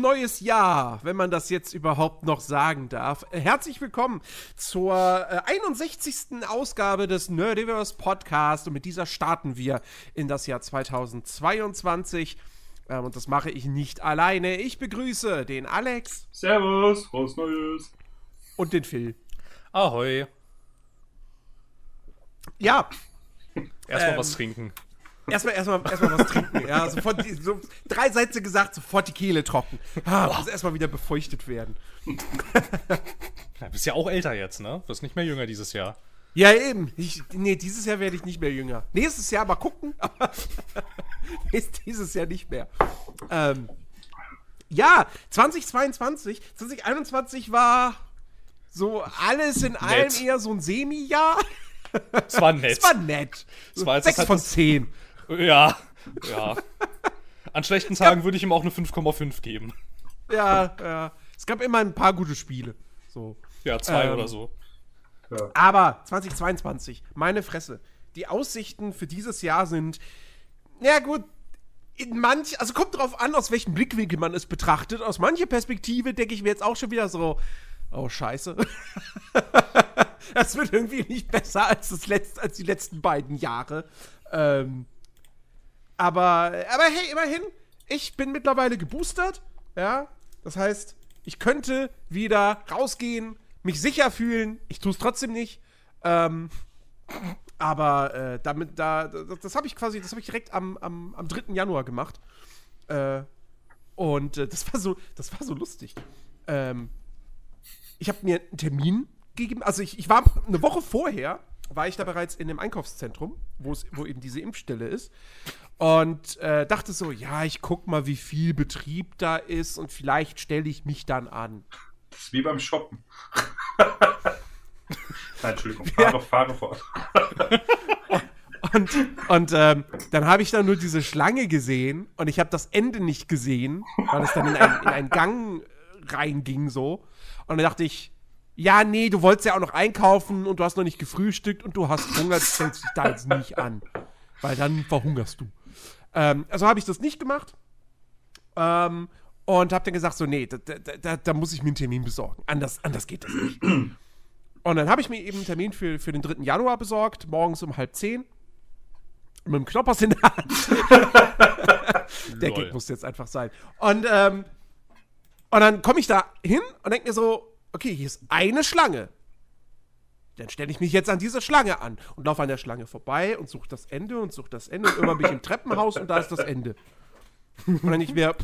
neues Jahr, wenn man das jetzt überhaupt noch sagen darf. Herzlich willkommen zur äh, 61. Ausgabe des Nerdiverse Podcast und mit dieser starten wir in das Jahr 2022. Ähm, und das mache ich nicht alleine. Ich begrüße den Alex. Servus, frohes Neues. Und den Phil. Ahoi. Ja. Erstmal ähm, was trinken. Erstmal, erstmal, erstmal was trinken. Ja, sofort die, so drei Sätze gesagt, sofort die Kehle trocken. Ah, muss erstmal wieder befeuchtet werden. Ja, bist ja auch älter jetzt, ne? Wirst nicht mehr jünger dieses Jahr. Ja, eben. Ich, nee, dieses Jahr werde ich nicht mehr jünger. Nächstes Jahr mal gucken, aber dieses Jahr nicht mehr. Ähm, ja, 2022, 2021 war so alles in allem eher so ein Semi-Jahr. Es war nett. Es war nett. Es war Sechs von zehn. Ja, ja. An schlechten Tagen würde ich ihm auch eine 5,5 geben. Ja, ja. Es gab immer ein paar gute Spiele. So. Ja, zwei ähm, oder so. Ja. Aber 2022, meine Fresse. Die Aussichten für dieses Jahr sind, ja gut, in manch, also kommt drauf an, aus welchem Blickwinkel man es betrachtet. Aus mancher Perspektive denke ich mir jetzt auch schon wieder so, oh Scheiße. das wird irgendwie nicht besser als, das letzte, als die letzten beiden Jahre. Ähm, aber, aber hey, immerhin, ich bin mittlerweile geboostert. Ja, das heißt, ich könnte wieder rausgehen, mich sicher fühlen. Ich tue es trotzdem nicht. Ähm, aber äh, damit, da, das, das habe ich quasi, das habe ich direkt am, am, am 3. Januar gemacht. Äh, und äh, das war so, das war so lustig. Ähm, ich habe mir einen Termin gegeben, also ich, ich war eine Woche vorher, war ich da bereits in dem Einkaufszentrum, wo eben diese Impfstelle ist. Und äh, dachte so, ja, ich guck mal, wie viel Betrieb da ist und vielleicht stelle ich mich dann an. Das ist wie beim Shoppen. Nein, Entschuldigung, fahre, ja. fahre fort. und, und ähm, dann habe ich da nur diese Schlange gesehen und ich habe das Ende nicht gesehen, weil es dann in, ein, in einen Gang reinging so. Und dann dachte ich, ja, nee, du wolltest ja auch noch einkaufen und du hast noch nicht gefrühstückt und du hast Hunger, du stellst dich da jetzt nicht an. Weil dann verhungerst du. Ähm, also habe ich das nicht gemacht. Ähm, und habe dann gesagt, so, nee, da, da, da, muss ich mir einen Termin besorgen. Anders, anders geht das nicht. Und dann habe ich mir eben einen Termin für, für den 3. Januar besorgt, morgens um halb zehn. Mit dem Knoppers in der Hand. der Gag muss jetzt einfach sein. Und, ähm, und dann komme ich da hin und denke mir so, okay, hier ist eine Schlange. Dann stelle ich mich jetzt an diese Schlange an und laufe an der Schlange vorbei und suche das Ende und suche das Ende und irgendwann bin ich im Treppenhaus und da ist das Ende. Und dann nicht mehr,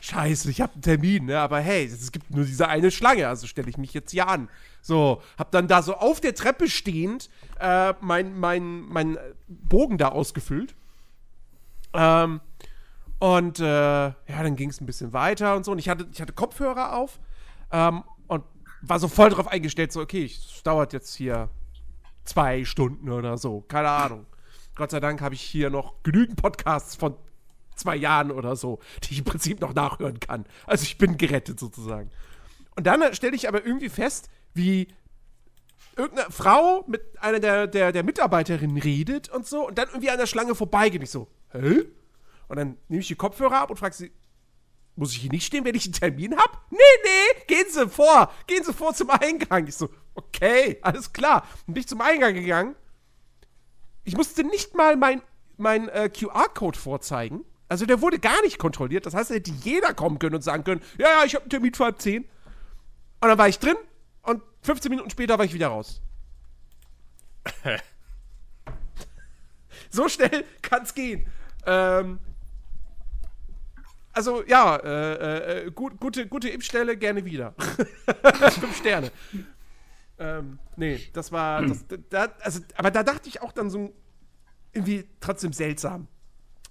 scheiße, ich habe einen Termin, ne? aber hey, es gibt nur diese eine Schlange, also stelle ich mich jetzt hier an. So, hab dann da so auf der Treppe stehend äh, mein, mein, mein Bogen da ausgefüllt. Ähm, und äh, ja, dann ging es ein bisschen weiter und so. Und ich hatte, ich hatte Kopfhörer auf ähm, war so voll drauf eingestellt, so, okay, es dauert jetzt hier zwei Stunden oder so. Keine Ahnung. Gott sei Dank habe ich hier noch genügend Podcasts von zwei Jahren oder so, die ich im Prinzip noch nachhören kann. Also ich bin gerettet sozusagen. Und dann stelle ich aber irgendwie fest, wie irgendeine Frau mit einer der, der, der Mitarbeiterinnen redet und so und dann irgendwie an der Schlange vorbeigeht. Ich so, hä? Und dann nehme ich die Kopfhörer ab und frage sie, muss ich hier nicht stehen, wenn ich einen Termin habe? Nee, nee, gehen Sie vor. Gehen Sie vor zum Eingang. Ich so, okay, alles klar. Und bin ich zum Eingang gegangen. Ich musste nicht mal mein, mein äh, QR-Code vorzeigen. Also der wurde gar nicht kontrolliert. Das heißt, da hätte jeder kommen können und sagen können, ja, ja, ich habe einen Termin für halb zehn. Und dann war ich drin und 15 Minuten später war ich wieder raus. so schnell kann es gehen. Ähm, also ja, äh, äh, gut, gute, gute Impfstelle, gerne wieder. Fünf Sterne. Ähm, nee, das war. Das, da, also, aber da dachte ich auch dann so irgendwie trotzdem seltsam.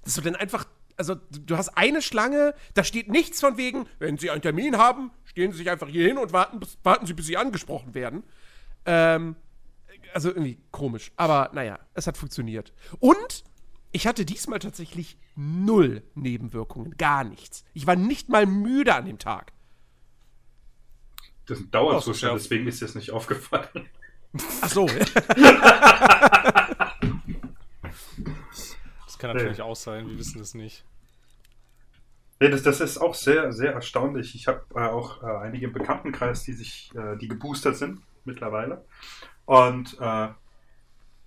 Dass du dann einfach. Also, du hast eine Schlange, da steht nichts von wegen, wenn Sie einen Termin haben, stehen Sie sich einfach hier hin und warten, bis, warten Sie, bis Sie angesprochen werden. Ähm, also irgendwie komisch. Aber naja, es hat funktioniert. Und ich hatte diesmal tatsächlich null Nebenwirkungen, gar nichts. Ich war nicht mal müde an dem Tag. Das ist ein Dauerzustand, deswegen ist es nicht aufgefallen. Ach so. das kann natürlich nee. auch sein, wir wissen es nicht. Nee, das, das ist auch sehr, sehr erstaunlich. Ich habe äh, auch äh, einige im Bekanntenkreis, die sich, äh, die geboostert sind mittlerweile. Und äh,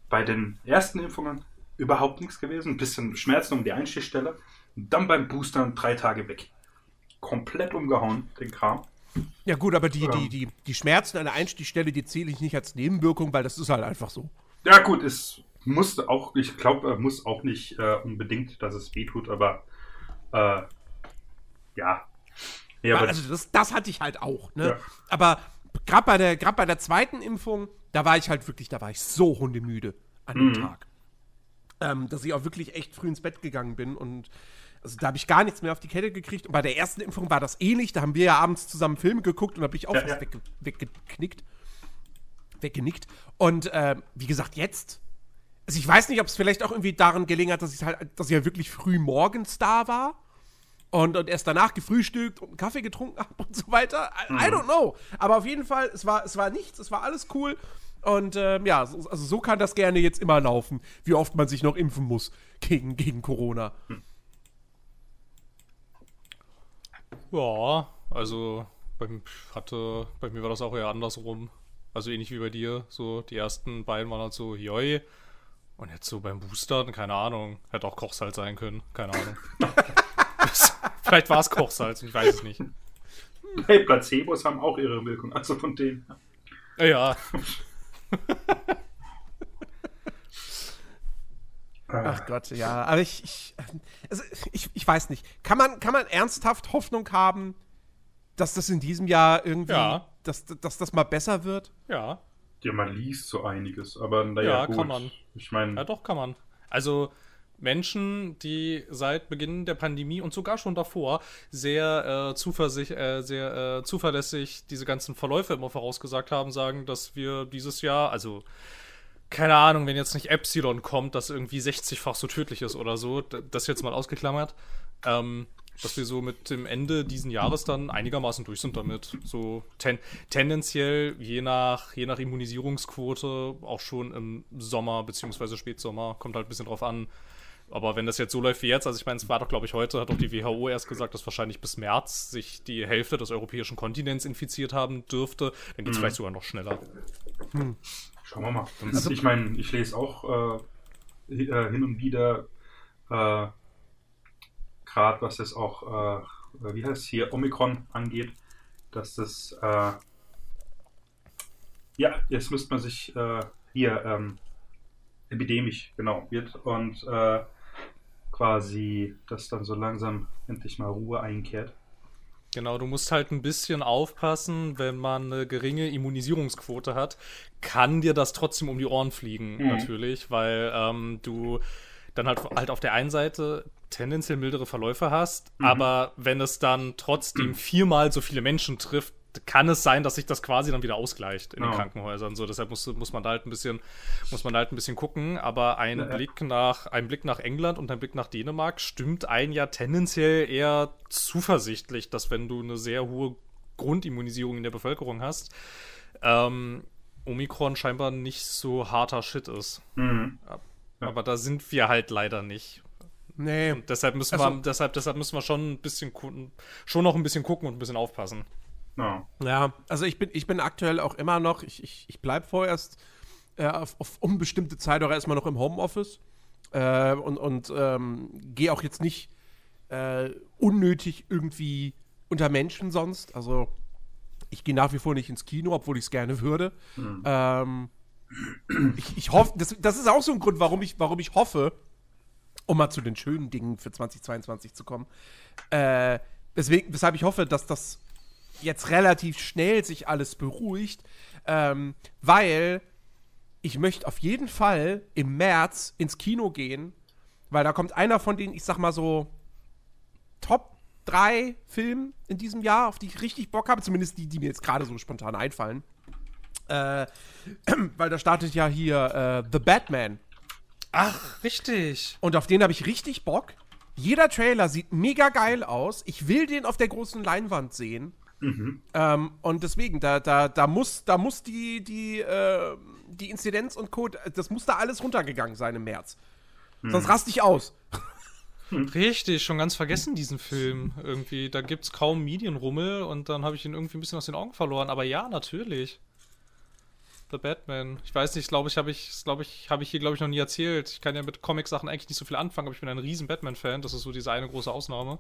bei den ersten Impfungen überhaupt nichts gewesen. Ein bisschen Schmerzen um die Einstichstelle. Und dann beim Boostern drei Tage weg. Komplett umgehauen, den Kram. Ja, gut, aber die, Ja. die, die, die Schmerzen an der Einstichstelle, die zähle ich nicht als Nebenwirkung, weil das ist halt einfach so. Ja, gut, es muss auch, ich glaube, muss auch nicht äh, unbedingt, dass es weh tut, aber äh, ja. Ja, aber also das, das hatte ich halt auch, ne? Ja. Aber gerade bei, der- bei der zweiten Impfung, da war ich halt wirklich, da war ich so hundemüde an dem Mhm. Tag. Ähm, dass ich auch wirklich echt früh ins Bett gegangen bin und also da habe ich gar nichts mehr auf die Kette gekriegt. Und bei der ersten Impfung war das ähnlich. Da haben wir ja abends zusammen Filme geguckt und da bin ich auch Ja, fast ja. wegge weggeknickt. Weggenickt. Und ähm, wie gesagt, jetzt. Also ich weiß nicht, ob es vielleicht auch irgendwie daran gelegen hat, dass ich halt, dass ich ja wirklich früh morgens da war und, und erst danach gefrühstückt und einen Kaffee getrunken habe und so weiter. I, I don't know. Aber auf jeden Fall, es war, es war nichts, es war alles cool. Und ähm, ja, so, also so kann das gerne jetzt immer laufen, wie oft man sich noch impfen muss gegen, gegen Corona. Ja, also bei, hatte, bei mir war das auch eher andersrum. Also ähnlich wie bei dir. So, die ersten beiden waren halt so, joi. Und jetzt so beim Boostern, keine Ahnung. Hätte auch Kochsalz sein können. Keine Ahnung. Vielleicht war es Kochsalz, ich weiß es nicht. hey, Placebos haben auch ihre Wirkung. Also von denen. Ja, Ach Gott, ja. Aber ich, ich, also ich, ich weiß nicht. Kann man, kann man ernsthaft Hoffnung haben, dass das in diesem Jahr irgendwie, Ja. dass, dass das mal besser wird? ja. Ja, man liest so einiges, aber naja, Ja, gut. kann man. Ich meine, Ja, doch, kann man. Also Menschen, die seit Beginn der Pandemie und sogar schon davor sehr, äh, zuversicht, äh, sehr äh, zuverlässig diese ganzen Verläufe immer vorausgesagt haben, sagen, dass wir dieses Jahr, also keine Ahnung, wenn jetzt nicht Epsilon kommt, das irgendwie 60-fach so tödlich ist oder so, das jetzt mal ausgeklammert, ähm, dass wir so mit dem Ende diesen Jahres dann einigermaßen durch sind damit. So ten tendenziell, je nach, je nach Immunisierungsquote, auch schon im Sommer bzw. Spätsommer, kommt halt ein bisschen drauf an. Aber wenn das jetzt so läuft wie jetzt, also ich meine, es war doch, glaube ich, heute, hat doch die WHO erst gesagt, dass wahrscheinlich bis März sich die Hälfte des europäischen Kontinents infiziert haben dürfte, dann geht es vielleicht sogar noch schneller. Schauen wir mal. ich meine, ich lese auch äh, äh, hin und wieder, äh, gerade was es auch, äh, wie heißt es hier, Omikron angeht, dass das, äh, ja, jetzt müsste man sich äh, hier ähm, epidemisch, genau, wird und äh, quasi, dass dann so langsam endlich mal Ruhe einkehrt. Genau, du musst halt ein bisschen aufpassen, wenn man eine geringe Immunisierungsquote hat, kann dir das trotzdem um die Ohren fliegen, Mhm. natürlich, weil ähm, du dann halt, halt auf der einen Seite tendenziell mildere Verläufe hast, aber wenn es dann trotzdem viermal so viele Menschen trifft, kann es sein, dass sich das quasi dann wieder ausgleicht in den Ja. Krankenhäusern. So, deshalb muss, muss man da halt ein bisschen, muss man da halt ein bisschen gucken. Aber ein Ja. Blick nach, ein Blick nach England und ein Blick nach Dänemark stimmt ein ja tendenziell eher zuversichtlich, dass wenn du eine sehr hohe Grundimmunisierung in der Bevölkerung hast, ähm, Omikron scheinbar nicht so harter Shit ist. Mhm. Ja. Aber da sind wir halt leider nicht. Nee. Und deshalb müssen Also- wir, deshalb, deshalb müssen wir schon ein bisschen gucken, schon noch ein bisschen gucken und ein bisschen aufpassen. Ja. Ja, also ich bin, ich bin aktuell auch immer noch, ich, ich, ich bleibe vorerst äh, auf, auf unbestimmte Zeit auch erstmal noch im Homeoffice äh, und, und ähm, gehe auch jetzt nicht äh, unnötig irgendwie unter Menschen sonst. Also ich gehe nach wie vor nicht ins Kino, obwohl ich es gerne würde. Ähm, ich, ich hoffe, das, das ist auch so ein Grund, warum ich, warum ich hoffe, um mal zu den schönen Dingen für 2022 zu kommen. Äh, weswegen, weshalb ich hoffe, dass das jetzt relativ schnell sich alles beruhigt, ähm, weil ich möchte auf jeden Fall im März ins Kino gehen, weil da kommt einer von den, ich sag mal so, Top 3 Filmen in diesem Jahr, auf die ich richtig Bock habe, zumindest die, die mir jetzt gerade so spontan einfallen. Äh, weil da startet ja hier äh, The Batman. Ach, richtig. Und auf den habe ich richtig Bock. Jeder Trailer sieht mega geil aus. Ich will den auf der großen Leinwand sehen. Ähm, und deswegen, da, da, da muss, da muss die, die, äh, die Inzidenz und Code, das muss da alles runtergegangen sein im März. Sonst raste ich aus. Richtig, schon ganz vergessen diesen Film. Irgendwie, da gibt es kaum Medienrummel und dann habe ich ihn irgendwie ein bisschen aus den Augen verloren. Aber ja, natürlich. The Batman. Ich weiß nicht, glaube ich, habe ich, glaube ich, habe ich hier, glaube ich, noch nie erzählt. Ich kann ja mit Comic-Sachen eigentlich nicht so viel anfangen, aber ich bin ein riesen Batman-Fan. Das ist so diese eine große Ausnahme.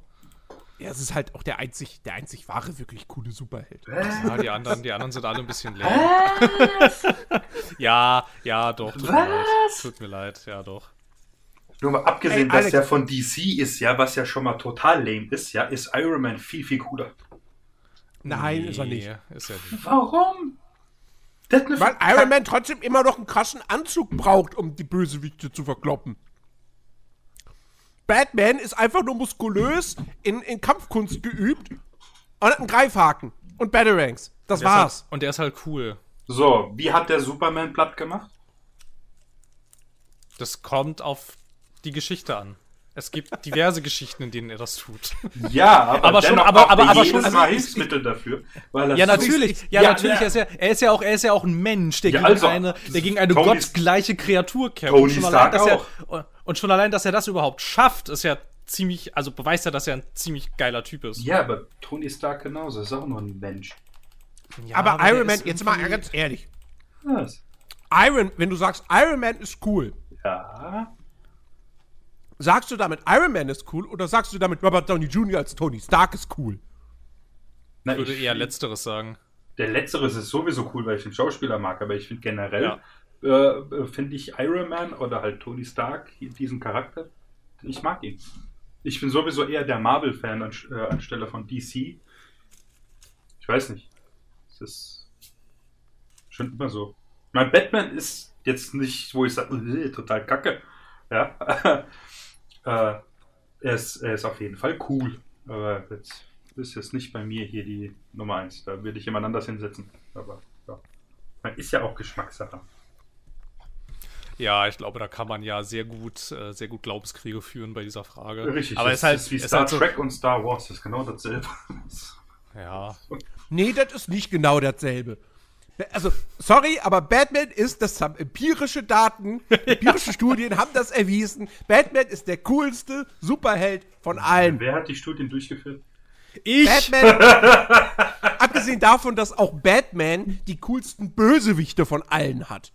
Ja, es ist halt auch der einzig, der einzig wahre, wirklich coole Superheld. Ja, die anderen, die anderen sind alle ein bisschen leer. ja, ja, doch. Tut mir leid. Tut mir leid, ja, doch. Nur mal abgesehen, Ey, dass der von DC ist, ja, was ja schon mal total lame ist, ja, ist Iron Man viel, viel cooler. Nein, ist er nicht. Nee, Ist er nicht. Warum? Weil Iron Man trotzdem immer noch einen krassen Anzug braucht, um die Bösewichte zu verkloppen. Batman ist einfach nur muskulös, in, in Kampfkunst geübt und hat einen Greifhaken und Batarangs. Das Der ist halt, war's. und der ist halt cool. So, wie hat der Superman platt gemacht? Das kommt auf die Geschichte an. Es gibt diverse Geschichten, in denen er das tut. Ja, aber, Aber schon- aber- aber- er aber schon- also Hilfsmittel dafür. Weil er Ja, natürlich. Ja, Ja, natürlich. ja. Er, ist ja, er, ist ja auch, er ist ja auch ein Mensch, der, Ja, gegen, also, eine, der gegen eine Tony- gottgleiche Kreatur kämpft. Tony und, schon Stark allein, dass auch. er, und schon allein, dass er das überhaupt schafft, ist ja ziemlich, also beweist ja, dass er ein ziemlich geiler Typ ist. Ja, aber Tony Stark genauso, ist auch nur ein Mensch. Ja, aber, der Iron Man, ist jetzt mal ganz ehrlich. Was? Iron, wenn du sagst, Iron Man ist cool, Ja. Sagst du damit Iron Man ist cool oder sagst du damit Robert Downey Jr. als Tony Stark ist cool? Na, Ich würde eher Letzteres sagen. Der letztere ist sowieso cool, weil ich den Schauspieler mag, aber ich finde generell, Ja. äh, finde ich Iron Man oder halt Tony Stark, hier diesen Charakter, ich mag ihn. Ich bin sowieso eher der Marvel-Fan an, äh, anstelle von DC. Ich weiß nicht. Es ist schon immer so. Mein Batman ist jetzt nicht, wo ich sage, "Äh, total kacke. Ja. äh, er, ist, er ist auf jeden Fall cool. Aber jetzt ist jetzt nicht bei mir hier die Nummer eins. Da würde ich jemand anders hinsetzen. Aber ja. Man ist ja auch Geschmackssache. Ja, ich glaube, da kann man ja sehr gut, äh, sehr gut Glaubenskriege führen bei dieser Frage. Richtig. Aber das es ist halt, ist wie Star halt so, Trek und Star Wars. Das ist genau dasselbe. ja, Nee, das ist nicht genau dasselbe. Also, sorry, aber Batman ist, das haben empirische Daten, empirische Studien haben das erwiesen. Batman ist der coolste Superheld von allen. Wer hat die Studien durchgeführt? ich, Batman, abgesehen davon, dass auch Batman die coolsten Bösewichte von allen hat.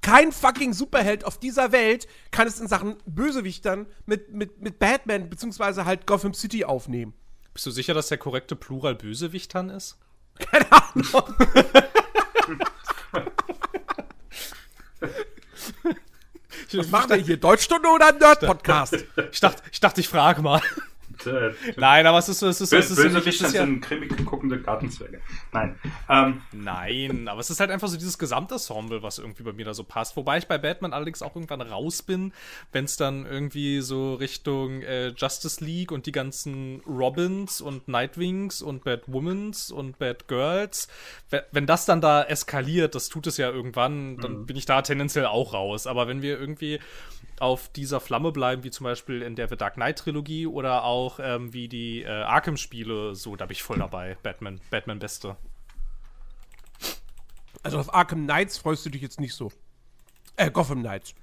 Kein fucking Superheld auf dieser Welt kann es in Sachen Bösewichtern mit, mit, mit Batman beziehungsweise halt Gotham City aufnehmen. bist du sicher, dass der korrekte Plural Bösewichtern ist? Keine Ahnung. Was machen wir hier? Deutschstunde oder Nerd-Podcast? Ich dachte, ich dachte, ich frage mal. Äh, Nein, aber es ist so, es ist so, es ist so, böse es Wichter ist ja, sind cremig guckende Gartenzwerge. Nein. Ähm, Nein, aber es ist halt einfach so dieses Gesamtensemble, was irgendwie bei mir da so passt. Wobei ich bei Batman allerdings auch irgendwann raus bin, wenn es dann irgendwie so Richtung äh, Justice League und die ganzen Robins und Nightwings und Batwomans und Batgirls, we- wenn das dann da eskaliert, das tut es ja irgendwann, dann bin ich da tendenziell auch raus. Aber wenn wir irgendwie auf dieser Flamme bleiben, wie zum Beispiel in der The Dark Knight Trilogie oder auch ähm, wie die äh, Arkham-Spiele, so, da bin ich voll dabei. Batman, Batman Beste. Also auf Arkham Knights freust du dich jetzt nicht so. Äh, Gotham Knights.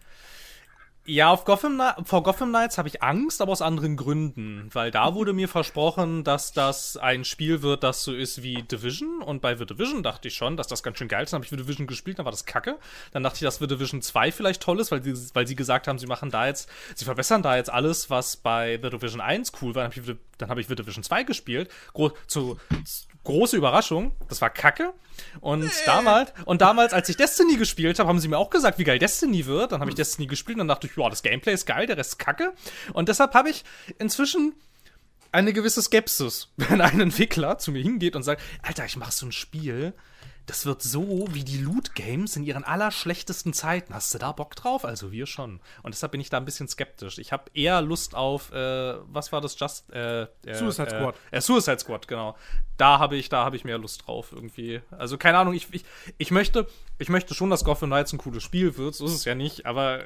Ja, auf Gotham, vor Gotham Knights habe ich Angst, aber aus anderen Gründen. Weil da wurde mir versprochen, dass das ein Spiel wird, das so ist wie Division. Und bei The Division dachte ich schon, dass das ganz schön geil ist. Dann habe ich The Division gespielt, dann war das kacke. Dann dachte ich, dass The Division 2 vielleicht toll ist, weil, die, weil sie gesagt haben, sie machen da jetzt, sie verbessern da jetzt alles, was bei The Division 1 cool war. Dann habe ich, dann habe ich The Division 2 gespielt. Gro zu, z- große Überraschung, das war kacke. Und damals, und damals, als ich Destiny gespielt habe, haben sie mir auch gesagt, wie geil Destiny wird. Dann habe ich Destiny gespielt und dann dachte ich, ja, das Gameplay ist geil, der Rest ist kacke. Und deshalb habe ich inzwischen eine gewisse Skepsis, wenn ein Entwickler zu mir hingeht und sagt, Alter, ich mache so ein Spiel, das wird so wie die Loot-Games in ihren allerschlechtesten Zeiten. Hast du da Bock drauf? Also wir schon. Und deshalb bin ich da ein bisschen skeptisch. Ich habe eher Lust auf, äh, was war das? Just äh, äh, Suicide äh, Squad. Äh, Suicide Squad, genau. Da habe ich, da habe ich mehr Lust drauf irgendwie. Also keine Ahnung. Ich, ich, ich möchte, ich möchte schon, dass Gotham Knights ein cooles Spiel wird. So ist es ja nicht. Aber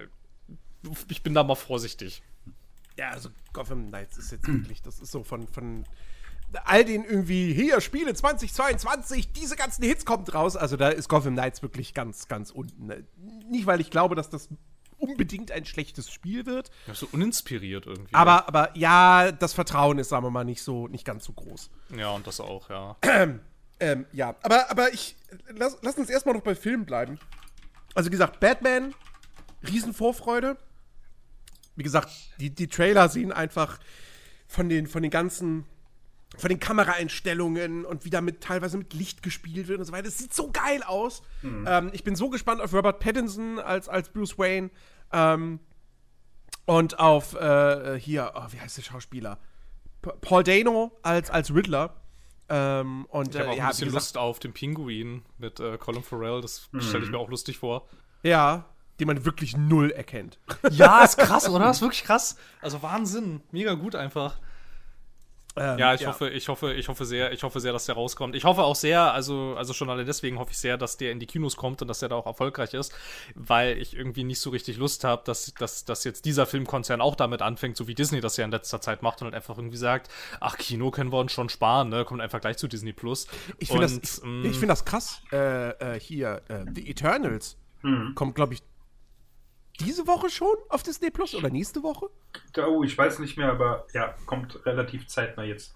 ich bin da mal vorsichtig. Ja, also Gotham Knights ist jetzt wirklich, das ist so von, von all den irgendwie, hier, Spiele 2022, diese ganzen Hits kommt raus. Also da ist Gotham Knights wirklich ganz, ganz unten. Nicht, weil ich glaube, dass das unbedingt ein schlechtes Spiel wird. Ja, so uninspiriert irgendwie. Aber, aber ja, das Vertrauen ist, sagen wir mal, nicht so, nicht ganz so groß. Ja, und das auch, ja. Ähm, ja, aber, aber ich. Lass, lass uns erstmal noch bei Filmen bleiben. Also, wie gesagt, Batman, Riesenvorfreude. Wie gesagt, die, die Trailer sehen einfach von den, von den ganzen. Von den Kameraeinstellungen und wie damit teilweise mit Licht gespielt wird und so weiter. Das sieht so geil aus. Ähm, ich bin so gespannt auf Robert Pattinson als, als Bruce Wayne. Ähm, und auf äh, hier, oh, wie heißt der Schauspieler? P Paul Dano als, als Riddler. Ähm, und Ich habe äh, auch ja, ein bisschen gesagt, Lust auf den Pinguin mit äh, Colin Farrell. Das stelle ich mir auch lustig vor. Ja, den man wirklich null erkennt. Ja, ist krass, oder? Ist wirklich krass. Also Wahnsinn. Mega gut einfach. Ähm, Ja, ich hoffe, ich hoffe, ich hoffe sehr, ich hoffe sehr, dass der rauskommt. Ich hoffe auch sehr, also, also schon alle deswegen hoffe ich sehr, dass der in die Kinos kommt und dass der da auch erfolgreich ist, weil ich irgendwie nicht so richtig Lust habe, dass, dass, dass jetzt dieser Filmkonzern auch damit anfängt, so wie Disney das ja in letzter Zeit macht und halt einfach irgendwie sagt, ach, Kino können wir uns schon sparen, ne? Kommt einfach gleich zu Disney Plus. Ich finde das, ich, ich find das krass. Äh, äh, hier, äh, The Eternals kommt, glaube ich, diese Woche schon auf Disney Plus oder nächste Woche? Oh, ich weiß nicht mehr, aber ja, kommt relativ zeitnah jetzt.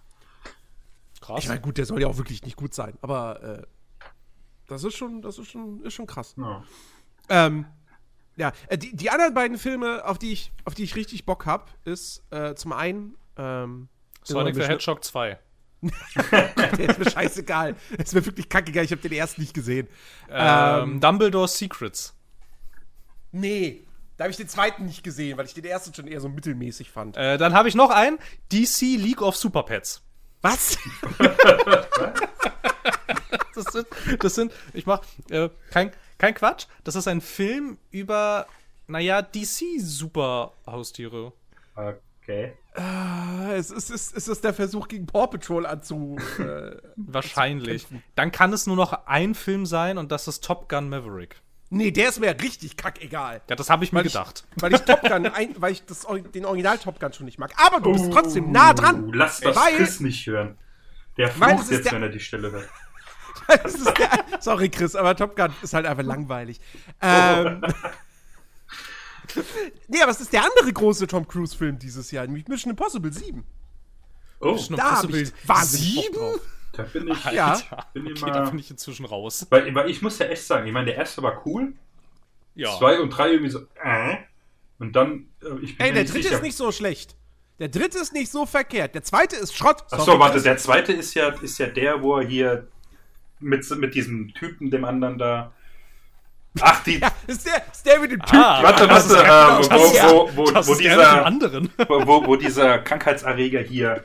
krass. Ich meine, gut, der soll ja auch wirklich nicht gut sein, aber äh, das ist schon, das ist schon, ist schon krass. Ja. Ähm, ja, äh, die, die anderen beiden Filme, auf die ich, auf die ich richtig Bock habe, ist äh, zum einen ähm, Sonic the Hedgehog 2. Der ist mir scheißegal. Der ist mir wirklich kackegal. Ich habe den ersten nicht gesehen. Ähm, Dumbledore's Secrets. Nee, da habe ich den zweiten nicht gesehen, weil ich den ersten schon eher so mittelmäßig fand. Äh, dann habe ich noch einen, DC League of Super Pets. Was? Das sind, das sind ich mach, äh, kein, kein Quatsch, das ist ein Film über, naja, DC-Super-Haustiere. Okay. Ah, es, ist, es, ist, ist der Versuch, gegen Paw Patrol anzu. Äh, Wahrscheinlich. Dann kann es nur noch ein Film sein und das ist Top Gun Maverick. Nee, der ist mir richtig kackegal. Ja, das habe ich mir weil gedacht. Ich, weil ich Top Gun, ein, weil ich das, den Original Top Gun schon nicht mag. Aber du oh, bist trotzdem nah dran. Lass das weil, Chris nicht hören. Der flucht jetzt, der, wenn er die Stelle hört. Der, sorry, Chris, aber Top Gun ist halt einfach langweilig. Ähm, oh. nee, aber es ist der andere große Tom Cruise-Film dieses Jahr, nämlich Mission Impossible 7. Oh, Mission Impossible 7? Da bin ich. Ja. Bin ich okay, mal- da bin ich inzwischen raus. Weil, weil ich muss ja echt sagen, ich meine, der erste war cool. Ja. Zwei und drei irgendwie so, äh. Und dann, äh, ich bin Ey, mir der dritte sicher. ist nicht so schlecht. Der dritte ist nicht so verkehrt. Der zweite ist Schrott. Achso, warte, der zweite ist ja, ist ja der, wo er hier mit, mit diesem Typen, dem anderen da. Ach, die. Ja, ist der, ist der mit dem. Ah, warte, das warte, ist ja- äh, ja- wo, dieser, anderen. wo, wo, wo dieser Krankheitserreger hier,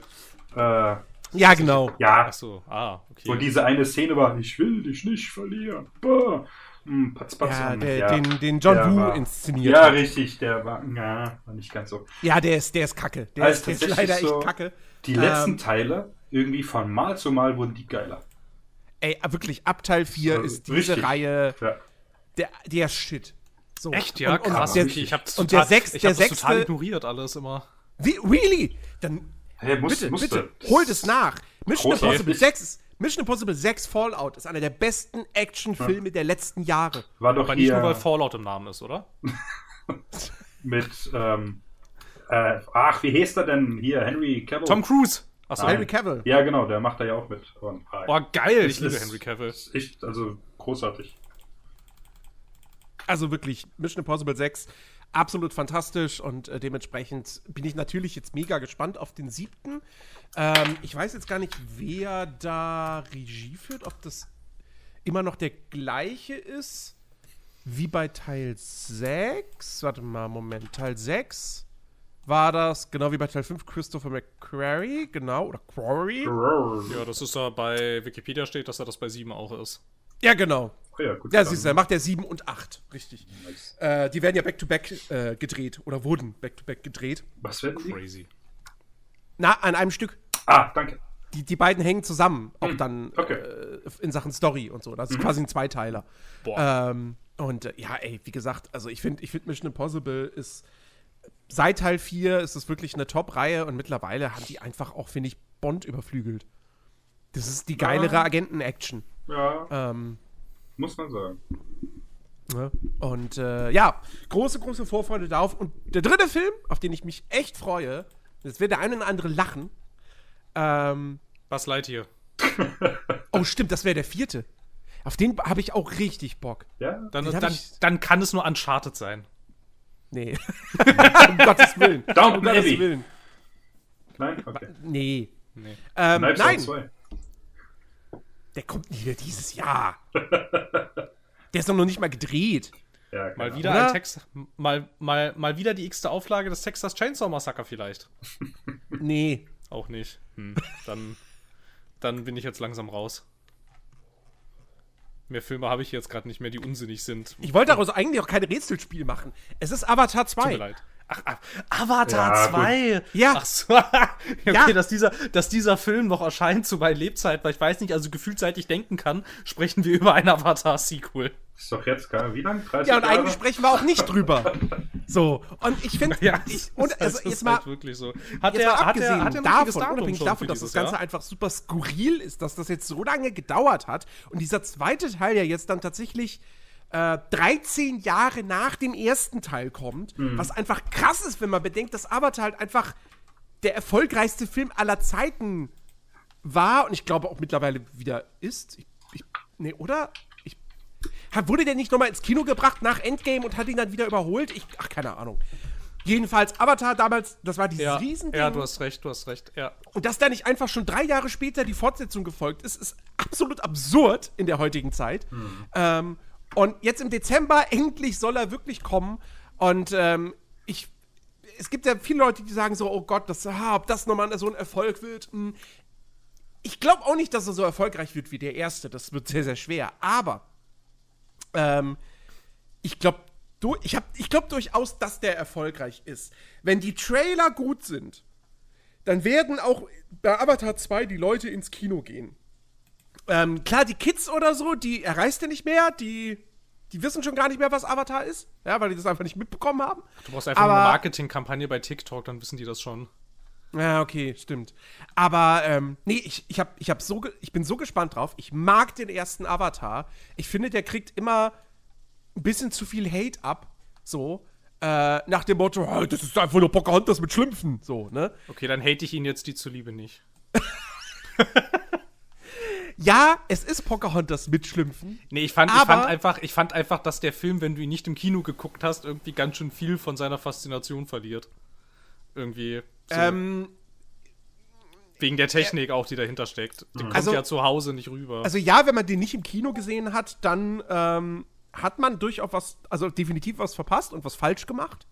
äh, Ja, genau. ja, Achso, ah, wo okay. diese eine Szene war, ich will dich nicht verlieren. Bah. Hm, patz, patz, Ja, hm, der, ja. Den, den John Der Woo war- inszeniert. Ja, hat. richtig, der war, ja, war nicht ganz so. Ja, der ist, der ist kacke. Der, Also ist, der ist tatsächlich leider so- echt kacke. Die letzten Ähm, Teile, irgendwie von Mal zu Mal wurden die geiler. Ey, wirklich, ab Teil 4 So, ist diese richtig. Reihe Ja. der, der Shit. So. Echt, ja, und, und krass. Der, okay, ich hab's und total, der sechs- ich der hab das total sechste- ignoriert alles immer. wie, really? Dann Hey, muss, bitte, musste. bitte, hol das nach. Mission. Impossible 6 ist, Mission Impossible 6 Fallout ist einer der besten Actionfilme der letzten Jahre. War doch Aber nicht hier nur, weil Fallout im Namen ist, oder? mit, ähm, äh, ach, wie hieß er denn hier? Henry Cavill? Tom Cruise. Achso. Nein. Henry Cavill. Ja, genau, der macht da ja auch mit. Und, ah, Oh, geil, ich liebe ist- Henry Cavill. ist Echt, also großartig. Also wirklich, Mission Impossible 6, absolut fantastisch und äh, dementsprechend bin ich natürlich jetzt mega gespannt auf den siebten. Ähm, ich weiß jetzt gar nicht, wer da Regie führt, ob das immer noch der gleiche ist wie bei Teil 6. Warte mal, Moment. Teil 6 war das, genau wie bei Teil 5, Christopher McQuarrie, genau, oder Quarry. Ja, das ist da bei Wikipedia steht, dass er das bei 7 auch ist. Ja, genau. Oh ja, gut. Ja, siehst du, er macht der 7 und 8, richtig. Äh, die werden ja back-to-back äh, gedreht oder wurden back-to-back gedreht. Was werden die? Crazy. Na, an einem Stück. Ah, danke. Die, die beiden hängen zusammen, auch dann okay. äh, in Sachen Story und so. Das ist quasi ein Zweiteiler. Boah. Ähm, und äh, ja, ey, wie gesagt, also ich finde ich find Mission Impossible ist seit Teil 4 ist es wirklich eine Top-Reihe und mittlerweile haben die einfach auch, finde ich, Bond überflügelt. Das ist die geilere Ja. Agenten-Action. Ja, Ähm, muss man sagen. Ne? Und äh, ja, große, große Vorfreude darauf. Und der dritte Film, auf den ich mich echt freue, das wird der eine oder andere lachen. Ähm, Was leid hier? oh, stimmt, das wäre der vierte. Auf den habe ich auch richtig Bock. Ja? Dann, dann, ich- dann kann es nur Uncharted sein. Nee. um Gottes Willen. Downton um Gottes. Willen. Nein? Okay. Nee. Nee. Ähm, nein, Out 2. der kommt nicht mehr dieses Jahr. Der ist doch noch nicht mal gedreht. Ja, Mal wieder Oder? ein Text, mal, mal, mal wieder die x-te Auflage des Texas Chainsaw Massacre vielleicht. Nee. Auch nicht. Hm. Dann, dann bin ich jetzt langsam raus. Mehr Filme habe ich jetzt gerade nicht mehr, die unsinnig sind. Ich wollte daraus eigentlich auch kein Rätselspiel machen. Es ist Avatar Tut mir 2. leid. Ach, Avatar Ja, 2. Ja. Ach so. okay, Ja. Dass, dieser, dass dieser Film noch erscheint zu meiner Lebzeit, weil ich weiß nicht, also gefühlt seit ich denken kann, sprechen wir über ein Avatar-Sequel. Ist doch jetzt gar, wie lang? 30 Ja, und Jahre? eigentlich sprechen wir auch nicht drüber. So. Und ich finde, Ja, ich, und das also ist jetzt mal, halt wirklich so. Hat er, mal hat abgesehen er, hat er ein davon, unabhängig davon, dass das Ganze Jahr? einfach super skurril ist, dass das jetzt so lange gedauert hat und dieser zweite Teil ja jetzt dann tatsächlich äh, 13 Jahre nach dem ersten Teil kommt, was einfach krass ist, wenn man bedenkt, dass Avatar halt einfach der erfolgreichste Film aller Zeiten war und ich glaube auch mittlerweile wieder ist. Ich, ich, nee, oder? Ich, wurde der nicht nochmal ins Kino gebracht nach Endgame und hat ihn dann wieder überholt? Ich, ach, keine Ahnung. Jedenfalls, Avatar damals, das war dieses Ja, Riesending. ja, du hast recht, du hast recht, ja. Und dass da nicht einfach schon drei Jahre später die Fortsetzung gefolgt ist, ist absolut absurd in der heutigen Zeit. Ähm, und jetzt im Dezember endlich soll er wirklich kommen. Und ähm, ich, es gibt ja viele Leute, die sagen so, oh Gott, das, ah, ob das nochmal so ein Erfolg wird. hm. Ich glaube auch nicht, dass er so erfolgreich wird wie der erste. Das wird sehr, sehr schwer. Aber ähm, ich glaube du, ich hab, ich glaub durchaus, dass der erfolgreich ist. Wenn die Trailer gut sind, dann werden auch bei Avatar 2 die Leute ins Kino gehen. Ähm, klar, die Kids oder so, die erreichst du nicht mehr, die, die wissen schon gar nicht mehr, was Avatar ist, ja, weil die das einfach nicht mitbekommen haben. Du brauchst einfach Aber- eine Marketingkampagne bei TikTok, dann wissen die das schon. Ja, okay, stimmt. Aber, ähm, nee, ich, ich, hab, ich, hab so, ich bin so gespannt drauf. Ich mag den ersten Avatar. Ich finde, der kriegt immer ein bisschen zu viel Hate ab. So. Äh, nach dem Motto, "Ah, das ist einfach nur Pocahontas mit Schlümpfen. So, ne? Okay, dann hate ich ihn jetzt die zuliebe nicht. Ja, es ist Pocahontas mit Schlümpfen. Nee, ich fand, ich, fand einfach, ich fand einfach, dass der Film, wenn du ihn nicht im Kino geguckt hast, irgendwie ganz schön viel von seiner Faszination verliert. Irgendwie. So, Ähm, wegen der Technik auch, die dahinter steckt. Die kommt Also- ja zu Hause nicht rüber. also ja, wenn man den nicht im Kino gesehen hat, dann ähm, hat man durchaus was, also definitiv was verpasst und was falsch gemacht.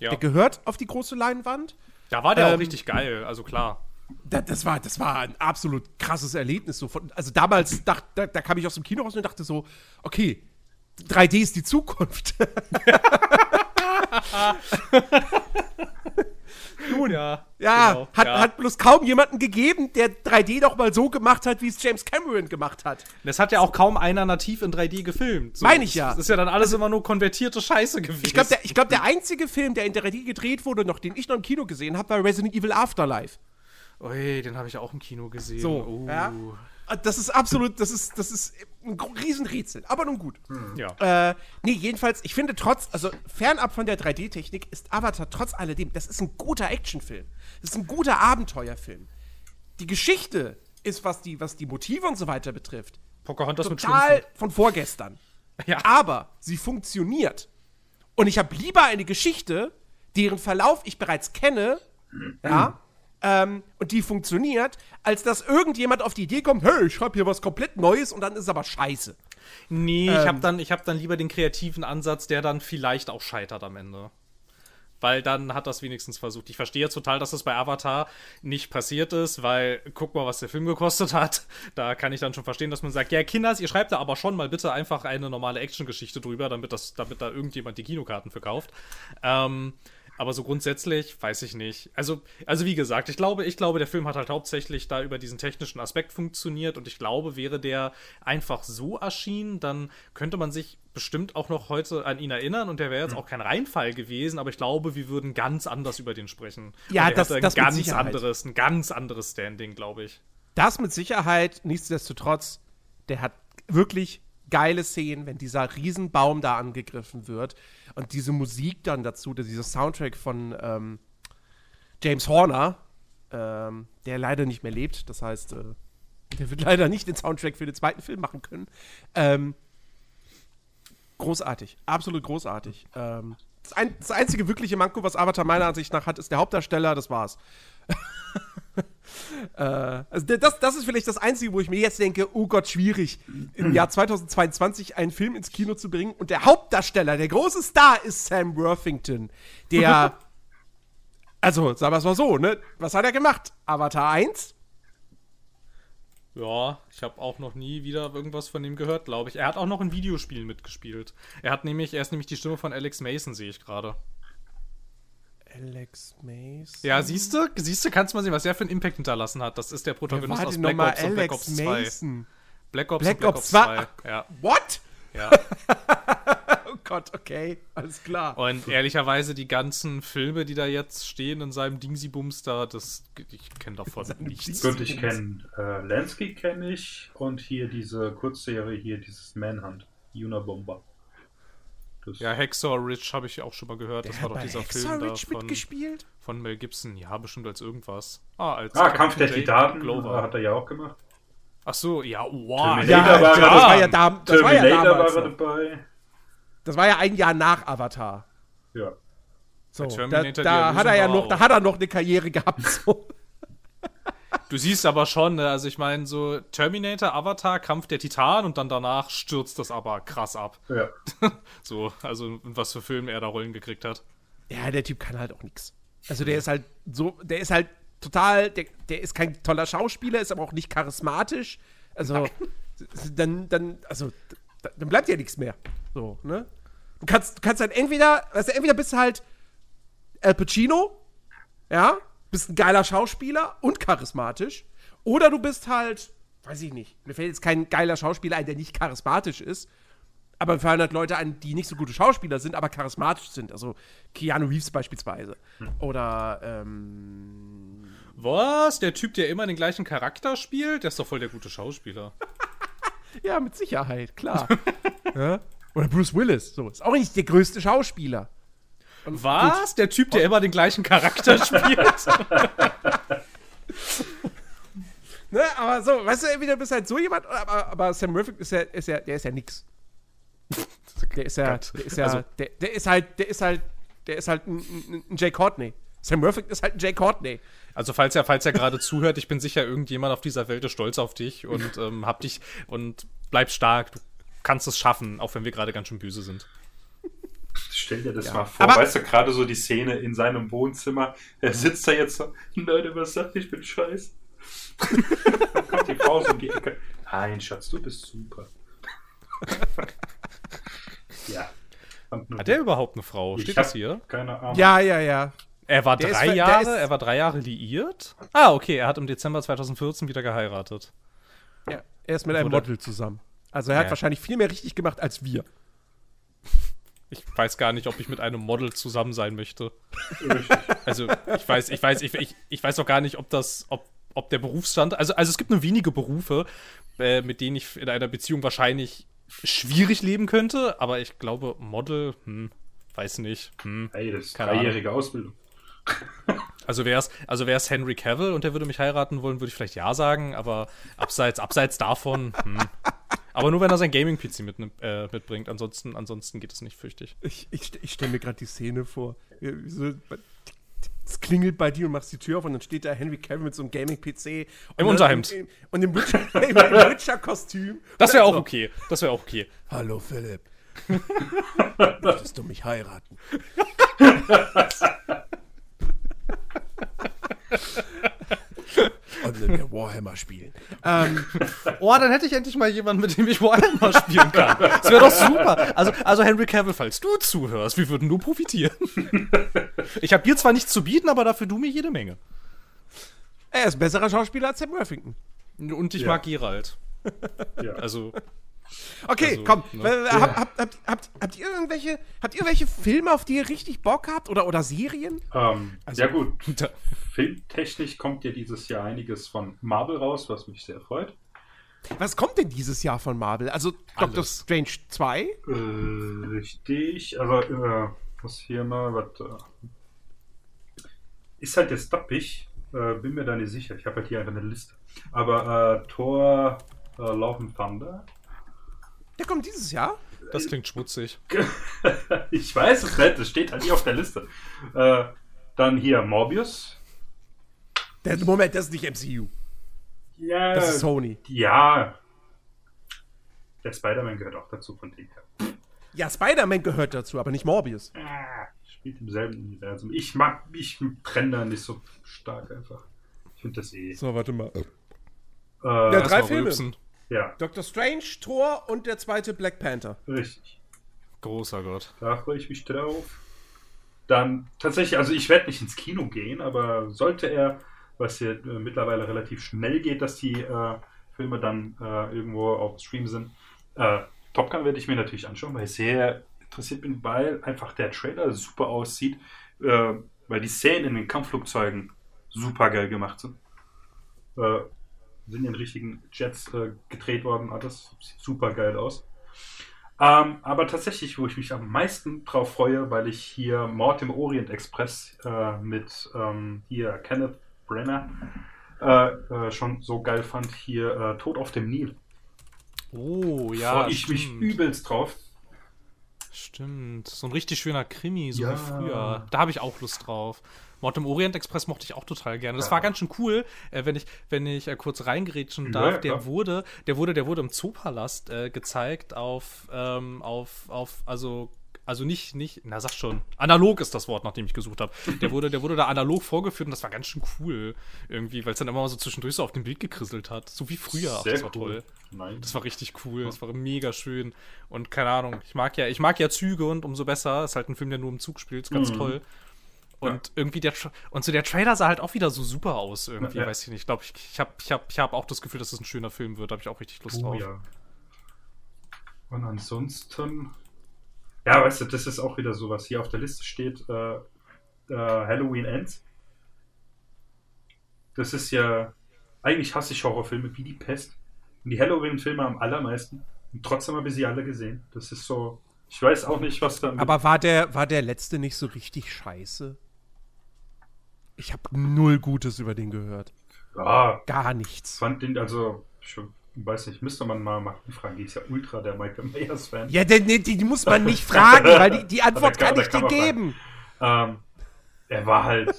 ja. Der gehört auf die große Leinwand. Da war der ähm, auch richtig geil, also klar. Da, das, war, das war ein absolut krasses Erlebnis. So von, also damals, dacht, da, da kam ich aus dem Kino raus und dachte so, okay, 3D ist die Zukunft. Nun, ja. ja, genau, hat, ja. hat bloß kaum jemanden gegeben, der 3D doch mal so gemacht hat, wie es James Cameron gemacht hat. Das hat ja auch kaum einer nativ in 3D gefilmt. So, Meine ich ja. Das ist ja dann alles immer nur konvertierte Scheiße gewesen. Ich glaube, der, ich glaub, der einzige Film, der in 3D gedreht wurde, noch den ich noch im Kino gesehen habe, war Resident Evil Afterlife. Ui, den habe ich auch im Kino gesehen. So, Oh. ja. Das ist absolut, das ist, das ist ein Riesenrätsel, aber nun gut. ja. Äh, nee, jedenfalls, ich finde trotz, also fernab von der 3D-Technik ist Avatar trotz alledem, das ist ein guter Actionfilm. Das ist ein guter Abenteuerfilm. Die Geschichte ist, was die, was die Motive und so weiter betrifft, Pocahontas total von vorgestern. Ja. Aber sie funktioniert. Und ich habe lieber eine Geschichte, deren Verlauf ich bereits kenne, ja, ähm, und die funktioniert, als dass irgendjemand auf die Idee kommt, hey, ich schreibe hier was komplett Neues und dann ist es aber scheiße. Nee, ich Ähm. habe dann, ich hab dann lieber den kreativen Ansatz, der dann vielleicht auch scheitert am Ende. Weil dann hat das wenigstens versucht. Ich verstehe jetzt total, dass das bei Avatar nicht passiert ist, weil guck mal, was der Film gekostet hat. Da kann ich dann schon verstehen, dass man sagt, ja, Kinders, ihr schreibt da aber schon mal bitte einfach eine normale Actiongeschichte drüber, damit, das, damit da irgendjemand die Kinokarten verkauft. Ähm, aber so grundsätzlich weiß ich nicht. Also, also wie gesagt, ich glaube, ich glaube, der Film hat halt hauptsächlich da über diesen technischen Aspekt funktioniert und ich glaube, wäre der einfach so erschienen, dann könnte man sich bestimmt auch noch heute an ihn erinnern und der wäre jetzt Hm. auch kein Reinfall gewesen, aber ich glaube, wir würden ganz anders über den sprechen. Ja, das- ein das ganz Sicherheit. anderes, ein ganz anderes Standing, glaube ich. Das mit Sicherheit, nichtsdestotrotz, der hat wirklich geile Szenen, wenn dieser Riesenbaum da angegriffen wird und diese Musik dann dazu, dieser Soundtrack von ähm, James Horner, ähm, der leider nicht mehr lebt. Das heißt, äh, der wird leider nicht den Soundtrack für den zweiten Film machen können. Ähm, großartig, absolut großartig. Ähm, das, ein, das, einzige wirkliche Manko, was Avatar meiner Ansicht nach hat, ist der Hauptdarsteller, das war's. äh, also das, das ist vielleicht das Einzige, wo ich mir jetzt denke, oh Gott, schwierig, im Jahr 2022 einen Film ins Kino zu bringen. Und der Hauptdarsteller, der große Star, ist Sam Worthington, der Also, sagen wir es mal so, ne? Was hat er gemacht? Avatar 1? Ja, ich habe auch noch nie wieder irgendwas von ihm gehört, glaube ich. Er hat auch noch in Videospielen mitgespielt. Er hat nämlich, er ist nämlich die Stimme von Alex Mason, sehe ich gerade. Alex Mason? Ja, siehst du, siehst du, kannst du mal sehen, was er für einen Impact hinterlassen hat. Das ist der Protagonist aus Black Ops und Black Ops 2. Mason? Black Ops Black und Black Ops 2. Ja. What? Ja. oh Gott, okay, alles klar. Und ehrlicherweise die ganzen Filme, die da jetzt stehen in seinem Dingsy-Bums da, das, ich kenne davon nichts. Gut, ich kenne äh, Lansky kenne ich und hier diese Kurzserie hier, dieses Manhunt, Unabomber. Das ja, Hexor Rich habe ich auch schon mal gehört. Der das war doch dieser Film Rich da von, mitgespielt? von Mel Gibson. Ja, bestimmt als irgendwas. Ah, als ah Kampf der Titanen Glover. hat er ja auch gemacht. Ach so, ja, wow. Terminator ja, war, ja, das war ja, da, das war ja damals war dabei. Das war ja ein Jahr nach Avatar. Ja. So, da, da hat er ja noch, da hat er noch eine Karriere gehabt. So. Du siehst aber schon, ne, also ich meine, so Terminator, Avatar, Kampf der Titan und dann danach stürzt das aber krass ab. Ja. so, also was für Filme er da Rollen gekriegt hat. Ja, der Typ kann halt auch nichts. Also der ist halt so, der ist halt total, der, der ist kein toller Schauspieler, ist aber auch nicht charismatisch. Also, dann, dann, also, dann bleibt ja nichts mehr. So, ne? Du kannst, du kannst halt entweder, also entweder bist du halt Al Pacino, ja, bist ein geiler Schauspieler und charismatisch, oder du bist halt, weiß ich nicht, mir fällt jetzt kein geiler Schauspieler ein, der nicht charismatisch ist, aber mir fallen halt Leute ein, die nicht so gute Schauspieler sind, aber charismatisch sind. Also Keanu Reeves beispielsweise. Oder, ähm. Was? Der Typ, der immer den gleichen Charakter spielt? Der ist doch voll der gute Schauspieler. ja, mit Sicherheit, klar. ja? Oder Bruce Willis, so. Ist auch nicht der größte Schauspieler. Was? Gut. Der Typ, der immer den gleichen Charakter spielt? ne, aber so, weißt du, entweder bist halt so jemand, aber, aber Sam Riffick ist ja, ist ja, der ist ja nix. Der ist ja, der ist ja, also, der, der, ist halt, der ist halt, der ist halt ein, ein Jay Courtney. Sam Murphy ist halt ein Jay Courtney. Also falls er, falls er gerade zuhört, ich bin sicher, irgendjemand auf dieser Welt ist stolz auf dich und ähm, hab dich und bleib stark. Du kannst es schaffen, auch wenn wir gerade ganz schön böse sind. Stell dir das ja. mal vor, Aber weißt du, gerade so die Szene in seinem Wohnzimmer, er sitzt da jetzt so, Leute, was sagt ich bin scheiße. Dann kommt die Frau so um die Ecke. Nein, Schatz, du bist super. ja. Hat er überhaupt eine Frau? Steht das hier? Keine Ahnung. Ja, ja, ja. Er war der drei ist, Jahre, er war drei Jahre liiert. Ah, okay, er hat im Dezember 2014 wieder geheiratet. Ja, er ist mit einem Model zusammen. Also er ja. hat wahrscheinlich viel mehr richtig gemacht als wir. Ich weiß gar nicht, ob ich mit einem Model zusammen sein möchte. also ich weiß, ich weiß, ich, ich, ich weiß auch gar nicht, ob das, ob, ob der Berufsstand. Also, also es gibt nur wenige Berufe, äh, mit denen ich in einer Beziehung wahrscheinlich schwierig leben könnte, aber ich glaube, Model, hm, weiß nicht. Hm, hey, das ist dreijährige Ausbildung. Also wäre es also wär's Henry Cavill und der würde mich heiraten wollen, würde ich vielleicht ja sagen, aber abseits, abseits davon, hm. Aber nur wenn er sein Gaming-PC mit, äh, mitbringt, ansonsten, ansonsten geht es nicht, fürchtig. Ich, ich, ich stelle mir gerade die Szene vor. So, es klingelt bei dir und machst die Tür auf und dann steht da Henry Cavill mit so einem Gaming-PC. Im Unterhemd. Und im Witcher-Kostüm. das wäre auch okay. Das wäre auch okay. Hallo Philipp. Möchtest du mich heiraten? und mit mir Warhammer spielen. Ähm, oh, dann hätte ich endlich mal jemanden, mit dem ich Warhammer spielen kann. Das wäre doch super. Also, also Henry Cavill, falls du zuhörst, wie würden du profitieren? Ich habe dir zwar nichts zu bieten, aber dafür du mir jede Menge. Er ist ein besserer Schauspieler als Sam Worthington. Und ich ja. mag Geralt. Ja. Also, Okay, also, komm. Ne? Hab, habt, habt, habt, habt, ihr irgendwelche, habt ihr irgendwelche Filme, auf die ihr richtig Bock habt? Oder, oder Serien? Ähm, also, ja, gut. Filmtechnisch kommt ja dieses Jahr einiges von Marvel raus, was mich sehr freut. Was kommt denn dieses Jahr von Marvel? Also Doctor Alles. Strange 2? Äh, richtig. Also, äh, muss hier mal was. Äh, ist halt jetzt doppig. Äh, bin mir da nicht sicher. Ich habe halt hier einfach eine Liste. Aber äh, Thor äh, Love and Thunder. Der kommt dieses Jahr? Das klingt schmutzig. ich weiß es nicht, das steht halt hier auf der Liste. Äh, dann hier Morbius. Der, Moment, das ist nicht MCU. Ja, Das ist Sony. ja. Der Spider-Man gehört auch dazu von dem her. Ja, Spider-Man gehört dazu, aber nicht Morbius. Ah, spielt im selben Universum. Ich mag, ich trenne da nicht so stark einfach. Ich finde das eh. So, warte mal. Äh, Ja, drei mal Filme. rülpsen. Ja, Doctor Strange, Thor und der zweite Black Panther. richtig. Großer Gott. Da freue ich mich drauf. Dann tatsächlich, also ich werde nicht ins Kino gehen, aber sollte er, was hier äh, mittlerweile relativ schnell geht, dass die äh, Filme dann äh, irgendwo auf Stream sind, äh, Top Gun werde ich mir natürlich anschauen, weil ich sehr interessiert bin, weil einfach der Trailer super aussieht, äh, weil die Szenen in den Kampfflugzeugen super geil gemacht sind. Sind in richtigen Jets äh, gedreht worden, alles sieht super geil aus. Ähm, aber tatsächlich, wo ich mich am meisten drauf freue, weil ich hier Mord im Orient Express äh, mit ähm, hier Kenneth Brenner äh, äh, schon so geil fand, hier äh, Tod auf dem Nil. Oh, ja. Freue ich mich stimmt. übelst drauf. Stimmt. So ein richtig schöner Krimi, so Ja. wie früher. Da habe ich auch Lust drauf. Mord im Orient Express mochte ich auch total gerne. Das Ja. war ganz schön cool, äh, wenn ich, wenn ich äh, kurz reingerätschen darf. ja, der wurde, der wurde, der wurde im Zoopalast äh, gezeigt auf, ähm, auf, auf, also also nicht, nicht, na sag schon, analog ist das Wort, nach dem ich gesucht habe. Der wurde, der wurde da analog vorgeführt und das war ganz schön cool irgendwie, weil es dann immer mal so zwischendurch so auf dem Bild gekrisselt hat. So wie früher. Ach, das war cool. toll. Nein. Das war richtig cool, das war mega schön. Und keine Ahnung, ich mag ja, ich mag ja Züge und umso besser. Ist halt ein Film, der nur im Zug spielt, ist ganz Mhm. toll. Und irgendwie der Tra- und so der Trailer sah halt auch wieder so super aus irgendwie, Ja. weiß ich nicht. Ich glaube, ich, ich habe ich hab, ich hab auch das Gefühl, dass es ein schöner Film wird. Da habe ich auch richtig Lust Oh, drauf. ja. Und ansonsten, ja, weißt du, das ist auch wieder so, was hier auf der Liste steht: äh, äh, Halloween Ends. Das ist ja, eigentlich hasse ich Horrorfilme wie die Pest. Und die Halloween-Filme am allermeisten. Und trotzdem habe ich sie alle gesehen. Das ist so, ich weiß auch nicht, was da. Aber war der, war der letzte nicht so richtig scheiße? Ich habe null Gutes über den gehört. ja, Gar nichts. fand den, also, ich weiß nicht, müsste man mal machen. fragen. Die ist ja ultra der Michael Myers-Fan. Ja, die, die, die muss man nicht fragen, weil die, die Antwort kann- kann ich kann dir geben. Ähm, er war halt,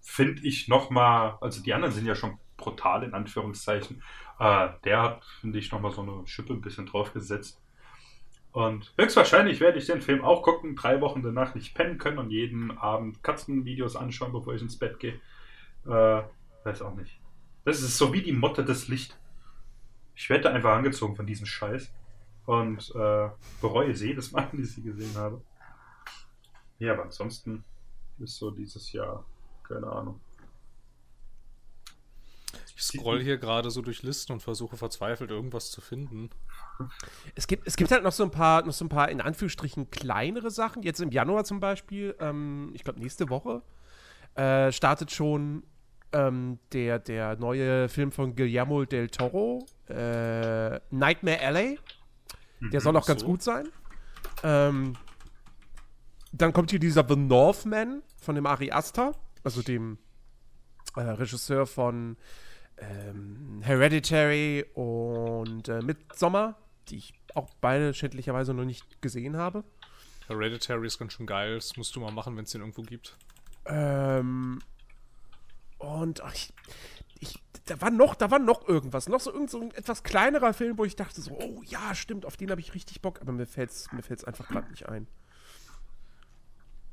finde ich, nochmal, also die anderen sind ja schon brutal in Anführungszeichen. Äh, der hat, finde ich, nochmal so eine Schippe ein bisschen draufgesetzt. Und höchstwahrscheinlich werde ich den Film auch gucken, drei Wochen danach nicht pennen können und jeden Abend Katzenvideos anschauen, bevor ich ins Bett gehe. Äh, weiß auch nicht. Das ist so wie die Motte des Licht. Ich werde einfach angezogen von diesem Scheiß und äh, bereue es jedes Mal, wenn ich sie gesehen habe. Ja, aber ansonsten ist so dieses Jahr, keine Ahnung. Ich scroll hier gerade so durch Listen und versuche verzweifelt irgendwas zu finden. Es gibt, es gibt halt noch so ein paar, noch so ein paar in Anführungsstrichen kleinere Sachen. Jetzt im Januar zum Beispiel, ähm, ich glaube nächste Woche, äh, startet schon ähm, der, der neue Film von Guillermo del Toro, äh, Nightmare Alley. Der soll auch ganz so. gut sein. Ähm, dann kommt hier dieser The Northman von dem Ari Aster, also dem äh, Regisseur von ähm, Hereditary und äh, Midsommar, die ich auch beide schändlicherweise noch nicht gesehen habe. Hereditary ist ganz schön geil. Das musst du mal machen, wenn es den irgendwo gibt. Ähm, und ach, ich, ich, da war noch, da war noch irgendwas, noch so irgend so ein etwas kleinerer Film, wo ich dachte so, oh ja, stimmt, auf den habe ich richtig Bock, aber mir fällt's, mir fällt's einfach gerade nicht ein.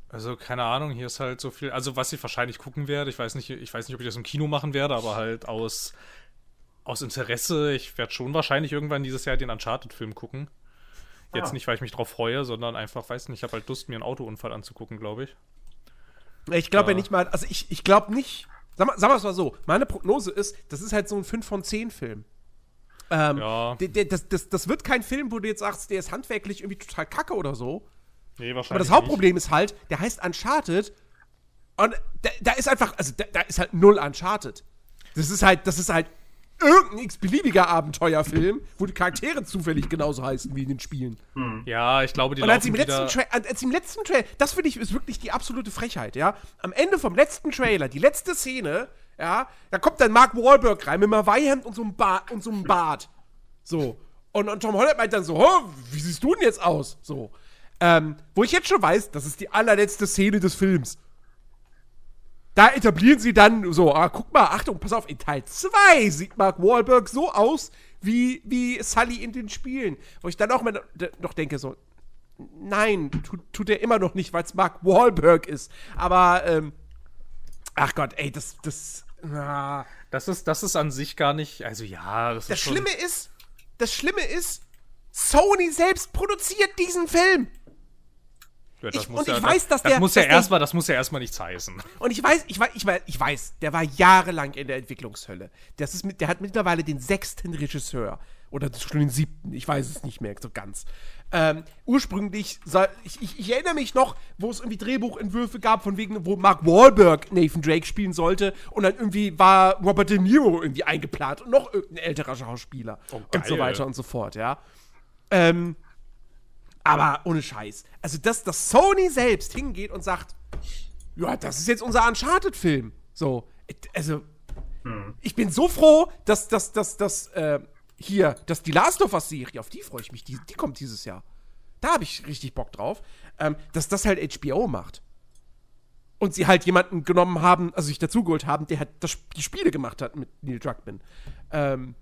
Also, keine Ahnung, hier ist halt so viel. Also, was ich wahrscheinlich gucken werde, ich weiß nicht, ich weiß nicht, ob ich das im Kino machen werde, aber halt aus, aus Interesse, ich werde schon wahrscheinlich irgendwann dieses Jahr den Uncharted-Film gucken. Jetzt Ah. nicht, weil ich mich drauf freue, sondern einfach, weiß nicht, ich habe halt Lust, mir einen Autounfall anzugucken, glaube ich. Ich glaube ja. Ja. nicht mal, also ich, ich glaube nicht, sag mal, sagen wir es mal so, meine Prognose ist, das ist halt so ein 5 von 10 Film. Ähm, Ja. das, das, das wird kein Film, wo du jetzt sagst, der ist handwerklich irgendwie total kacke oder so. Nee, wahrscheinlich. Aber das Hauptproblem ist halt, der heißt Uncharted und da, da ist einfach, also da, da ist halt null Uncharted. Das ist halt, das ist halt irgendein x-beliebiger Abenteuerfilm, wo die Charaktere zufällig genauso heißen wie in den Spielen. Ja, ich glaube, die Und als im, letzten. Tra- als im letzten Trailer, das finde ich ist wirklich die absolute Frechheit, ja. Am Ende vom letzten Trailer, die letzte Szene, ja, da kommt dann Mark Wahlberg rein mit einem Hawaii-Hemd und so einem Bart und so einem Bart. So. Und, und Tom Holland meint dann so, "Hä, wie siehst du denn jetzt aus? So. Ähm, wo ich jetzt schon weiß, das ist die allerletzte Szene des Films. Da etablieren sie dann so, ah, guck mal, Achtung, pass auf, in Teil 2 sieht Mark Wahlberg so aus wie, wie Sully in den Spielen. Wo ich dann auch mal noch denke, so, nein, tut, tut er immer noch nicht, weil es Mark Wahlberg ist. Aber, ähm, ach Gott, ey, das, das, ah. Das ist, das ist an sich gar nicht... Also ja, das, Das ist schon... Schlimme ist, das Schlimme ist, Sony selbst produziert diesen Film. Ja, das Ich- muss und ja, ich weiß, dass das der- muss ja erstmal, das muss ja erstmal nichts heißen. Und ich weiß, ich weiß, ich weiß, ich weiß, der war jahrelang in der Entwicklungshölle. Das ist mit, der hat mittlerweile den sechsten Regisseur. Oder schon den siebten, ich weiß es nicht mehr so ganz. Ähm, ursprünglich, ich, ich, ich erinnere mich noch, wo es irgendwie Drehbuchentwürfe gab, von wegen, wo Mark Wahlberg Nathan Drake spielen sollte. Und dann irgendwie war Robert De Niro irgendwie eingeplant und noch irgendein älterer Schauspieler. Oh, und so weiter und so fort, ja. Ähm, aber ohne Scheiß. Also, dass, dass Sony selbst hingeht und sagt, ja, das ist jetzt unser Uncharted-Film. So, also, ich bin so froh, dass, dass, dass, dass, äh, hier, dass die Last of Us-Serie, auf die freue ich mich, die, die kommt dieses Jahr. Da habe ich richtig Bock drauf, ähm, dass das halt HBO macht. Und sie halt jemanden genommen haben, also sich dazugeholt haben, der halt das, die Spiele gemacht hat mit Neil Druckmann. Ähm,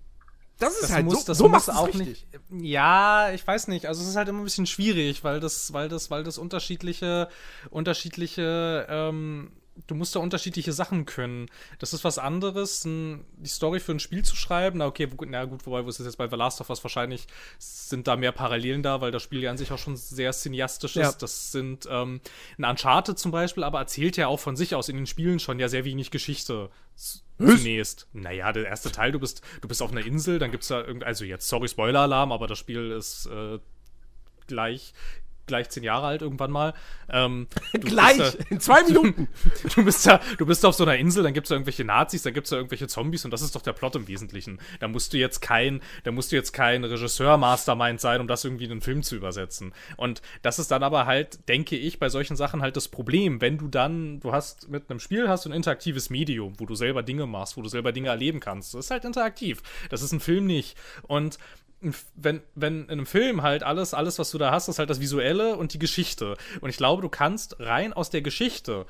das ist Das halt muss, so, das so muss auch richtig. nicht. Ja, ich weiß nicht. Also es ist halt immer ein bisschen schwierig, weil das, weil das, weil das unterschiedliche, unterschiedliche, ähm, du musst da unterschiedliche Sachen können. Das ist was anderes, ein, die Story für ein Spiel zu schreiben. Na okay, na gut, wobei, wo ist das jetzt bei The Last of Us wahrscheinlich, sind da mehr Parallelen da, weil das Spiel ja an sich auch schon sehr cineastisch ist. Ja. Das sind ähm, ein Uncharted zum Beispiel, aber erzählt ja auch von sich aus in den Spielen schon ja sehr wenig Geschichte. Z- Zunächst. Naja, der erste Teil, du bist, du bist auf einer Insel, dann gibt's da irgend, also jetzt, sorry, Spoiler-Alarm, aber das Spiel ist äh, gleich, gleich zehn Jahre alt irgendwann mal. Ähm, du Gleich, da- in zwei Minuten. Du bist da, du bist auf so einer Insel, dann gibt's da irgendwelche Nazis, dann gibt's da irgendwelche Zombies und das ist doch der Plot im Wesentlichen. Da musst du jetzt kein, da musst du jetzt kein Regisseur-Mastermind sein, um das irgendwie in einen Film zu übersetzen. Und das ist dann aber halt, denke ich, bei solchen Sachen halt das Problem, wenn du dann, du hast mit einem Spiel hast du ein interaktives Medium, wo du selber Dinge machst, wo du selber Dinge erleben kannst. Das ist halt interaktiv. Das ist ein Film nicht. Und wenn, wenn in einem Film halt alles, alles, was du da hast, ist halt das Visuelle und die Geschichte. Und ich glaube, du kannst rein aus der Geschichte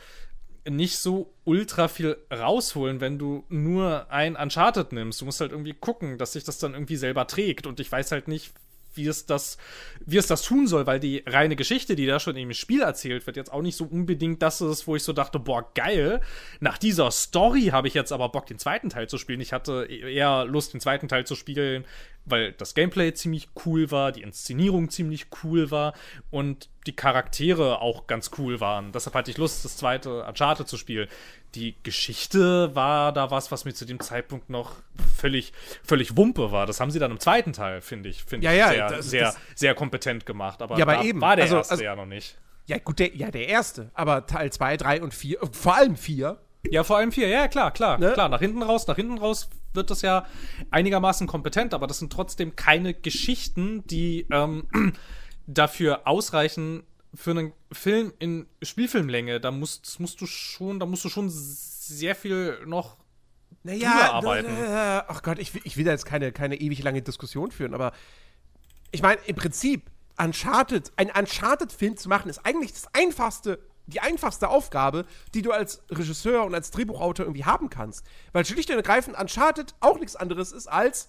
nicht so ultra viel rausholen, wenn du nur ein Uncharted nimmst. Du musst halt irgendwie gucken, dass sich das dann irgendwie selber trägt. Und ich weiß halt nicht, wie es das, wie es das tun soll, weil die reine Geschichte, die da schon im Spiel erzählt wird, jetzt auch nicht so unbedingt das ist, wo ich so dachte, boah, geil. Nach dieser Story habe ich jetzt aber Bock, den zweiten Teil zu spielen. Ich hatte eher Lust, den zweiten Teil zu spielen, weil das Gameplay ziemlich cool war, die Inszenierung ziemlich cool war und die Charaktere auch ganz cool waren. Deshalb hatte ich Lust, das zweite Uncharted zu spielen. Die Geschichte war da was, was mir zu dem Zeitpunkt noch völlig, völlig Wumpe war. Das haben sie dann im zweiten Teil, finde ich, finde Ja, ich, ja, sehr, das- sehr, das- sehr kompetent gemacht. Aber, Ja, aber eben. war der Also- erste also- ja noch nicht. Ja, gut, der, ja, der erste. Aber Teil 2, 3 und 4, vor allem 4. Ja, vor allem vier, ja, klar, klar, Ne? klar. Nach hinten raus, nach hinten raus wird das ja einigermaßen kompetent, aber das sind trotzdem keine Geschichten, die ähm, dafür ausreichen für einen Film in Spielfilmlänge. Da musst, musst du schon, da musst du schon sehr viel noch Naja, arbeiten. äh, ach Gott, ich, will- ich will da jetzt keine, keine ewig lange Diskussion führen, aber ich meine, im Prinzip, Uncharted, einen Uncharted-Film zu machen, ist eigentlich das einfachste, die einfachste Aufgabe, die du als Regisseur und als Drehbuchautor irgendwie haben kannst. Weil schlicht und ergreifend Uncharted auch nichts anderes ist als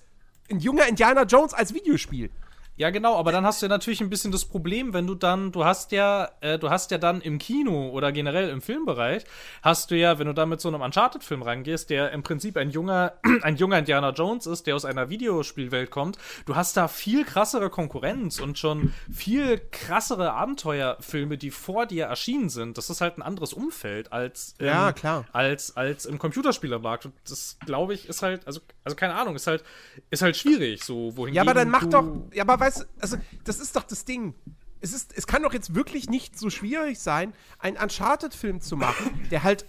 ein junger Indiana Jones als Videospiel. Ja, genau, aber dann hast du ja natürlich ein bisschen das Problem, wenn du dann, du hast ja, äh, du hast ja dann im Kino oder generell im Filmbereich, hast du ja, wenn du da mit so einem Uncharted-Film rangehst, der im Prinzip ein junger, ein junger Indiana Jones ist, der aus einer Videospielwelt kommt, du hast da viel krassere Konkurrenz und schon viel krassere Abenteuerfilme, die vor dir erschienen sind. Das ist halt ein anderes Umfeld als, ähm, Ja, klar. als, als im Computerspielermarkt. Und das, glaube ich, ist halt, also, also keine Ahnung, ist halt, ist halt schwierig, so, wohingegen Ja, aber dann mach doch. Ja, aber weißt du, also, das ist doch das Ding. Es, ist, es kann doch jetzt wirklich nicht so schwierig sein, einen Uncharted-Film zu machen, der halt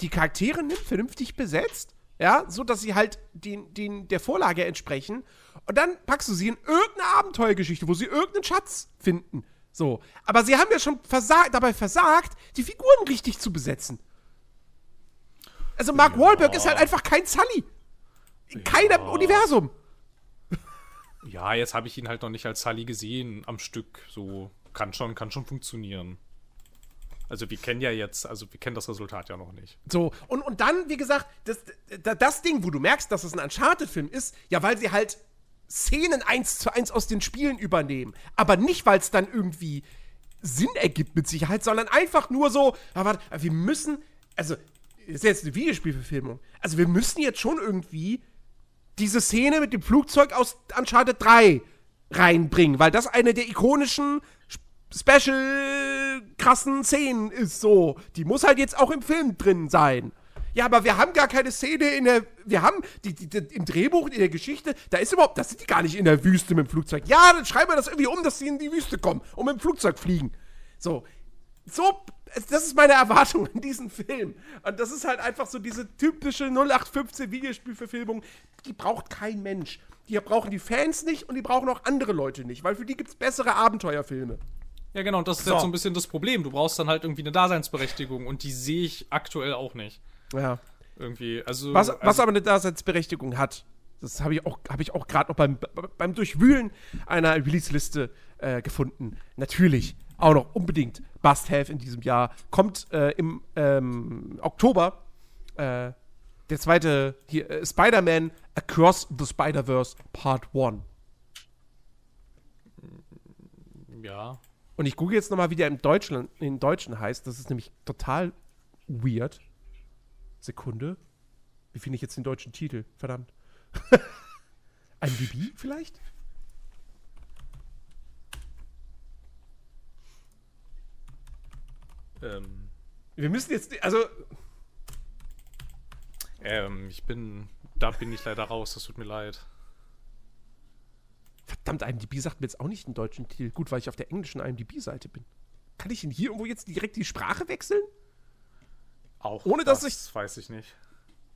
die Charaktere nimmt, vernünftig besetzt Ja, so dass sie halt den, den, der Vorlage entsprechen. Und dann packst du sie in irgendeine Abenteuergeschichte, wo sie irgendeinen Schatz finden. So. Aber sie haben ja schon versagt, dabei versagt, die Figuren richtig zu besetzen. Also Mark Ja. Wahlberg ist halt einfach kein Sully. In keinem Ja. Universum. Ja, jetzt habe ich ihn halt noch nicht als Sully gesehen am Stück. So kann schon, kann schon funktionieren. Also wir kennen ja jetzt, also wir kennen das Resultat ja noch nicht. So, und, und dann, wie gesagt, das, das, das Ding, wo du merkst, dass es ein Uncharted-Film ist, ja, weil sie halt Szenen eins zu eins aus den Spielen übernehmen. Aber nicht, weil es dann irgendwie Sinn ergibt mit Sicherheit, sondern einfach nur so, warte, wir müssen, also, ist jetzt eine Videospielverfilmung, also wir müssen jetzt schon irgendwie diese Szene mit dem Flugzeug aus Uncharted 3 reinbringen, weil das eine der ikonischen special krassen Szenen ist so. Die muss halt jetzt auch im Film drin sein. Ja, aber wir haben gar keine Szene in der. Wir haben die, die, die, im Drehbuch, in der Geschichte, da ist überhaupt. Das sind die gar nicht in der Wüste mit dem Flugzeug. Ja, dann schreiben wir das irgendwie um, dass sie in die Wüste kommen und mit dem Flugzeug fliegen. So. So. Das ist meine Erwartung in diesem Film. Und das ist halt einfach so diese typische 0815 Videospielverfilmung. Die braucht kein Mensch. Die brauchen die Fans nicht und die brauchen auch andere Leute nicht, weil für die gibt es bessere Abenteuerfilme. Ja, genau, und das ist So. jetzt so ein bisschen das Problem. Du brauchst dann halt irgendwie eine Daseinsberechtigung und die sehe ich aktuell auch nicht. Ja. Irgendwie, also. Was, also, was aber eine Daseinsberechtigung hat, das habe ich auch, hab ich auch gerade noch beim, beim Durchwühlen einer Release-Liste äh, gefunden. Natürlich auch noch unbedingt Must-Have in diesem Jahr. Kommt äh, im ähm, Oktober äh, der zweite hier, äh, Spider-Man Across the Spider-Verse Part 1. Ja. Und ich gucke jetzt noch mal, wie der im Deutschen, in Deutschen heißt. Das ist nämlich total weird. Sekunde. Wie finde ich jetzt den deutschen Titel? Verdammt. IMDb vielleicht? Ähm, Wir müssen jetzt, also, ähm, ich bin. Da bin ich leider raus, das tut mir leid. verdammt, IMDb sagt mir jetzt auch nicht den deutschen Titel. Gut, weil ich auf der englischen IMDb-Seite bin. Kann ich denn hier irgendwo jetzt direkt die Sprache wechseln? Auch Ohne, dass das weiß ich nicht.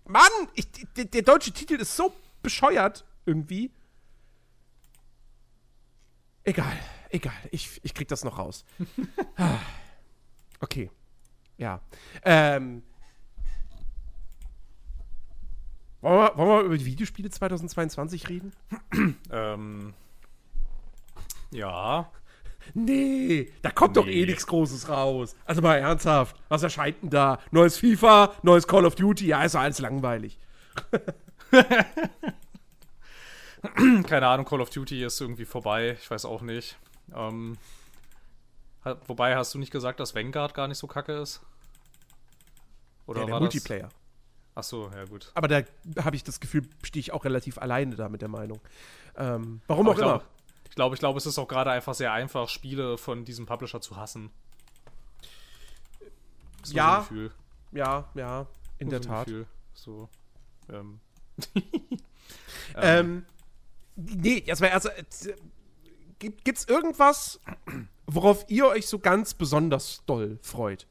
Mann, ich, der, der deutsche Titel ist so bescheuert irgendwie. Egal, egal. Ich, ich krieg das noch raus. Okay. Ja. Ähm. Wollen wir, wollen wir über die Videospiele 2022 reden? Ähm. Ja. Nee, da kommt doch eh Nee. nichts Großes raus. Also mal ernsthaft, was erscheint denn da? Neues FIFA, neues Call of Duty, ja, ist doch alles langweilig. Keine Ahnung, Call of Duty ist irgendwie vorbei. Ich weiß auch nicht. Ähm, wobei, hast du nicht gesagt, dass Vanguard gar nicht so kacke ist? Oder Ja, der war Multiplayer. Das? Ach so, ja gut. Aber da habe ich das Gefühl, stehe ich auch relativ alleine da mit der Meinung. Ähm, warum Aber auch ich immer. ich glaube, ich glaube, es ist auch gerade einfach sehr einfach, Spiele von diesem Publisher zu hassen. So Ja, Gefühl. Ja, ja, in der so ein Tat. Gefühl. So. Ähm. Ähm, nee, erstmal, also, äh, gibt, gibt's irgendwas, worauf ihr euch so ganz besonders doll freut?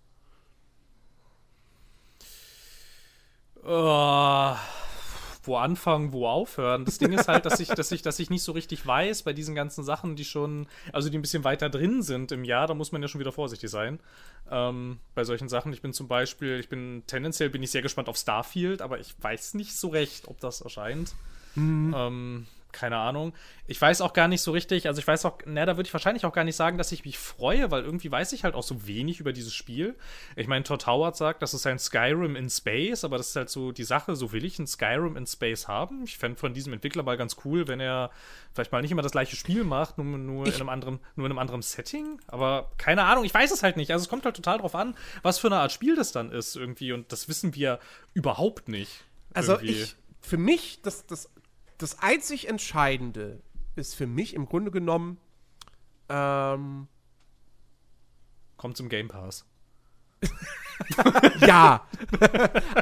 Äh, wo anfangen, wo aufhören. Das Ding ist halt, dass ich, dass ich, dass ich nicht so richtig weiß bei diesen ganzen Sachen, die schon, also die ein bisschen weiter drin sind im Jahr, da muss man ja schon wieder vorsichtig sein. Ähm, bei solchen Sachen. Ich bin zum Beispiel, ich bin tendenziell bin ich sehr gespannt auf Starfield, aber ich weiß nicht so recht, ob das erscheint. Ähm, keine Ahnung. Ich weiß auch gar nicht so richtig, also ich weiß auch, na, da würde ich wahrscheinlich auch gar nicht sagen, dass ich mich freue, weil irgendwie weiß ich halt auch so wenig über dieses Spiel. Ich meine, Todd Howard sagt, das ist ein Skyrim in Space, aber das ist halt so die Sache, so will ich ein Skyrim in Space haben. Ich fände von diesem Entwickler mal ganz cool, wenn er vielleicht mal nicht immer das gleiche Spiel macht, nur, nur, in, einem anderen, nur in einem anderen Setting. Aber keine Ahnung, ich weiß es halt nicht. Also es kommt halt total drauf an, was für eine Art Spiel das dann ist irgendwie und das wissen wir überhaupt nicht. Also irgendwie. ich, für mich, das, das, das einzig Entscheidende ist für mich im Grunde genommen, ähm, Kommt zum Game Pass. ja.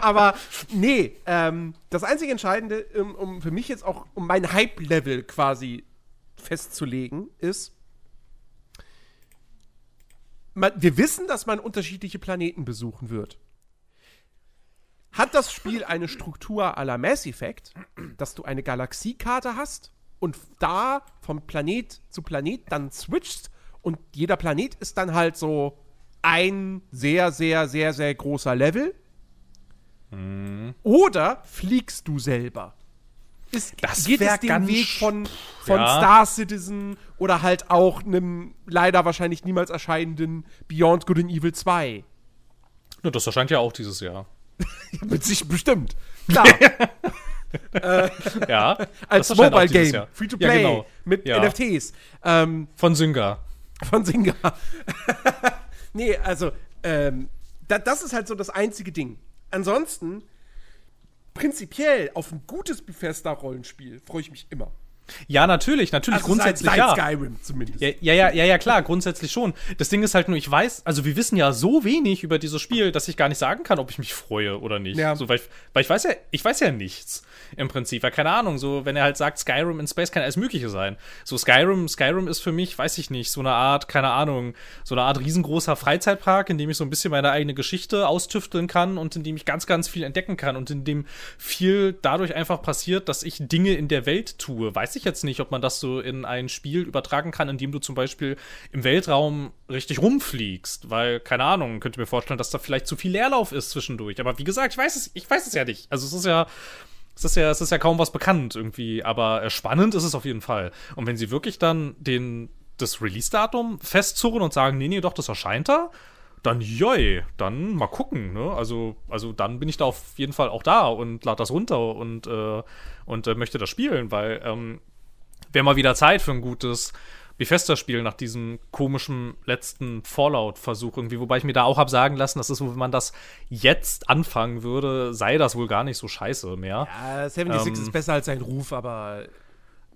Aber nee, ähm, das einzig Entscheidende, um, um für mich jetzt auch, um mein Hype-Level quasi festzulegen, ist, man, wir wissen, dass man unterschiedliche Planeten besuchen wird. Hat das Spiel eine Struktur à la Mass Effect, dass du eine Galaxiekarte hast und da vom Planet zu Planet dann switchst und jeder Planet ist dann halt so ein sehr, sehr, sehr, sehr großer Level. Oder fliegst du selber? Ist, Das geht es den Weg von, von Ja. Star Citizen oder halt auch einem leider wahrscheinlich niemals erscheinenden Beyond Good and Evil 2? Ja, das erscheint ja auch dieses Jahr. Mit sich bestimmt. Klar, Ja. als Mobile Game, free to play, Ja, genau. mit Ja. NFTs. Ähm, Von Synga. von Singa. nee, also, ähm, da, das ist halt so das einzige Ding. Ansonsten, prinzipiell auf ein gutes Bethesda-Rollenspiel freue ich mich immer. Ja, natürlich, natürlich, Also grundsätzlich seit, ja. seit Skyrim zumindest. Ja, ja, ja, ja, ja, klar, grundsätzlich schon. Das Ding ist halt nur, ich weiß, also wir wissen ja so wenig über dieses Spiel, dass ich gar nicht sagen kann, ob ich mich freue oder nicht. Ja. So, weil, ich, weil ich weiß ja, ich weiß ja nichts im Prinzip. Weil keine Ahnung, so, wenn er halt sagt, Skyrim in Space kann alles Mögliche sein. So, Skyrim, Skyrim ist für mich, weiß ich nicht, so eine Art, keine Ahnung, so eine Art riesengroßer Freizeitpark, in dem ich so ein bisschen meine eigene Geschichte austüfteln kann und in dem ich ganz, ganz viel entdecken kann und in dem viel dadurch einfach passiert, dass ich Dinge in der Welt tue. Weiß ich jetzt nicht, ob man das so in ein Spiel übertragen kann, in dem du zum Beispiel im Weltraum richtig rumfliegst, weil, keine Ahnung, könnte mir vorstellen, dass da vielleicht zu viel Leerlauf ist zwischendurch. Aber wie gesagt, ich weiß es, ich weiß es ja nicht. Also es ist ja, es ist ja, es ist ja kaum was bekannt irgendwie, aber äh, spannend ist es auf jeden Fall. Und wenn sie wirklich dann den, das Release-Datum festzurren und sagen, nee, nee, doch, das erscheint da, dann joi, dann mal gucken, ne? Also, also dann bin ich da auf jeden Fall auch da und lade das runter und, äh, und äh, möchte das spielen, weil ähm, wäre mal wieder Zeit für ein gutes Bethesda-Spiel nach diesem komischen letzten Fallout-Versuch irgendwie, wobei ich mir da auch habe sagen lassen, dass es, wenn man das jetzt anfangen würde, sei das wohl gar nicht so scheiße mehr. Ja, 76 Ähm, ist besser als sein Ruf, aber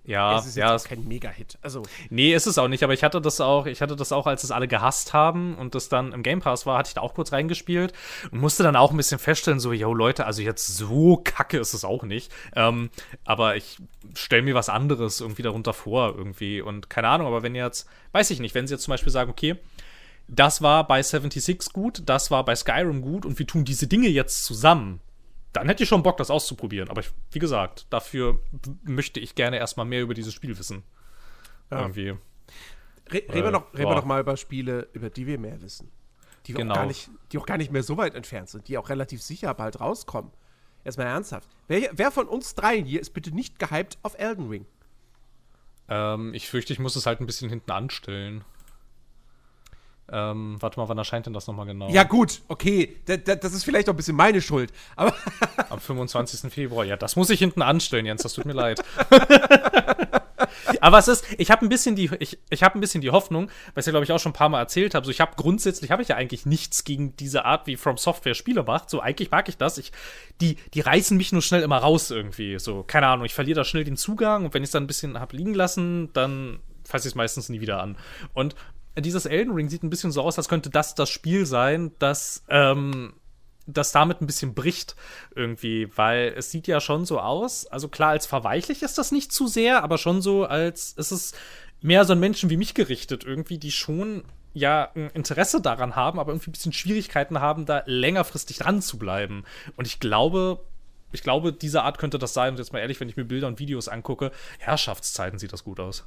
Ja, es ist ja, es kein Mega-Hit. Also, Nee, ist es auch nicht, aber ich hatte das auch, ich hatte das auch, als es alle gehasst haben und das dann im Game Pass war, hatte ich da auch kurz reingespielt und musste dann auch ein bisschen feststellen, so, yo Leute, also jetzt so kacke ist es auch nicht. Ähm, aber ich stelle mir was anderes irgendwie darunter vor, irgendwie. Und keine Ahnung, aber wenn jetzt, weiß ich nicht, wenn sie jetzt zum Beispiel sagen, okay, das war bei 76 gut, das war bei Skyrim gut und wir tun diese Dinge jetzt zusammen, dann hätte ich schon Bock, das auszuprobieren. Aber ich, wie gesagt, dafür möchte ich gerne erstmal mehr über dieses Spiel wissen. Irgendwie. re reden wir Äh, noch, reden wir noch mal über Spiele, über die wir mehr wissen. Die, Genau. auch gar nicht, die auch gar nicht mehr so weit entfernt sind, die auch relativ sicher bald rauskommen. Erstmal ernsthaft. Wer, wer von uns dreien hier ist bitte nicht gehypt auf Elden Ring? Ähm, ich fürchte, ich muss es halt ein bisschen hinten anstellen. Ähm, warte mal, wann erscheint denn das nochmal genau? Ja, gut, okay. Da, da, das ist vielleicht auch ein bisschen meine Schuld. Aber Am 25. Februar. Ja, das muss ich hinten anstellen, Jens, das tut mir leid. Aber es ist, ich habe ein bisschen die, ich, ich habe ein bisschen die Hoffnung, was ich ja glaube ich auch schon ein paar Mal erzählt habe. So, ich habe grundsätzlich habe ich ja eigentlich nichts gegen diese Art, wie From Software Spiele macht. So, eigentlich mag ich das. Ich, die, die reißen mich nur schnell immer raus irgendwie. So, keine Ahnung, ich verliere da schnell den Zugang und wenn ich es dann ein bisschen hab liegen lassen, dann fasse ich es meistens nie wieder an. Und dieses Elden Ring sieht ein bisschen so aus, als könnte das das Spiel sein, das ähm, das damit ein bisschen bricht irgendwie, weil es sieht ja schon so aus, also klar, als verweichlich ist das nicht zu sehr, aber schon so, als ist es mehr so an Menschen wie mich gerichtet irgendwie, die schon ja ein Interesse daran haben, aber irgendwie ein bisschen Schwierigkeiten haben, da längerfristig dran zu bleiben. Und ich glaube, ich glaube, diese Art könnte das sein. Und jetzt mal ehrlich, wenn ich mir Bilder und Videos angucke, Herrschaftszeiten sieht das gut aus.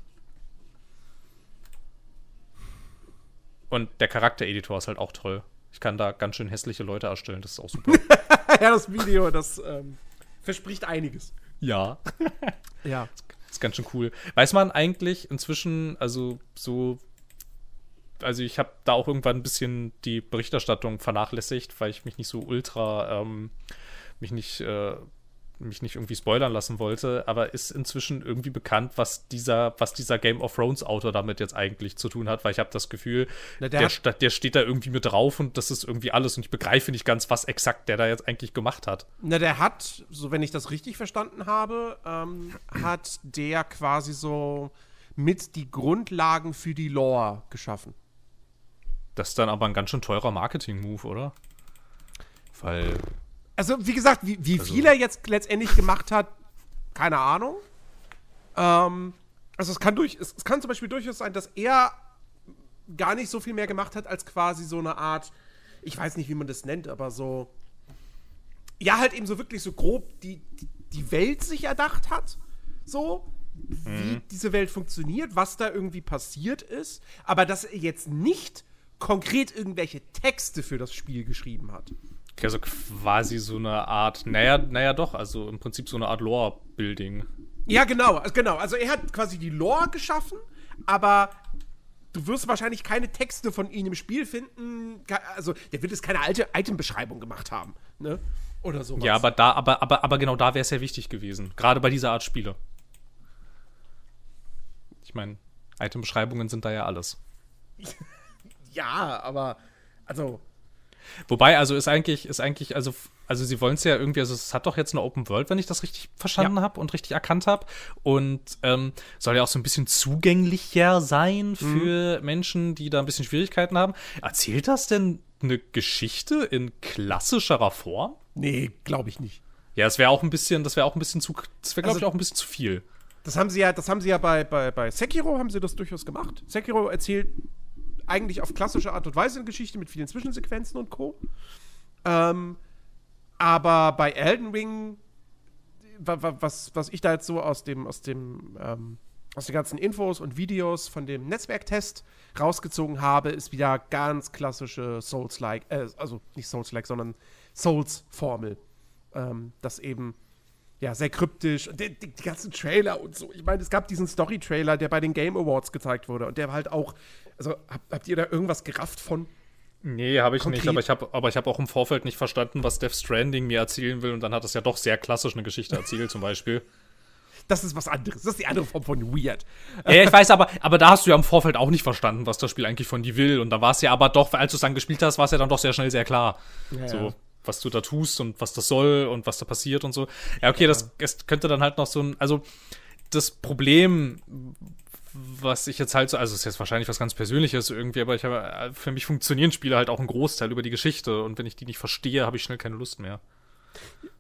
Und der Charaktereditor ist halt auch toll. Ich kann da ganz schön hässliche Leute erstellen, das ist auch super. ja, das Video, das ähm, verspricht einiges. ja. Ja. ist ganz schön cool. Weiß man eigentlich inzwischen, also so, also ich habe da auch irgendwann ein bisschen die Berichterstattung vernachlässigt, weil ich mich nicht so ultra, ähm, mich nicht, äh, mich nicht irgendwie spoilern lassen wollte, aber ist inzwischen irgendwie bekannt, was dieser, was dieser Game of Thrones Autor damit jetzt eigentlich zu tun hat, weil ich habe das Gefühl, Na, der der, der steht da irgendwie mit drauf und das ist irgendwie alles und ich begreife nicht ganz, was exakt der da jetzt eigentlich gemacht hat. Na, der hat, so wenn ich das richtig verstanden habe, ähm, hat der quasi so mit die Grundlagen für die Lore geschaffen. Das ist dann aber ein ganz schön teurer Marketing-Move, oder? Weil Also, wie gesagt, wie, wie Also- viel er jetzt letztendlich gemacht hat, keine Ahnung. Ähm, also, es kann, durch, es, es kann zum Beispiel durchaus sein, dass er gar nicht so viel mehr gemacht hat, als quasi so eine Art, ich weiß nicht, wie man das nennt, aber so ja, halt eben so wirklich so grob die, die, die Welt sich erdacht hat. So, wie diese Welt funktioniert, was da irgendwie passiert ist, aber dass er jetzt nicht konkret irgendwelche Texte für das Spiel geschrieben hat. Also quasi so eine Art, naja, naja doch, also im Prinzip so eine Art Lore-Building. Ja, genau, also genau. Also er hat quasi die Lore geschaffen, aber du wirst wahrscheinlich keine Texte von ihm im Spiel finden. Also der wird jetzt keine alte Item-Beschreibung gemacht haben, ne? Oder sowas. Ja, aber da, aber, aber, aber genau da wäre es ja wichtig gewesen. Gerade bei dieser Art Spiele. Ich meine, Item-Beschreibungen sind da ja alles. Ja, aber also Wobei, also ist eigentlich, ist eigentlich, also, also sie wollen es ja irgendwie, also es hat doch jetzt eine Open World, wenn ich das richtig verstanden Ja. habe und richtig erkannt habe. Und ähm, soll ja auch so ein bisschen zugänglicher sein für Menschen, die da ein bisschen Schwierigkeiten haben. Erzählt das denn eine Geschichte in klassischerer Form? nee, glaube ich nicht. Ja, das wäre auch ein bisschen, das wäre auch ein bisschen zu, das wäre, glaube Also- ich, auch ein bisschen zu viel. Das haben sie ja, das haben sie ja bei, bei, bei Sekiro haben sie das durchaus gemacht. Sekiro erzählt eigentlich auf klassische Art und Weise eine Geschichte mit vielen Zwischensequenzen und Co. Ähm, aber bei Elden Ring, wa- wa- was, was ich da jetzt so aus dem, aus dem, ähm, aus den ganzen Infos und Videos von dem Netzwerktest rausgezogen habe, ist wieder ganz klassische Souls-like, äh, also nicht Souls-like, sondern Souls-Formel. Ähm, das eben ja, sehr kryptisch. Und die, die, die ganzen Trailer und so. Ich meine, es gab diesen Story-Trailer, der bei den Game Awards gezeigt wurde. Und der war halt auch. Also, hab, habt ihr da irgendwas gerafft von? Nee, habe ich Konkret. nicht, aber ich habe aber ich habe auch im Vorfeld nicht verstanden, was Death Stranding mir erzählen will und dann hat es ja doch sehr klassisch eine Geschichte erzählt zum Beispiel. Das ist was anderes. Das ist die andere Form von Weird. Ja, ich weiß, aber, aber da hast du ja im Vorfeld auch nicht verstanden, was das Spiel eigentlich von dir will. Und da war es ja aber doch, als du es dann gespielt hast, war es ja dann doch sehr schnell sehr klar. Ja, so, ja. Was du da tust und was das soll und was da passiert und so. Ja, okay, das, es könnte dann halt noch so ein, also das Problem, was ich jetzt halt so, also es ist jetzt wahrscheinlich was ganz Persönliches irgendwie, aber ich habe, für mich funktionieren Spiele halt auch ein Großteil über die Geschichte und wenn ich die nicht verstehe, habe ich schnell keine Lust mehr.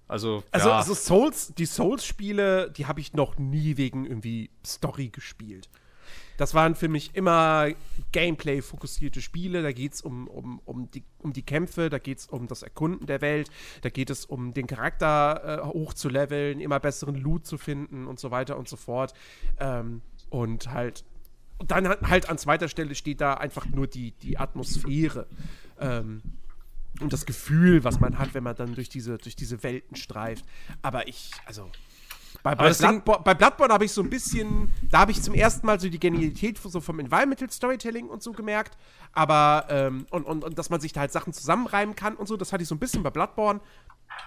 Also, Also, ja. also Souls, die Souls-Spiele, die habe ich noch nie wegen irgendwie Story gespielt. Das waren für mich immer Gameplay-fokussierte Spiele. Da geht es um, um, um, die, um die Kämpfe, da geht es um das Erkunden der Welt, da geht es um den Charakter äh, hochzuleveln, immer besseren Loot zu finden und so weiter und so fort. Ähm, und halt, dann halt- halt an zweiter Stelle steht da einfach nur die, die Atmosphäre. Ähm, und das Gefühl, was man hat, wenn man dann durch diese, durch diese Welten streift. Aber ich, also. Bei, bei, Bloodborne, bei Bloodborne habe ich so ein bisschen, da habe ich zum ersten Mal so die Genialität so vom Environmental Storytelling und so gemerkt. Aber, ähm, und, und, und dass man sich da halt Sachen zusammenreimen kann und so, das hatte ich so ein bisschen bei Bloodborne.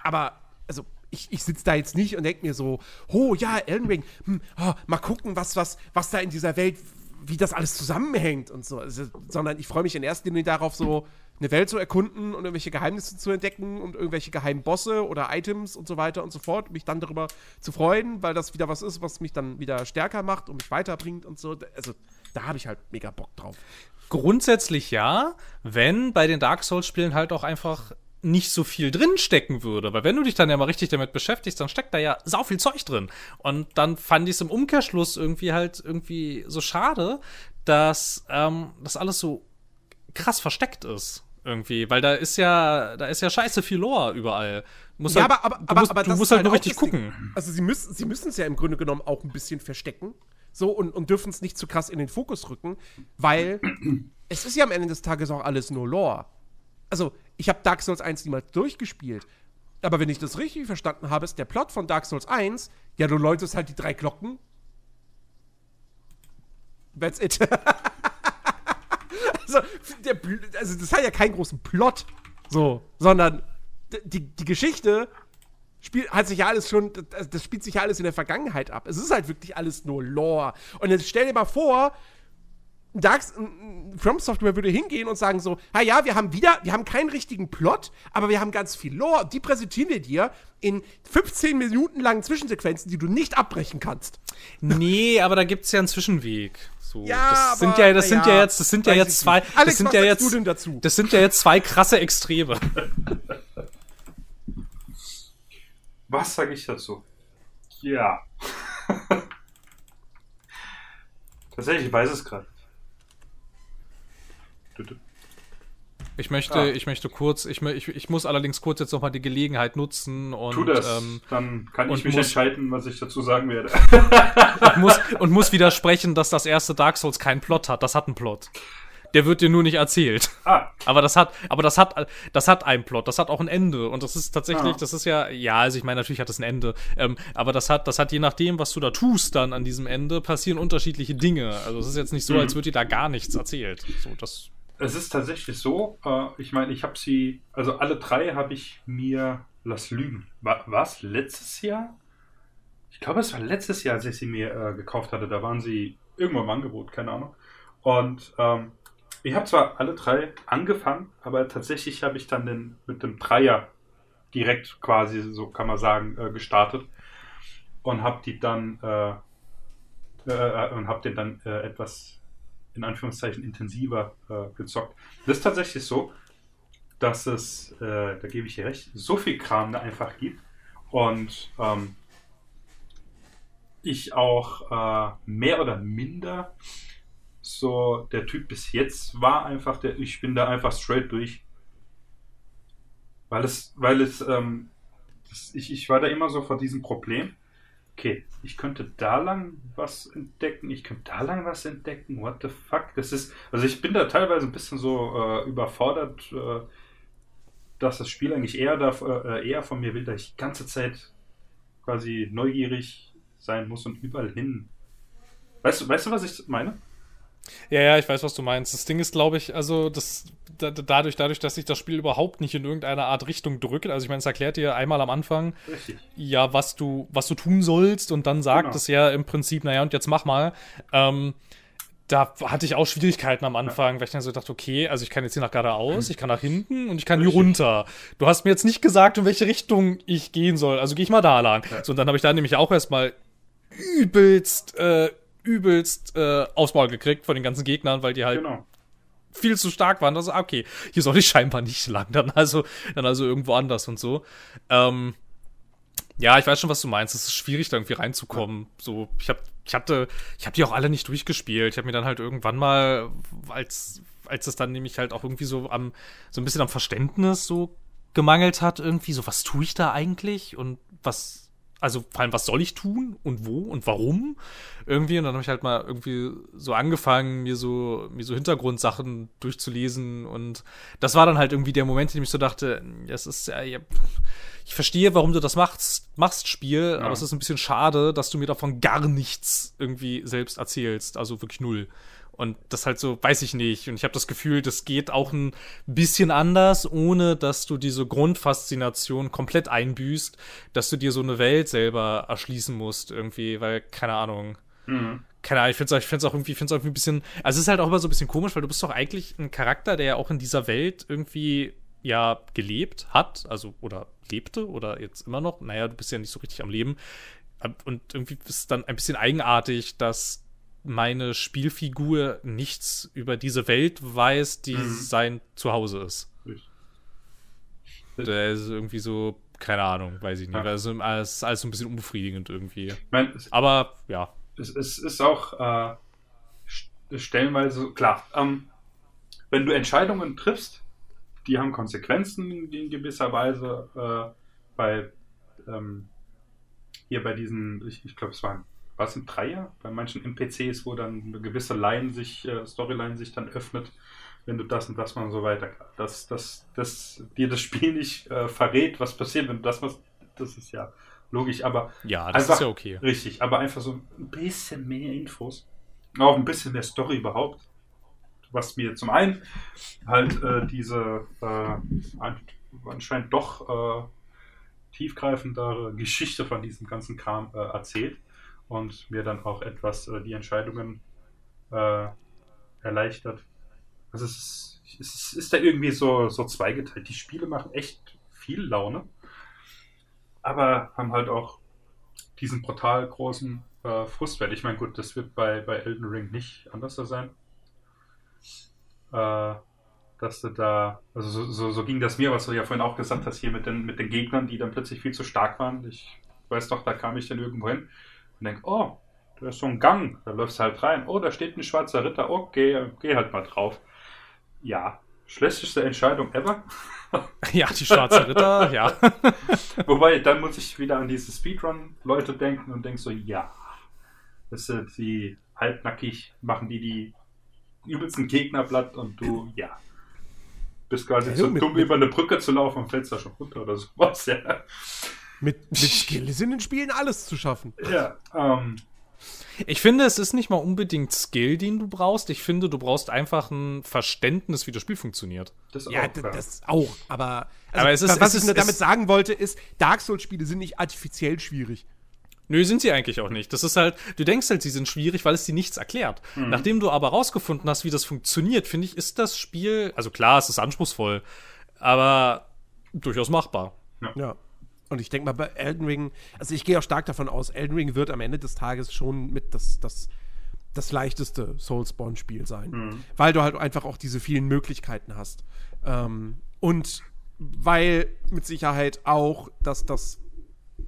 Aber, also, ich, ich sitze da jetzt nicht und denke mir so, oh ja, Elden Ring, hm, oh, mal gucken, was, was, was da in dieser Welt, wie das alles zusammenhängt und so. Also, sondern ich freue mich in erster Linie darauf, so eine Welt zu erkunden und irgendwelche Geheimnisse zu entdecken und irgendwelche geheimen Bosse oder Items und so weiter und so fort. Mich dann darüber zu freuen, weil das wieder was ist, was mich dann wieder stärker macht und mich weiterbringt und so. Also, da habe ich halt mega Bock drauf. Grundsätzlich ja, wenn bei den Dark Souls-Spielen halt auch einfach nicht so viel drin stecken würde. Weil wenn du dich dann ja mal richtig damit beschäftigst, dann steckt da ja sau viel Zeug drin. Und dann fand ich es im Umkehrschluss irgendwie halt irgendwie so schade, dass ähm, das alles so krass versteckt ist. Irgendwie, weil da ist ja, da ist ja scheiße viel Lore überall. Du musst Ja, halt, aber, aber, du aber, musst, aber du das musst halt nur auch richtig das Ding. gucken. Also sie müssen sie müssen es ja im Grunde genommen auch ein bisschen verstecken. So und, und dürfen es nicht zu krass in den Fokus rücken, weil es ist ja am Ende des Tages auch alles nur Lore. Also, ich habe Dark Souls 1 niemals durchgespielt. Aber wenn ich das richtig verstanden habe, ist der Plot von Dark Souls 1, ja, du läutest halt die drei Glocken. That's it. also, der, also, das hat ja keinen großen Plot. So, sondern die, die Geschichte spielt, hat sich ja alles schon, das spielt sich ja alles in der Vergangenheit ab. Es ist halt wirklich alles nur Lore. Und jetzt stell dir mal vor, Dark, From Software würde hingehen und sagen so, ha ja, wir haben wieder, wir haben keinen richtigen Plot, aber wir haben ganz viel Lore. Die präsentieren wir dir in 15 Minuten langen Zwischensequenzen, die du nicht abbrechen kannst. Nee, aber da gibt's ja einen Zwischenweg. So, Ja, das sind aber, ja, das na sind ja, ja jetzt, das sind ja jetzt zwei. Alex, das sind ja jetzt, du denn dazu? das sind ja jetzt zwei krasse Extreme. Was sage ich dazu? Ja. Tatsächlich, ich weiß es gerade. Du. Ich möchte, Ah. ich möchte kurz, ich, ich, ich muss allerdings kurz jetzt nochmal die Gelegenheit nutzen und, Tu das, ähm, dann kann ich mich muss- entscheiden, was ich dazu sagen werde. und, muss, und muss widersprechen, dass das erste Dark Souls keinen Plot hat. Das hat einen Plot. Der wird dir nur nicht erzählt. ah, Aber das hat, aber das hat, das hat einen Plot, das hat auch ein Ende. Und das ist tatsächlich, Ah. das ist ja, ja, also ich meine, natürlich hat es ein Ende. Ähm, aber das hat, das hat je nachdem, was du da tust, dann an diesem Ende, passieren unterschiedliche Dinge. Also es ist jetzt nicht so, Mhm. als würde dir da gar nichts erzählt. So, das, es ist tatsächlich so, äh, ich meine, ich habe sie, also alle drei habe ich mir, lass lügen, war was, letztes Jahr? Ich glaube, es war letztes Jahr, als ich sie mir äh, gekauft hatte. Da waren sie irgendwo im Angebot, keine Ahnung. Und ähm, ich habe zwar alle drei angefangen, aber tatsächlich habe ich dann den, mit dem Dreier direkt quasi, so kann man sagen, äh, gestartet und habe die dann äh, äh, und habe den dann äh, etwas in Anführungszeichen intensiver äh, gezockt. Das ist tatsächlich so, dass es, äh, da gebe ich dir recht, so viel Kram da einfach gibt und ähm, ich auch äh, mehr oder minder so der Typ bis jetzt war einfach der, ich bin da einfach straight durch. Weil es, weil es, ähm, das, ich, ich war da immer so vor diesem Problem. Okay, ich könnte da lang was entdecken, ich könnte da lang was entdecken, what the fuck? Das ist, also ich bin da teilweise ein bisschen so äh, überfordert, äh, dass das Spiel eigentlich eher, da, äh, eher von mir will, dass ich die ganze Zeit quasi neugierig sein muss und überall hin. Weißt weißt du, was ich meine? Ja, ja, ich weiß, was du meinst. Das Ding ist, glaube ich, also das da, dadurch, dadurch, dass sich das Spiel überhaupt nicht in irgendeiner Art Richtung drückt. Also ich meine, es erklärt dir einmal am Anfang, Richtig. ja, was du, was du tun sollst und dann sagt Genau. es ja im Prinzip, naja, und jetzt mach mal. Ähm, da hatte ich auch Schwierigkeiten am Anfang, weil ich dann so dachte, okay, also ich kann jetzt hier nach geradeaus, ich kann nach hinten und ich kann hier Richtig. runter. Du hast mir jetzt nicht gesagt, in welche Richtung ich gehen soll, also gehe ich mal da lang. Ja. So, und dann habe ich da nämlich auch erstmal übelst, äh, übelst äh, aufs Maul gekriegt von den ganzen Gegnern, weil die halt Genau. viel zu stark waren. Also, ah, okay, hier soll ich scheinbar nicht lang, dann also, dann also irgendwo anders und so. Ähm, ja, ich weiß schon, was du meinst. Es ist schwierig, da irgendwie reinzukommen. So, ich hab, ich hatte, ich habe die auch alle nicht durchgespielt. Ich habe mir dann halt irgendwann mal, als, als es dann nämlich halt auch irgendwie so am, so ein bisschen am Verständnis so gemangelt hat, irgendwie so, was tue ich da eigentlich und was, also vor allem, was soll ich tun und wo und warum? Irgendwie, und dann habe ich halt mal irgendwie so angefangen, mir so, mir so Hintergrundsachen durchzulesen und das war dann halt irgendwie der Moment, in dem ich so dachte, das ist ja, ja ich verstehe, warum du das machst, machst Spiel, Ja. aber es ist ein bisschen schade, dass du mir davon gar nichts irgendwie selbst erzählst, also wirklich null. Und das halt so, weiß ich nicht. Und ich habe das Gefühl, das geht auch ein bisschen anders, ohne dass du diese Grundfaszination komplett einbüßt, dass du dir so eine Welt selber erschließen musst, irgendwie, weil, keine Ahnung. Mhm. Keine Ahnung, ich finde es ich find's auch irgendwie, ich find's auch irgendwie ein bisschen. Also es ist halt auch immer so ein bisschen komisch, weil du bist doch eigentlich ein Charakter, der ja auch in dieser Welt irgendwie ja gelebt hat, also oder lebte oder jetzt immer noch. Naja, du bist ja nicht so richtig am Leben. Und irgendwie ist es dann ein bisschen eigenartig, dass meine Spielfigur nichts über diese Welt weiß, die Mhm. sein Zuhause ist. Der ist irgendwie so, keine Ahnung, weiß ich nicht. Ja. Also es ist alles so ein bisschen unbefriedigend irgendwie. Meine, es, Aber ja. es, es ist auch äh, st- stellenweise klar. Ähm, wenn du Entscheidungen triffst, die haben Konsequenzen in gewisser Weise. Äh, bei ähm, hier bei diesen, ich, ich glaube, es waren was ein Dreier bei manchen NPCs, wo dann eine gewisse Line sich, äh, Storyline sich dann öffnet, wenn du das und das mal und so weiter. Dass, dass, dass dir das Spiel nicht äh, verrät, was passiert, wenn du das machst, das ist ja logisch, aber Ja, das Einfach- ist ja okay. Richtig, aber einfach so ein bisschen mehr Infos. Auch ein bisschen mehr Story überhaupt. Was mir zum einen halt äh, diese äh, an- anscheinend doch äh, tiefgreifendere Geschichte von diesem ganzen Kram äh, erzählt und mir dann auch etwas äh, die Entscheidungen äh, erleichtert. Also es ist, es ist, da irgendwie so, so zweigeteilt. Die Spiele machen echt viel Laune, aber haben halt auch diesen brutal großen äh, Frustwert. Ich meine, gut, das wird bei, bei Elden Ring nicht anders sein. Äh, dass du da, also so, so, so ging das mir, was du ja vorhin auch gesagt hast, hier mit den, mit den Gegnern, die dann plötzlich viel zu stark waren. Ich weiß doch, da kam ich dann irgendwo hin und denke, oh, da ist so ein Gang, da läufst du halt rein. Oh, da steht ein schwarzer Ritter, okay, geh halt mal drauf. Ja, schlechteste Entscheidung ever. Ja, die schwarzen Ritter, ja. Wobei, dann muss ich wieder an diese Speedrun-Leute denken und denke so, ja. Das sind die halbnackig, machen die die übelsten Gegner platt und du, ja. Bist quasi Ja, so dumm, über eine Brücke zu laufen und fällst da schon runter oder sowas, ja. Mit, mit Skill ist in den Spielen alles zu schaffen. Ja, ähm, Ich finde, es ist nicht mal unbedingt Skill, den du brauchst. Ich finde, du brauchst einfach ein Verständnis, wie das Spiel funktioniert. das Ja, auch, d- das auch. Aber, also, Aber es ist- was es ich ist- nur damit sagen wollte, ist, Dark Souls-Spiele sind nicht artifiziell schwierig. Nö, sind sie eigentlich auch nicht. Das ist halt, du denkst halt, sie sind schwierig, weil es dir nichts erklärt. Nachdem du aber rausgefunden hast, wie das funktioniert, finde ich, ist das Spiel, also klar, es ist anspruchsvoll, aber durchaus machbar. Ja. Und ich denke mal, bei Elden Ring, also ich gehe auch stark davon aus, Elden Ring wird am Ende des Tages schon mit das, das, das leichteste Soulspawn-Spiel sein. Weil du halt einfach auch diese vielen Möglichkeiten hast. Ähm, und weil mit Sicherheit auch, dass das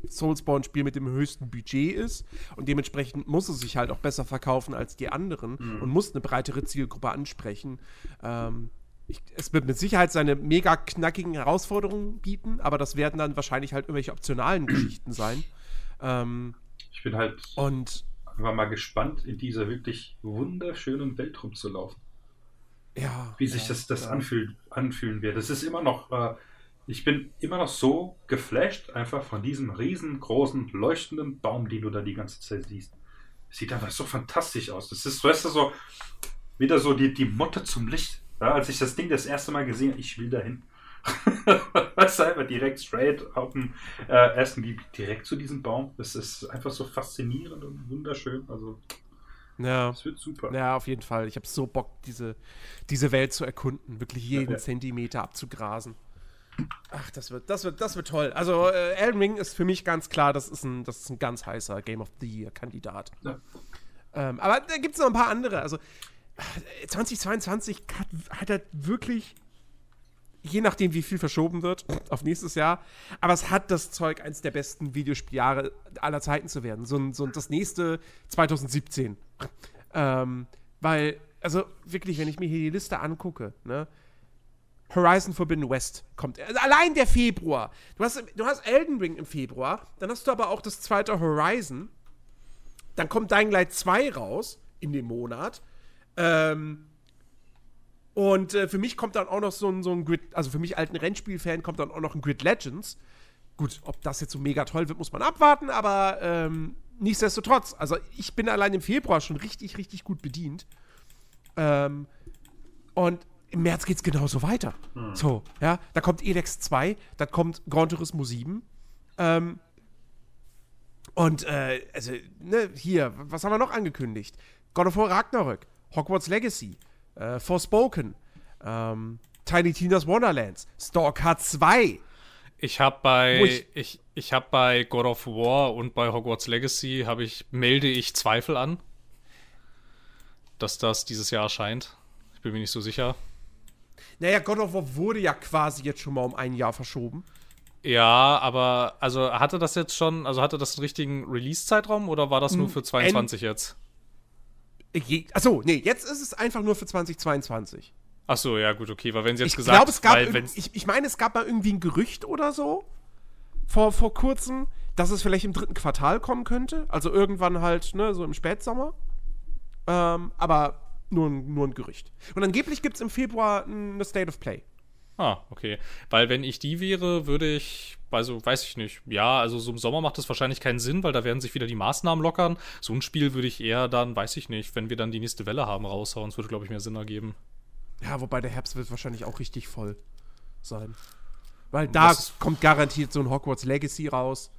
Soulspawn-Spiel mit dem höchsten Budget ist und dementsprechend muss es sich halt auch besser verkaufen als die anderen und muss eine breitere Zielgruppe ansprechen. Ähm, ich, es wird mit Sicherheit seine mega knackigen Herausforderungen bieten, aber das werden dann wahrscheinlich halt irgendwelche optionalen Geschichten sein. Ähm, Ich bin halt und einfach mal gespannt, in dieser wirklich wunderschönen Welt rumzulaufen. ja. Wie sich ja, das, das ja. anfühlen, anfühlen wird. Es ist immer noch, äh, ich bin immer noch so geflasht einfach von diesem riesengroßen, leuchtenden Baum, den du da die ganze Zeit siehst. Es sieht einfach so fantastisch aus. Das ist, weißt du, so wieder so die, die Motte zum Licht. Ja, als ich das Ding das erste Mal gesehen habe, ich will dahin. weißt du, einfach direkt straight auf dem äh, ersten Gebiet, direkt zu diesem Baum. Das ist einfach so faszinierend und wunderschön. Also, Ja. es wird super. Ja, auf jeden Fall. Ich habe so Bock, diese, diese Welt zu erkunden, wirklich jeden Ja. Zentimeter abzugrasen. Ach, das wird, das wird, das wird toll. Also äh, Elden Ring ist für mich ganz klar, das ist ein, das ist ein ganz heißer Game of the Year Kandidat. Ja. Ähm, aber da gibt es noch ein paar andere. Also 2022 hat, hat er wirklich, je nachdem wie viel verschoben wird, auf nächstes Jahr, aber es hat das Zeug, eins der besten Videospieljahre aller Zeiten zu werden. So, so das nächste 2017. Ähm, weil, also wirklich, wenn ich mir hier die Liste angucke, ne, Horizon Forbidden West kommt. Also allein der Februar. Du hast, du hast Elden Ring im Februar, dann hast du aber auch das zweite Horizon. Dann kommt Dying Light 2 raus in dem Monat. Ähm, und äh, für mich kommt dann auch noch so ein, so ein Grid, also für mich alten Rennspiel-Fan kommt dann auch noch ein Grid Legends. Gut, ob das jetzt so mega toll wird, muss man abwarten, aber ähm, nichtsdestotrotz, also ich bin allein im Februar schon richtig, richtig gut bedient. Ähm, und im März geht's genauso weiter. So, ja, da kommt Elex 2, da kommt Gran Turismo 7. Ähm, und, äh, also, ne, hier, was haben wir noch angekündigt? God of War Ragnarök, Hogwarts Legacy, äh, Forspoken, ähm, Tiny Tina's Wonderlands, Stalker 2. Ich habe bei ich, ich- ich, habe bei God of War und bei Hogwarts Legacy habe ich melde ich Zweifel an, dass das dieses Jahr erscheint. Ich bin mir nicht so sicher. Naja, God of War wurde ja quasi jetzt schon mal um ein Jahr verschoben. Ja, aber also hatte das jetzt schon, also hatte das einen richtigen Release-Zeitraum oder war das nur für 22 jetzt? Je- Achso, nee, jetzt ist es einfach nur für 2022. Ach so, ja gut, okay, weil wenn sie jetzt Ich gesagt, glaube, es gab, weil irg- wenn's- ich, ich meine, es gab mal irgendwie ein Gerücht oder so vor, vor kurzem, dass es vielleicht im dritten Quartal kommen könnte. Also irgendwann halt, ne, so im Spätsommer. Ähm, aber nur, nur ein Gerücht. Und angeblich gibt es im Februar eine State of Play. Ah, okay. Weil wenn ich die wäre, würde ich, also weiß ich nicht. Ja, also so im Sommer macht das wahrscheinlich keinen Sinn, weil da werden sich wieder die Maßnahmen lockern. So ein Spiel würde ich eher dann, weiß ich nicht, wenn wir dann die nächste Welle haben, raushauen. Das würde, glaube ich, mehr Sinn ergeben. Ja, wobei der Herbst wird wahrscheinlich auch richtig voll sein. Weil da Was- kommt garantiert so ein Hogwarts Legacy raus.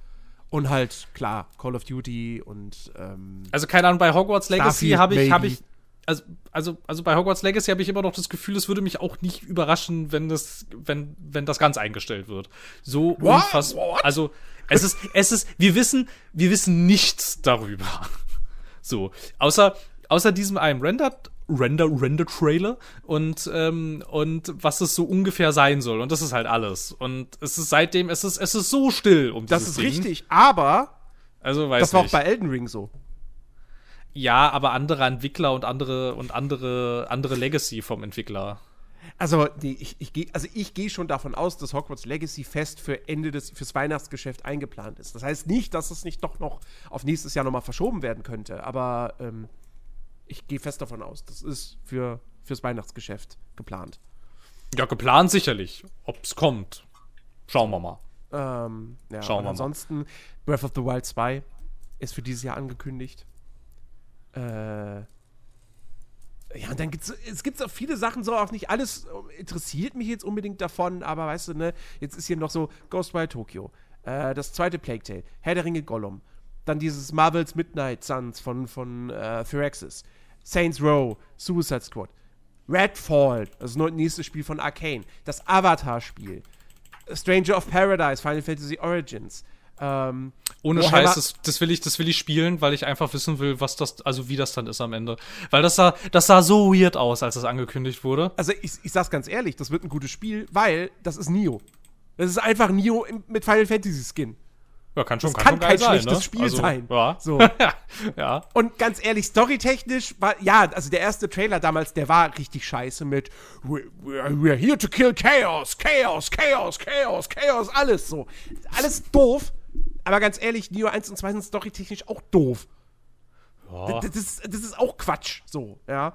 Und halt, klar, Call of Duty und ähm, Also keine Ahnung, bei Hogwarts Legacy habe ich, maybe. ich, also, also, also bei Hogwarts Legacy habe ich immer noch das Gefühl, es würde mich auch nicht überraschen, wenn das, wenn, wenn das ganz eingestellt wird. So unfassbar. Also, es ist, es ist, wir wissen, wir wissen nichts darüber. So, außer, außer diesem einem Rendered, Render, Render-Trailer und, ähm, und was es so ungefähr sein soll. Und das ist halt alles. Und es ist seitdem, es ist, es ist so still um das ist Ding. richtig. Aber Also, weiß das war auch nicht. bei Elden Ring so. Ja, aber andere Entwickler und andere und andere andere Legacy vom Entwickler. Also, die, ich, ich gehe also ich geh schon davon aus, dass Hogwarts Legacy fest für Ende des fürs Weihnachtsgeschäft eingeplant ist. Das heißt nicht, dass es nicht doch noch auf nächstes Jahr nochmal verschoben werden könnte, aber ähm, ich gehe fest davon aus, das ist für fürs Weihnachtsgeschäft geplant. Ja, geplant sicherlich. Ob's kommt. Schauen wir mal. Ähm, ja, Schauen wir mal. ansonsten Breath of the Wild 2 ist für dieses Jahr angekündigt. Äh, ja, und dann gibt's es gibt auch viele Sachen, so auch nicht alles äh, interessiert mich jetzt unbedingt davon, aber weißt du, ne, jetzt ist hier noch so Ghostwire Tokyo, äh, das zweite Plague Tale, Herr der Ringe Gollum, dann dieses Marvel's Midnight Suns von, von äh, Firaxis, Saints Row, Suicide Squad, Redfall, das nächste Spiel von Arcane, das Avatar-Spiel, Stranger of Paradise, Final Fantasy Origins, ähm, Ohne Warhammer- Scheiß, das, das will ich, das will ich spielen, weil ich einfach wissen will, was das, also wie das dann ist am Ende. Weil das sah, das sah so weird aus, als das angekündigt wurde. also ich, ich sag's ganz ehrlich, das wird ein gutes Spiel, weil das ist Nio. Das ist einfach Nio mit Final Fantasy Skin. Ja, kann schon, Das kann, kann schon geil kein sein, schlechtes ne? Spiel also, sein. Ja. So. ja. Und ganz ehrlich, storytechnisch war, ja, also der erste Trailer damals, der war richtig scheiße mit "We- We're, we're here to kill Chaos, Chaos, Chaos, Chaos, Chaos, alles so. Alles doof. Aber ganz ehrlich, Neo 1 und 2 sind storytechnisch auch doof. ja. Das, das, das ist auch Quatsch, so, ja.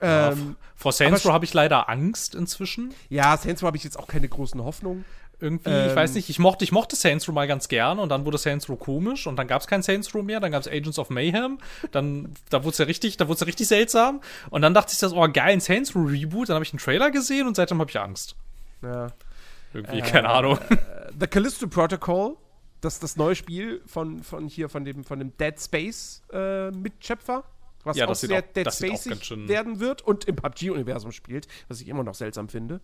Ja, Ähm, Vor Saints Row habe ich leider Angst inzwischen. ja, Saints Row habe ich jetzt auch keine großen Hoffnungen. Irgendwie, Ähm. ich weiß nicht, ich mochte, ich mochte Saints Row mal ganz gern und dann wurde Saints Row komisch und dann gab es kein Saints Row mehr, dann gab es Agents of Mayhem, dann, da wurde es ja richtig, da wurde ja richtig seltsam und dann dachte ich, das oh geil, ein Saints Row Reboot, dann habe ich einen Trailer gesehen und seitdem habe ich Angst. Ja. Irgendwie, Äh, keine Ahnung. The Callisto Protocol, das das neue Spiel von, von hier, von dem, von dem Dead Space äh, Mitschöpfer, was Ja, auch sehr auch- Dead schön- werden wird und im PUBG-Universum spielt, was ich immer noch seltsam finde.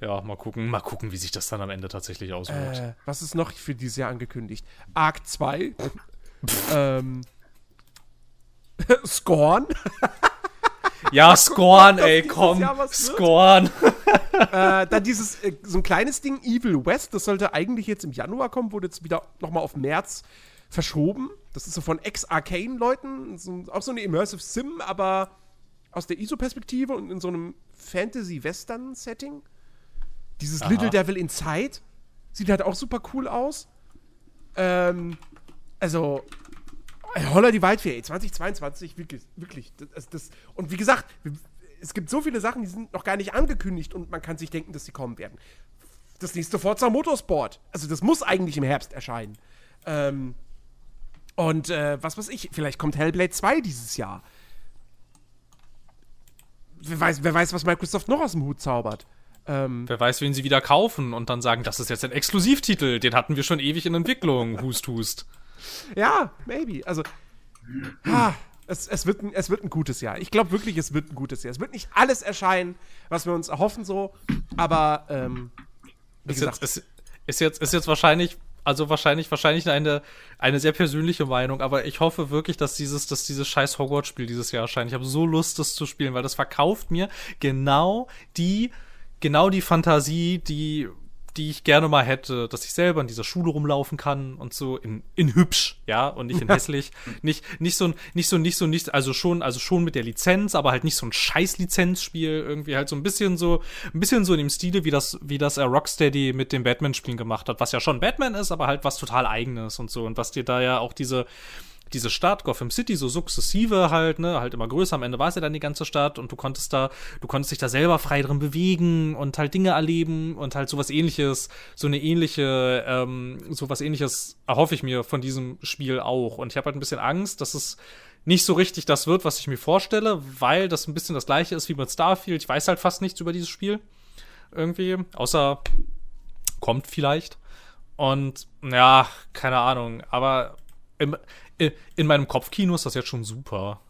Ja, mal gucken, mal gucken, wie sich das dann am Ende tatsächlich auswirkt. Äh, was ist noch für dieses Jahr angekündigt? Arc 2. ähm, Scorn. ja, Scorn, ey, komm? Scorn. äh, dann dieses, äh, so ein kleines Ding, Evil West, das sollte eigentlich jetzt im Januar kommen, wurde jetzt wieder nochmal auf März verschoben. Das ist so von Ex-Arcane-Leuten, so, auch so eine Immersive Sim, aber aus der ISO-Perspektive und in so einem Fantasy-Western-Setting. Dieses Aha. Little Devil Inside sieht halt auch super cool aus. Ähm, also, Holler die Waldfee, ey, 2022, wirklich, wirklich. Das, das, und wie gesagt, es gibt so viele Sachen, die sind noch gar nicht angekündigt und man kann sich denken, dass sie kommen werden. Das nächste Forza Motorsport. Also, das muss eigentlich im Herbst erscheinen. Ähm, und äh, was weiß ich, vielleicht kommt Hellblade 2 dieses Jahr. Wer weiß, wer weiß, was Microsoft noch aus dem Hut zaubert. Ähm, Wer weiß, wen sie wieder kaufen und dann sagen, das ist jetzt ein Exklusivtitel, den hatten wir schon ewig in Entwicklung. Hust, hust. Ja, maybe. Also, ah, es, es, wird ein, es wird ein gutes Jahr. Ich glaube wirklich, es wird ein gutes Jahr. Es wird nicht alles erscheinen, was wir uns erhoffen, so, aber, ähm, wie Ist gesagt, jetzt, ist, ist, jetzt, ist jetzt wahrscheinlich, also wahrscheinlich, wahrscheinlich eine, eine sehr persönliche Meinung, aber ich hoffe wirklich, dass dieses, dass dieses scheiß Hogwarts-Spiel dieses Jahr erscheint. Ich habe so Lust, das zu spielen, weil das verkauft mir genau die, genau die Fantasie, die, die ich gerne mal hätte, dass ich selber in dieser Schule rumlaufen kann und so in, in hübsch, ja, und nicht in hässlich. Nicht, nicht so ein, nicht so, nicht so, nicht, also schon, also schon mit der Lizenz, aber halt nicht so ein scheiß Lizenzspiel, irgendwie. Halt so ein bisschen so, ein bisschen so in dem Stile, wie das, wie das äh, Rocksteady mit dem Batman-Spielen gemacht hat, was ja schon Batman ist, aber halt was total eigenes und so. Und was dir da ja auch diese, diese Stadt, Gotham City, so sukzessive halt, ne, halt immer größer. Am Ende war es ja dann die ganze Stadt und du konntest da, du konntest dich da selber frei drin bewegen und halt Dinge erleben und halt sowas ähnliches, so eine ähnliche, ähm, sowas ähnliches erhoffe ich mir von diesem Spiel auch. Und ich habe halt ein bisschen Angst, dass es nicht so richtig das wird, was ich mir vorstelle, weil das ein bisschen das gleiche ist wie mit Starfield. Ich weiß halt fast nichts über dieses Spiel. Irgendwie. Außer kommt vielleicht. Und ja, keine Ahnung. Aber im, in meinem Kopfkino ist das jetzt schon super.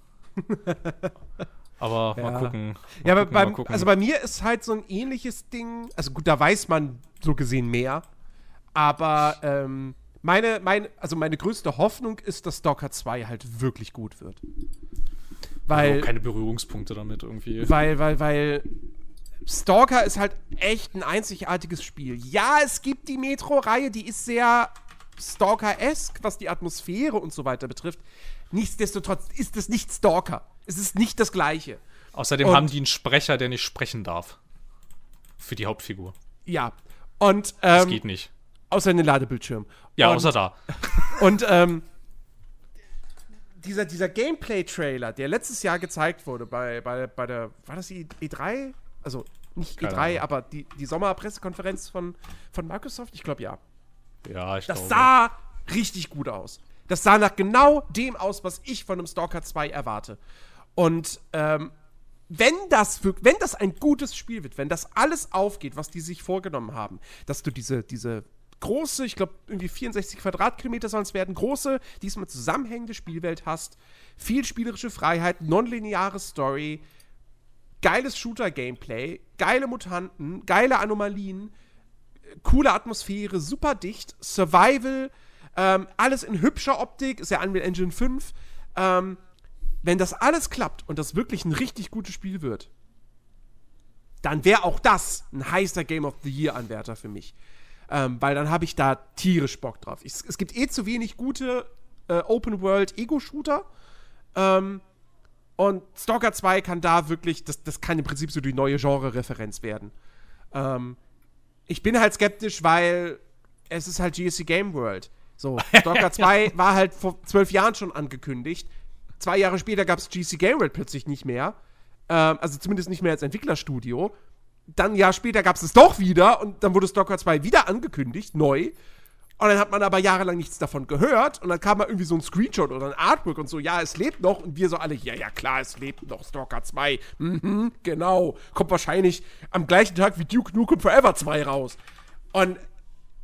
Aber Ja. mal gucken. Mal ja, aber gucken, beim, gucken. also bei mir ist halt so ein ähnliches Ding, also gut, da weiß man so gesehen mehr, aber, ähm, meine, meine, also meine größte Hoffnung ist, dass Stalker 2 halt wirklich gut wird. Weil, Also keine Berührungspunkte damit irgendwie. Weil, weil, weil Stalker ist halt echt ein einzigartiges Spiel. Ja, es gibt die Metro-Reihe, die ist sehr Stalker-esque, was die Atmosphäre und so weiter betrifft. Nichtsdestotrotz ist es nicht Stalker. Es ist nicht das Gleiche. Außerdem und- haben die einen Sprecher, der nicht sprechen darf. für die Hauptfigur. Ja. Und Das ähm, geht nicht. außer in den Ladebildschirm. Ja, und, außer da. Und ähm, dieser, dieser Gameplay-Trailer, der letztes Jahr gezeigt wurde bei, bei, bei der, war das die E3? Also nicht Keine E3, Ahnung. aber die, die Sommerpressekonferenz von, von Microsoft? Ich glaube ja. Ja, ich Das glaube. sah richtig gut aus. Das sah nach genau dem aus, was ich von einem Stalker 2 erwarte. Und ähm, wenn das, wirk- wenn das ein gutes Spiel wird, wenn das alles aufgeht, was die sich vorgenommen haben, dass du diese, diese große, ich glaube, irgendwie 64 Quadratkilometer sollen es werden, große, diesmal zusammenhängende Spielwelt hast, viel spielerische Freiheit, nonlineare Story, geiles Shooter-Gameplay, geile Mutanten, geile Anomalien, coole Atmosphäre, super dicht, Survival, ähm, alles in hübscher Optik, ist ja Unreal Engine 5. Ähm, wenn das alles klappt und das wirklich ein richtig gutes Spiel wird, dann wäre auch das ein heißer Game of the Year-Anwärter für mich. Ähm, weil dann habe ich da tierisch Bock drauf. Ich, es gibt eh zu wenig gute äh, Open-World-Ego-Shooter. Ähm, und Stalker 2 kann da wirklich, das, das kann im Prinzip so die neue Genre-Referenz werden. Ähm, ich bin halt skeptisch, weil es ist halt GSC Game World. So, Stalker 2 war halt vor zwölf Jahren schon angekündigt. Zwei Jahre später gab es GC Game World plötzlich nicht mehr. Ähm, also zumindest nicht mehr als Entwicklerstudio. Dann ein Jahr später gab es es doch wieder und dann wurde Stalker 2 wieder angekündigt, neu. Und dann hat man aber jahrelang nichts davon gehört und dann kam mal irgendwie so ein Screenshot oder ein Artwork und so, ja, es lebt noch und wir so alle, ja, ja, klar, es lebt noch, Stalker 2. Mhm, genau. Kommt wahrscheinlich am gleichen Tag wie Duke Nukem Forever 2 raus. Und,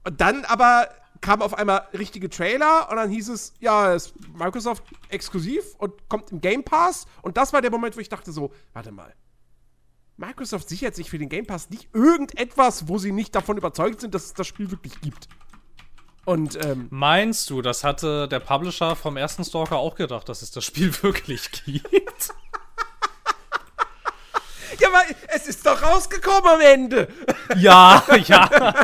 und dann aber kam auf einmal richtige Trailer und dann hieß es, ja, es ist Microsoft exklusiv und kommt im Game Pass und das war der Moment, wo ich dachte so, warte mal. Microsoft sichert sich für den Game Pass nicht irgendetwas, wo sie nicht davon überzeugt sind, dass es das Spiel wirklich gibt. Und ähm, Meinst du, das hatte der Publisher vom ersten Stalker auch gedacht, dass es das Spiel wirklich gibt? Ja, aber es ist doch rausgekommen am Ende. ja, ja.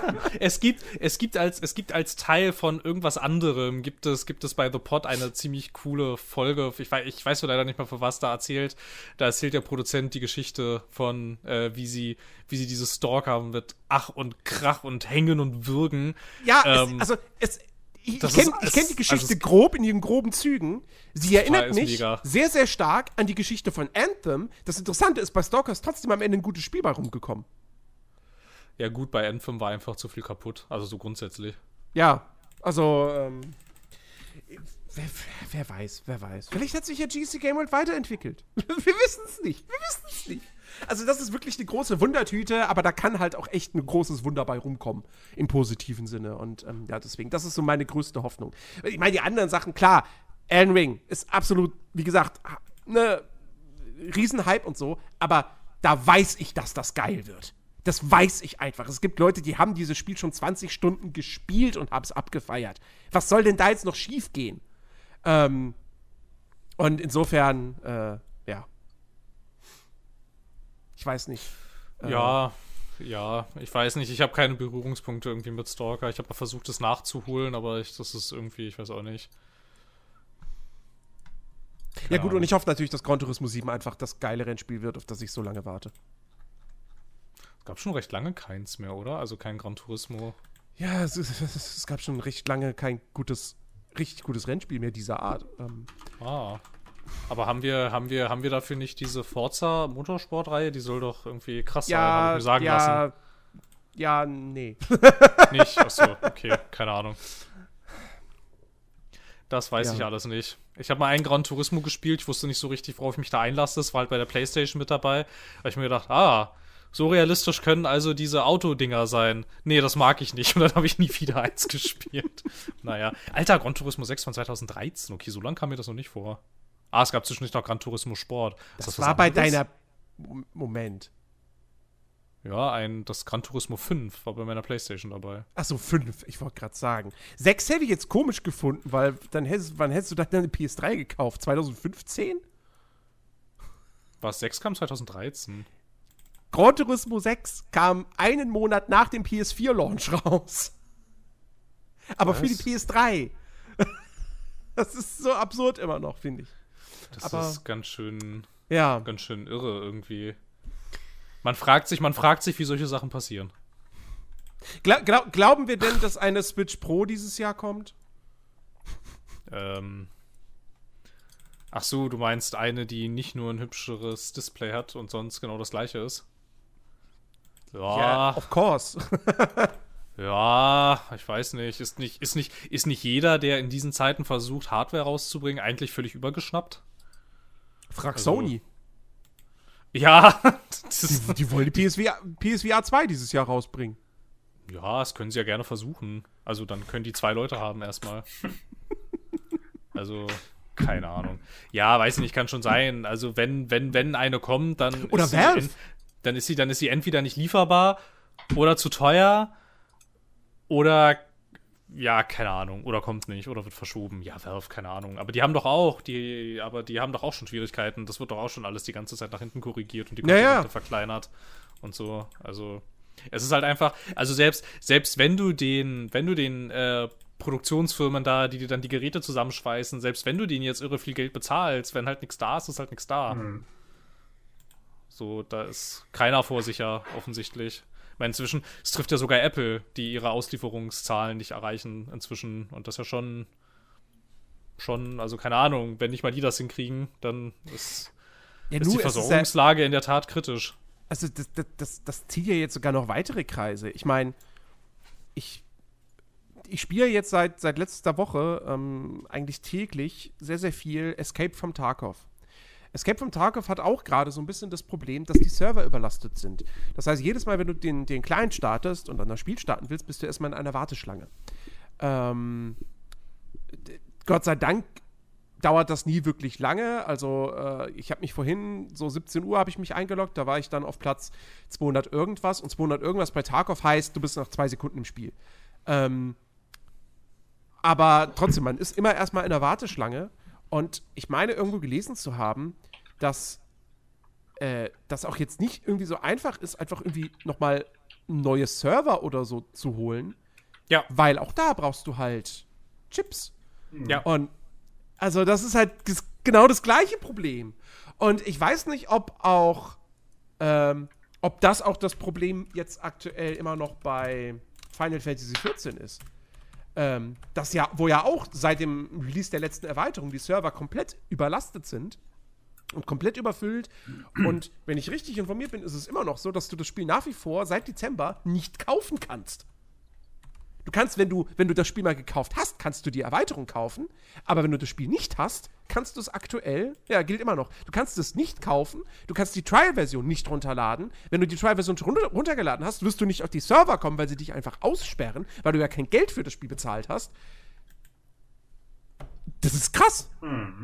Es gibt, es gibt als, es gibt als Teil von irgendwas anderem, gibt es, gibt es bei The Pod eine ziemlich coole Folge. Ich weiß, ich weiß so leider nicht mehr, für was da erzählt. Da erzählt der Produzent die Geschichte von, äh, wie sie, wie sie dieses Stalker mit Ach und Krach und Hängen und Würgen. Ja, Ähm, es, also es, ich, ich kenne kenn die es- Geschichte also grob in ihren groben Zügen. Sie erinnert mich mega. sehr, sehr stark an die Geschichte von Anthem. Das Interessante ist, bei Stalker ist trotzdem am Ende ein gutes Spiel bei rumgekommen. Ja, gut, bei Anthem war einfach zu viel kaputt. Also so grundsätzlich. Ja, also, ähm, wer, wer weiß, wer weiß. Vielleicht hat sich ja GC Game World weiterentwickelt. Wir wissen es nicht. Wir wissen es nicht. Also, das ist wirklich eine große Wundertüte, aber da kann halt auch echt ein großes Wunder bei rumkommen. Im positiven Sinne. Und ähm, ja, deswegen, das ist so meine größte Hoffnung. Ich meine, die anderen Sachen, klar, Elden Ring ist absolut, wie gesagt, ne, Riesenhype und so, aber da weiß ich, dass das geil wird. Das weiß ich einfach. Es gibt Leute, die haben dieses Spiel schon 20 Stunden gespielt und haben es abgefeiert. Was soll denn da jetzt noch schief gehen? Ähm, und insofern, äh. Ich weiß nicht. Äh, Ja, ja, ich weiß nicht. Ich habe keine Berührungspunkte irgendwie mit Stalker. Ich habe mal versucht, es nachzuholen, aber ich, das ist irgendwie, ich weiß auch nicht. Ja, gut, Ahnung. und ich hoffe natürlich, dass Gran Turismo 7 einfach das geile Rennspiel wird, auf das ich so lange warte. Es gab schon recht lange keins mehr, oder? Also kein Gran Turismo. Ja, es, es, es, es gab schon recht lange kein gutes, richtig gutes Rennspiel mehr dieser Art. Ähm, Ah. Aber haben wir, haben wir, haben wir dafür nicht diese Forza Motorsport-Reihe? Die soll doch irgendwie krass sein, habe ich mir sagen ja, lassen. ja, nee. Nicht? Achso, okay, keine Ahnung. Das weiß Ja. ich alles nicht. Ich habe mal einen Gran Turismo gespielt, ich wusste nicht so richtig, worauf ich mich da einlasse. Das war halt bei der Playstation mit dabei. Da habe ich mir gedacht, ah, so realistisch können also diese Autodinger sein. Nee, das mag ich nicht. Und dann habe ich nie wieder eins gespielt. naja. Alter, Gran Turismo 6 von 2013. Okay, so lang kam mir das noch nicht vor. Ah, es gab zwischendurch noch Gran Turismo Sport. Das was war bei anderes? deiner. Mom- Moment. Ja, ein, das Gran Turismo 5 war bei meiner Playstation dabei. Achso, fünf, ich wollte gerade sagen. Sechs hätte ich jetzt komisch gefunden, weil dann hättest, wann hättest du dann eine PS3 gekauft? 2015? Was, 6 kam 2013? Gran Turismo 6 kam einen Monat nach dem PS4-Launch raus. Aber für die Was? PS3. Das ist so absurd immer noch, finde ich. Das Aber- ist ganz schön, Ja. ganz schön irre irgendwie. Man fragt sich, man fragt sich, wie solche Sachen passieren. Gla glaub, glauben wir denn, dass eine Switch Pro dieses Jahr kommt? Ähm. Ach so, du meinst eine, die nicht nur ein hübscheres Display hat und sonst genau das gleiche ist? Ja, of course. Ja, ich weiß nicht. Ist nicht, ist nicht, ist nicht jeder, der in diesen Zeiten versucht, Hardware rauszubringen, eigentlich völlig übergeschnappt? Frag Also- Sony. Ja, Die, die wollen die PSVR, PSVR 2 dieses Jahr rausbringen. ja, das können sie ja gerne versuchen. Also dann können die zwei Leute haben erstmal. Also, keine Ahnung. Ja, weiß nicht, kann schon sein. Also wenn, wenn, wenn eine kommt, dann Oder ist sie Valve. en- dann ist sie, dann ist sie entweder nicht lieferbar oder zu teuer oder ja, keine Ahnung, oder kommt nicht oder wird verschoben. Ja, Valve, keine Ahnung. Aber die haben doch auch, die, aber die haben doch auch schon Schwierigkeiten. Das wird doch auch schon alles die ganze Zeit nach hinten korrigiert und die Ja, ja. Kontinente verkleinert und so. Also es ist halt einfach, also selbst, selbst wenn du den, wenn du den äh, Produktionsfirmen da, die dir dann die Geräte zusammenschweißen, selbst wenn du denen jetzt irre viel Geld bezahlst, wenn halt nichts da ist, ist halt nichts da. Hm. So, da ist keiner vorsicher, offensichtlich. Meine, inzwischen, es trifft ja sogar Apple, die ihre Auslieferungszahlen nicht erreichen inzwischen. Und das ist ja schon, schon, also keine Ahnung, wenn nicht mal die das hinkriegen, dann ist, Ja, ist die es ist ja, Versorgungslage in der Tat kritisch. also das, das, das, das zieht ja jetzt sogar noch weitere Kreise. Ich meine, ich, ich spiele jetzt seit, seit letzter Woche ähm, eigentlich täglich sehr, sehr viel Escape from Tarkov. Escape from Tarkov hat auch gerade so ein bisschen das Problem, dass die Server überlastet sind. Das heißt, jedes Mal, wenn du den, den Client startest und dann das Spiel starten willst, bist du erstmal in einer Warteschlange. Ähm, Gott sei Dank dauert das nie wirklich lange. Also äh, ich habe mich vorhin, so 17 Uhr habe ich mich eingeloggt, da war ich dann auf Platz 200 irgendwas und 200 irgendwas bei Tarkov heißt, du bist nach zwei Sekunden im Spiel. Ähm, aber trotzdem, man ist immer erstmal in der Warteschlange und ich meine irgendwo gelesen zu haben, dass äh, das auch jetzt nicht irgendwie so einfach ist, einfach irgendwie nochmal neue Server oder so zu holen, Ja, weil auch da brauchst du halt Chips. ja. Und also das ist halt das, genau das gleiche Problem. Und ich weiß nicht, ob auch, ähm, ob das auch das Problem jetzt aktuell immer noch bei Final Fantasy XIV ist. Ähm, das ja, wo ja auch seit dem Release der letzten Erweiterung die Server komplett überlastet sind und komplett überfüllt. Und wenn ich richtig informiert bin, ist es immer noch so, dass du das Spiel nach wie vor seit Dezember nicht kaufen kannst. Du kannst, wenn du, wenn du das Spiel mal gekauft hast, kannst du die Erweiterung kaufen. Aber wenn du das Spiel nicht hast, kannst du es aktuell, ja, gilt immer noch. Du kannst es nicht kaufen. Du kannst die Trial-Version nicht runterladen. Wenn du die Trial-Version runter, runtergeladen hast, wirst du nicht auf die Server kommen, weil sie dich einfach aussperren, weil du ja kein Geld für das Spiel bezahlt hast. Das ist krass.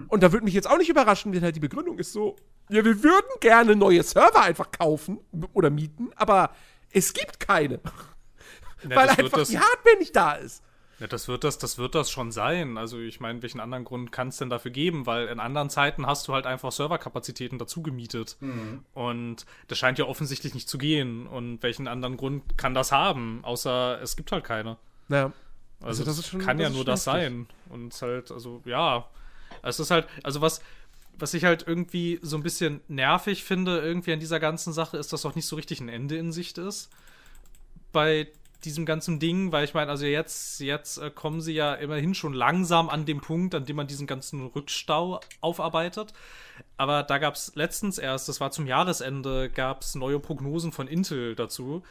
Und da würde mich jetzt auch nicht überraschen, wenn halt die Begründung ist so, ja, wir würden gerne neue Server einfach kaufen oder mieten, aber es gibt keine. Ja, weil das einfach das- die Hardware nicht da ist. Ja, das wird das, das wird das schon sein. Also ich meine, welchen anderen Grund kann es denn dafür geben? Weil in anderen Zeiten hast du halt einfach Serverkapazitäten dazu gemietet. Und das scheint ja offensichtlich nicht zu gehen. Und welchen anderen Grund kann das haben? Außer es gibt halt keine. Ja. Also, das das, ist schon- kann das ja nur das sein. Und es halt, also ja. Es ist halt, also was, was ich halt irgendwie so ein bisschen nervig finde, irgendwie an dieser ganzen Sache, ist, dass auch nicht so richtig ein Ende in Sicht ist. Bei diesem ganzen Ding, weil ich meine, also jetzt, jetzt äh, kommen sie ja immerhin schon langsam an dem Punkt, an dem man diesen ganzen Rückstau aufarbeitet. Aber da gab es letztens erst, das war zum Jahresende, gab es neue Prognosen von Intel dazu.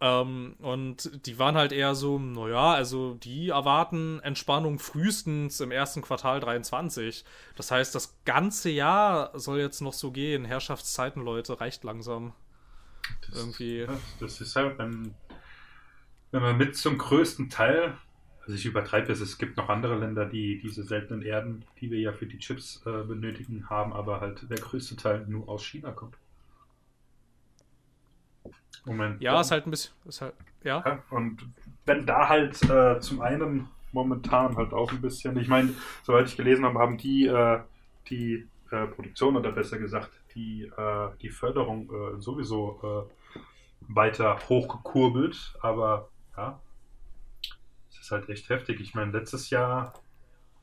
Ähm, und die waren halt eher so, naja, also die erwarten Entspannung frühestens im ersten Quartal 23. Das heißt, das ganze Jahr soll jetzt noch so gehen. Herrschaftszeiten, Leute, reicht langsam. Das, Irgendwie. das ist halt, wenn, wenn man mit zum größten Teil, also ich übertreibe es, es gibt noch andere Länder, die diese seltenen Erden, die wir ja für die Chips äh, benötigen, haben, aber halt der größte Teil nur aus China kommt. Moment. Ja, ist halt ein bisschen, ist halt, ja. Ja, und wenn da halt äh, zum einen momentan halt auch ein bisschen, ich meine, soweit ich gelesen habe, haben die äh, die äh, Produktion oder besser gesagt die, äh, die Förderung äh, sowieso äh, weiter hochgekurbelt, aber ja, es ist halt echt heftig. Ich meine, letztes Jahr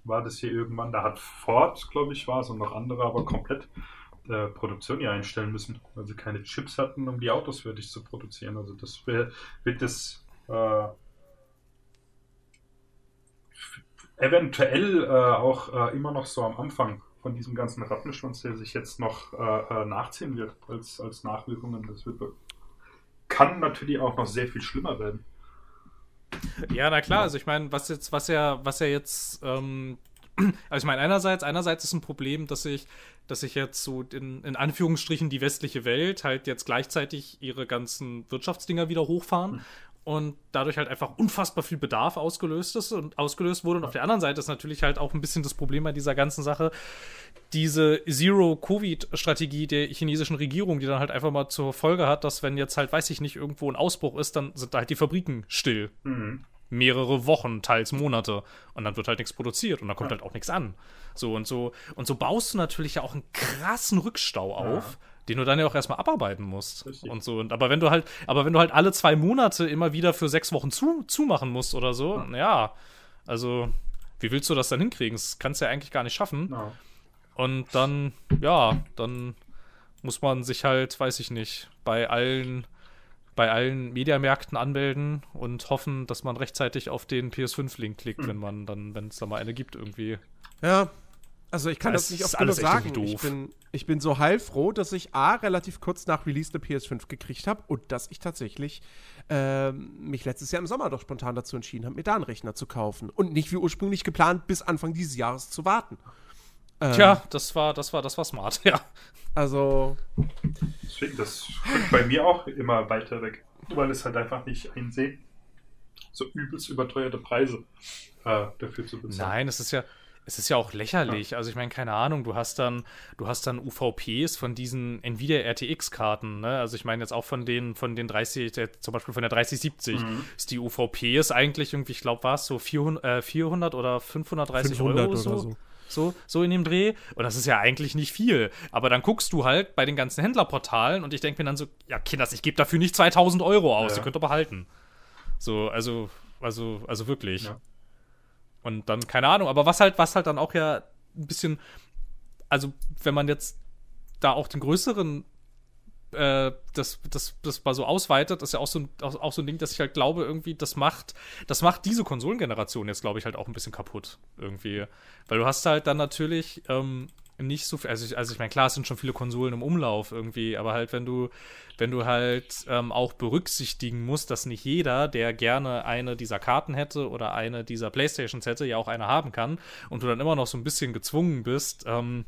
war das hier irgendwann, da hat Ford, glaube ich, war es und noch andere, aber komplett äh, Produktion ja einstellen müssen, weil sie keine Chips hatten, um die Autos fertig zu produzieren. Also das wär, wird das äh, eventuell äh, auch äh, immer noch so am Anfang von diesem ganzen Rattenschwanz, der sich jetzt noch äh, äh, nachziehen wird als, als Nachwirkungen. Das wird, kann natürlich auch noch sehr viel schlimmer werden. Ja, na klar, also ich meine, was jetzt, was er, was er jetzt, ähm, also ich meine, einerseits, einerseits ist ein Problem, dass ich, dass ich jetzt so in, in Anführungsstrichen die westliche Welt halt jetzt gleichzeitig ihre ganzen Wirtschaftsdinger wieder hochfahren. Und dadurch halt einfach unfassbar viel Bedarf ausgelöst ist und ausgelöst wurde. Und auf der anderen Seite ist natürlich halt auch ein bisschen das Problem bei dieser ganzen Sache, diese Zero-Covid-Strategie der chinesischen Regierung, die dann halt einfach mal zur Folge hat, dass wenn jetzt halt, weiß ich nicht, irgendwo ein Ausbruch ist, dann sind da halt die Fabriken still. Mhm. Mehrere Wochen, teils Monate. Und dann wird halt nichts produziert und dann kommt ja. halt auch nichts an. So und so. Und so baust du natürlich ja auch einen krassen Rückstau auf. Ja den du dann ja auch erstmal abarbeiten musst. Richtig. Und so. Und, aber wenn du halt, aber wenn du halt alle zwei Monate immer wieder für sechs Wochen zu, zumachen musst oder so, ja. ja, also, wie willst du das dann hinkriegen? Das kannst du ja eigentlich gar nicht schaffen. Ja. Und dann, ja, dann muss man sich halt, weiß ich nicht, bei allen, bei allen Mediamärkten anmelden und hoffen, dass man rechtzeitig auf den PS5-Link klickt, mhm. wenn man dann, wenn es da mal eine gibt, irgendwie. Ja, also ich kann das, das nicht oft genug sagen. Ich bin, ich bin so heilfroh, dass ich A, relativ kurz nach Release eine PS5 gekriegt habe und dass ich tatsächlich äh, mich letztes Jahr im Sommer doch spontan dazu entschieden habe, mir da einen Rechner zu kaufen. Und nicht wie ursprünglich geplant, bis Anfang dieses Jahres zu warten. Ähm, Tja, das war, das war, das war smart, ja. Also. Deswegen, das rückt bei mir auch immer weiter weg. Weil es halt einfach nicht einsehen, so übelst überteuerte Preise äh, dafür zu bezahlen. Nein, es ist ja, es ist ja auch lächerlich. Ja. Also ich meine, keine Ahnung, du hast dann, du hast dann UVPs von diesen Nvidia RTX-Karten, ne? Also ich meine jetzt auch von den, von den 30, der, zum Beispiel von der 3070, mhm. ist die UVP ist eigentlich irgendwie, ich glaube, war es so 400, äh, 400 oder 530 500 Euro so. so. So, so in dem Dreh. Und das ist ja eigentlich nicht viel. Aber dann guckst du halt bei den ganzen Händlerportalen und ich denke mir dann so, ja, Kinders, ich gebe dafür nicht 2000 Euro aus, ja. ihr könnt ihr behalten. So, also, also, also wirklich. Ja. Und dann, keine Ahnung, aber was halt, was halt dann auch ja ein bisschen, also wenn man jetzt da auch den größeren äh, das, das, das mal so ausweitet, ist ja auch so, ein, auch, auch so ein Ding, dass ich halt glaube, irgendwie, das macht, das macht diese Konsolengeneration jetzt, glaube ich, halt auch ein bisschen kaputt. Irgendwie. Weil du hast halt dann natürlich ähm, nicht so viel, also ich, also ich meine, klar, es sind schon viele Konsolen im Umlauf irgendwie, aber halt, wenn du, wenn du halt ähm, auch berücksichtigen musst, dass nicht jeder, der gerne eine dieser Karten hätte oder eine dieser Playstations hätte, ja auch eine haben kann und du dann immer noch so ein bisschen gezwungen bist, ähm,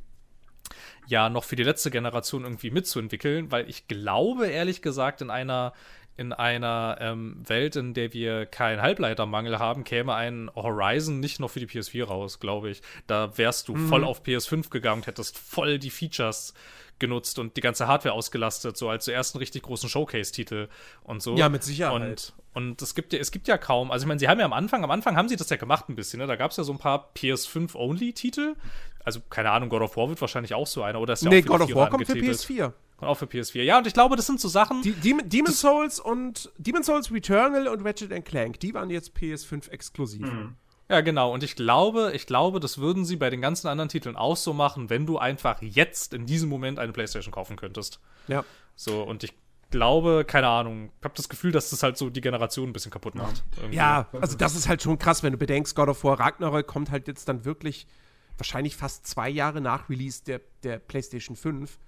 ja, noch für die letzte Generation irgendwie mitzuentwickeln, weil ich glaube, ehrlich gesagt, in einer in einer ähm, Welt, in der wir keinen Halbleitermangel haben, käme ein Horizon nicht noch für die PS4 raus, glaube ich. Da wärst du mhm. voll auf PS5 gegangen und hättest voll die Features genutzt und die ganze Hardware ausgelastet, so als ersten richtig großen Showcase-Titel und so. Ja, mit Sicherheit. Und, und es gibt ja, es gibt ja kaum, also ich meine, sie haben ja am Anfang, am Anfang haben sie das ja gemacht ein bisschen, ne? Da gab es ja so ein paar PS5-Only-Titel. Also, keine Ahnung, God of War wird wahrscheinlich auch so einer, oder ist ja nee, God of War kommt für PS4. Und auch für PS4. Ja, und ich glaube, das sind so Sachen. Die, Demon, Demon Souls und Demon Souls Returnal und Ratchet Clank, die waren jetzt PS5 exklusiv. Mhm. Ja, genau. Und ich glaube, ich glaube, das würden sie bei den ganzen anderen Titeln auch so machen, wenn du einfach jetzt in diesem Moment eine PlayStation kaufen könntest. Ja. So, und ich glaube, keine Ahnung, ich habe das Gefühl, dass das halt so die Generation ein bisschen kaputt macht. Irgendwie. Ja, also das ist halt schon krass, wenn du bedenkst, God of War Ragnarök kommt halt jetzt dann wirklich wahrscheinlich fast zwei Jahre nach Release der, der PlayStation 5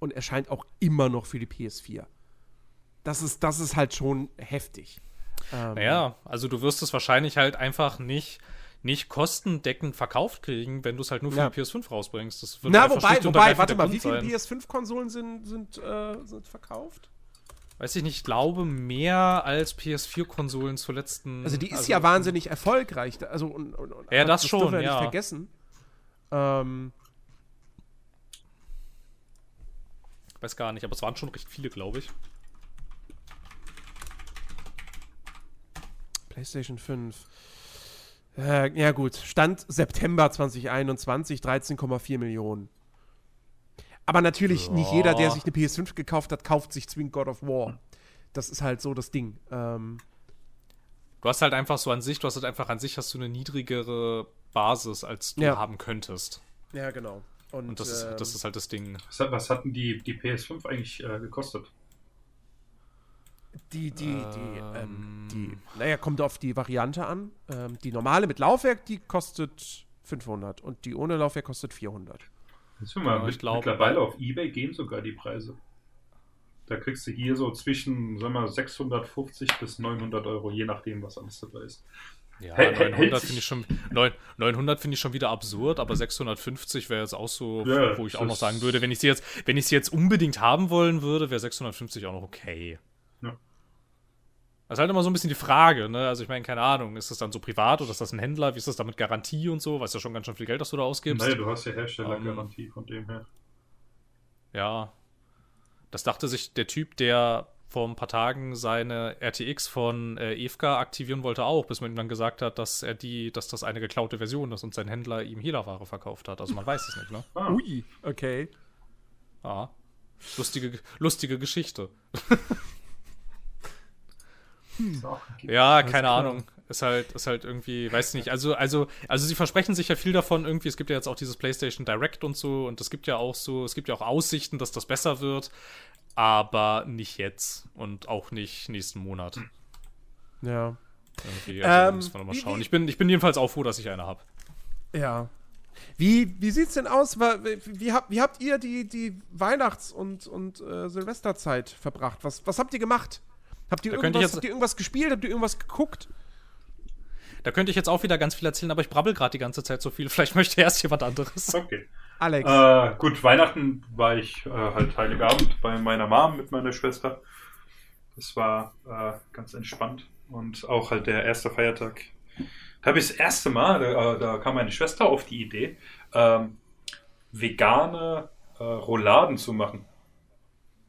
und erscheint auch immer noch für die PS4. Das ist, das ist halt schon heftig. Ähm, naja, also du wirst es wahrscheinlich halt einfach nicht, nicht kostendeckend verkauft kriegen, wenn du es halt nur für ja. die PS5 rausbringst. Das wird Na, wobei, wobei warte mal, wie viele PS5-Konsolen sind, sind, äh, sind verkauft? Weiß ich nicht, ich glaube mehr als PS4-Konsolen zur letzten. Also die ist also, ja wahnsinnig erfolgreich. Also, und, und, ja, das, das schon, ja. nicht vergessen. Ähm, weiß gar nicht, aber es waren schon recht viele, glaube ich. PlayStation 5. Äh, ja, gut. Stand September 2021, 13,4 Millionen. Aber natürlich, ja. nicht jeder, der sich eine PS5 gekauft hat, kauft sich zwingend God of War. Das ist halt so das Ding. Ähm, du hast halt einfach so an sich, du hast halt einfach an sich hast du eine niedrigere Basis, als du ja. haben könntest. Ja, genau. Und, und das, ist, ähm, das ist halt das Ding. Was, hat- was hatten die, die PS5 eigentlich äh, gekostet? Die, die, die, ähm, Ähm. die, naja, kommt auf die Variante an. Ähm, die normale mit Laufwerk, die kostet 500 und die ohne Laufwerk kostet 400. Jetzt mal, Ja, ich glaub- mittlerweile auf Ebay gehen sogar die Preise. Da kriegst du hier so zwischen, sagen wir, 650 bis 900 Euro, je nachdem, was alles dabei ist. Ja, hält 900 sich- finde ich schon, neun- 900 finde ich schon wieder absurd, aber 650 wäre jetzt auch so, Ja, wo ich auch noch sagen würde, wenn ich sie jetzt, wenn ich sie jetzt unbedingt haben wollen würde, wäre 650 auch noch okay. Ja. Das ist halt immer so ein bisschen die Frage, ne? Also ich meine, keine Ahnung, ist das dann so privat oder ist das ein Händler? Wie ist das da mit Garantie und so? Weißt ja schon ganz schön viel Geld, das du da ausgibst. Naja, du hast ja Herstellergarantie Ähm, von dem her. Ja. Das dachte sich der Typ, der vor ein paar Tagen seine RTX von äh, EFKA aktivieren wollte auch, bis man ihm dann gesagt hat, dass er die, dass das eine geklaute Version ist und sein Händler ihm Hehlerware verkauft hat. Also man weiß es nicht, ne? Ah, Ui, okay. Ja. Lustige, lustige Geschichte. okay. Ja, keine klar. Ahnung. Ist halt, ist halt irgendwie, weiß nicht. Also, also, also sie versprechen sich ja viel davon irgendwie. Es gibt ja jetzt auch dieses PlayStation Direct und so und es gibt ja auch so, es gibt ja auch Aussichten, dass das besser wird, aber nicht jetzt und auch nicht nächsten Monat. Ja. Irgendwie, also Ähm, müssen wir noch mal wie- schauen. Ich bin, ich bin jedenfalls auch froh, dass ich eine habe. Ja. Wie, wie sieht's denn aus? Wie, wie, habt, wie habt ihr die, die Weihnachts- und, und äh, Silvesterzeit verbracht? Was, was habt ihr gemacht? Habt ihr, Da irgendwas, jetzt- habt ihr irgendwas gespielt? Habt ihr irgendwas geguckt? Da könnte ich jetzt auch wieder ganz viel erzählen, aber ich brabbel gerade die ganze Zeit so viel. Vielleicht möchte erst jemand anderes. Okay. Alex. Äh, gut, Weihnachten war ich äh, halt Heiligabend bei meiner Mom mit meiner Schwester. Das war äh, ganz entspannt. Und auch halt der erste Feiertag. Da habe ich das erste Mal, da, äh, da kam meine Schwester auf die Idee, ähm, vegane äh, Rouladen zu machen.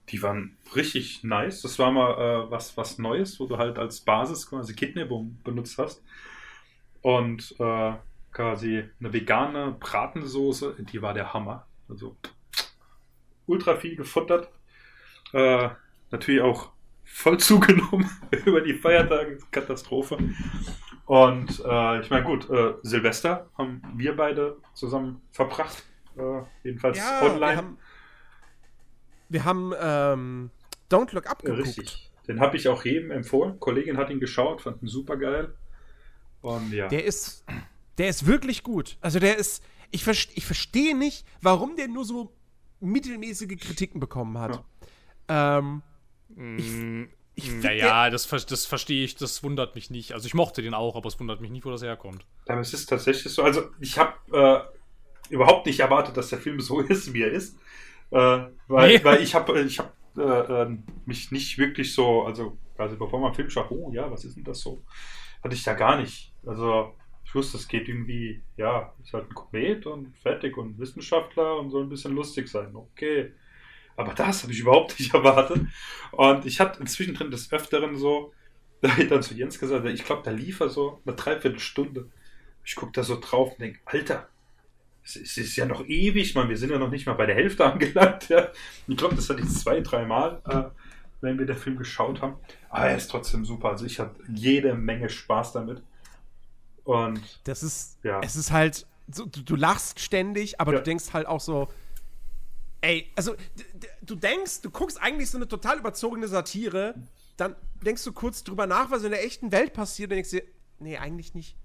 Die waren richtig nice. Das war mal äh, was, was Neues, wo du halt als Basis quasi Kidneybohnen benutzt hast. Und äh, quasi eine vegane Bratensoße, die war der Hammer. Also ultra viel gefuttert. Äh, natürlich auch voll zugenommen über die Feiertage. Katastrophe. Und äh, ich meine, gut, äh, Silvester haben wir beide zusammen verbracht. Äh, jedenfalls ja, online. wir haben, wir haben ähm, Don't Look Up geguckt. Richtig. Den habe ich auch jedem empfohlen. Kollegin hat ihn geschaut, fand ihn super geil. Und ja. Der ist, der ist wirklich gut. Also der ist, ich, verste, ich verstehe nicht, warum der nur so mittelmäßige Kritiken bekommen hat. Ähm, ich find naja, das, ver- das verstehe ich, das wundert mich nicht. Also ich mochte den auch, aber es wundert mich nicht, wo das herkommt. Aber es ist tatsächlich so. Also, ich habe äh, überhaupt nicht erwartet, dass der Film so ist, wie er ist. Äh, weil, Nee. weil ich habe ich hab, äh, äh, mich nicht wirklich so, also quasi bevor man Film schaut, oh ja, was ist denn das so? Hatte ich da gar nicht. Also, wusste, es geht irgendwie, ja, ist halt ein Komet und fertig und Wissenschaftler und soll ein bisschen lustig sein. Okay. Aber das habe ich überhaupt nicht erwartet. Und ich hatte inzwischen drin des Öfteren so, da habe ich dann zu Jens gesagt, ich glaube, da lief er so eine Dreiviertelstunde. Ich gucke da so drauf und denke, Alter, es ist, es ist ja noch ewig, man, wir sind ja noch nicht mal bei der Hälfte angelangt. Ja. Ich glaube, das hatte ich zwei, dreimal, äh, wenn wir den Film geschaut haben. Aber er ist trotzdem super. Also ich hatte jede Menge Spaß damit. Und das ist, Ja. es ist halt, so, du, du lachst ständig, aber Ja. du denkst halt auch so, ey, also du denkst, du guckst eigentlich so eine total überzogene Satire, dann denkst du kurz drüber nach, was in der echten Welt passiert, und denkst dir, nee, eigentlich nicht.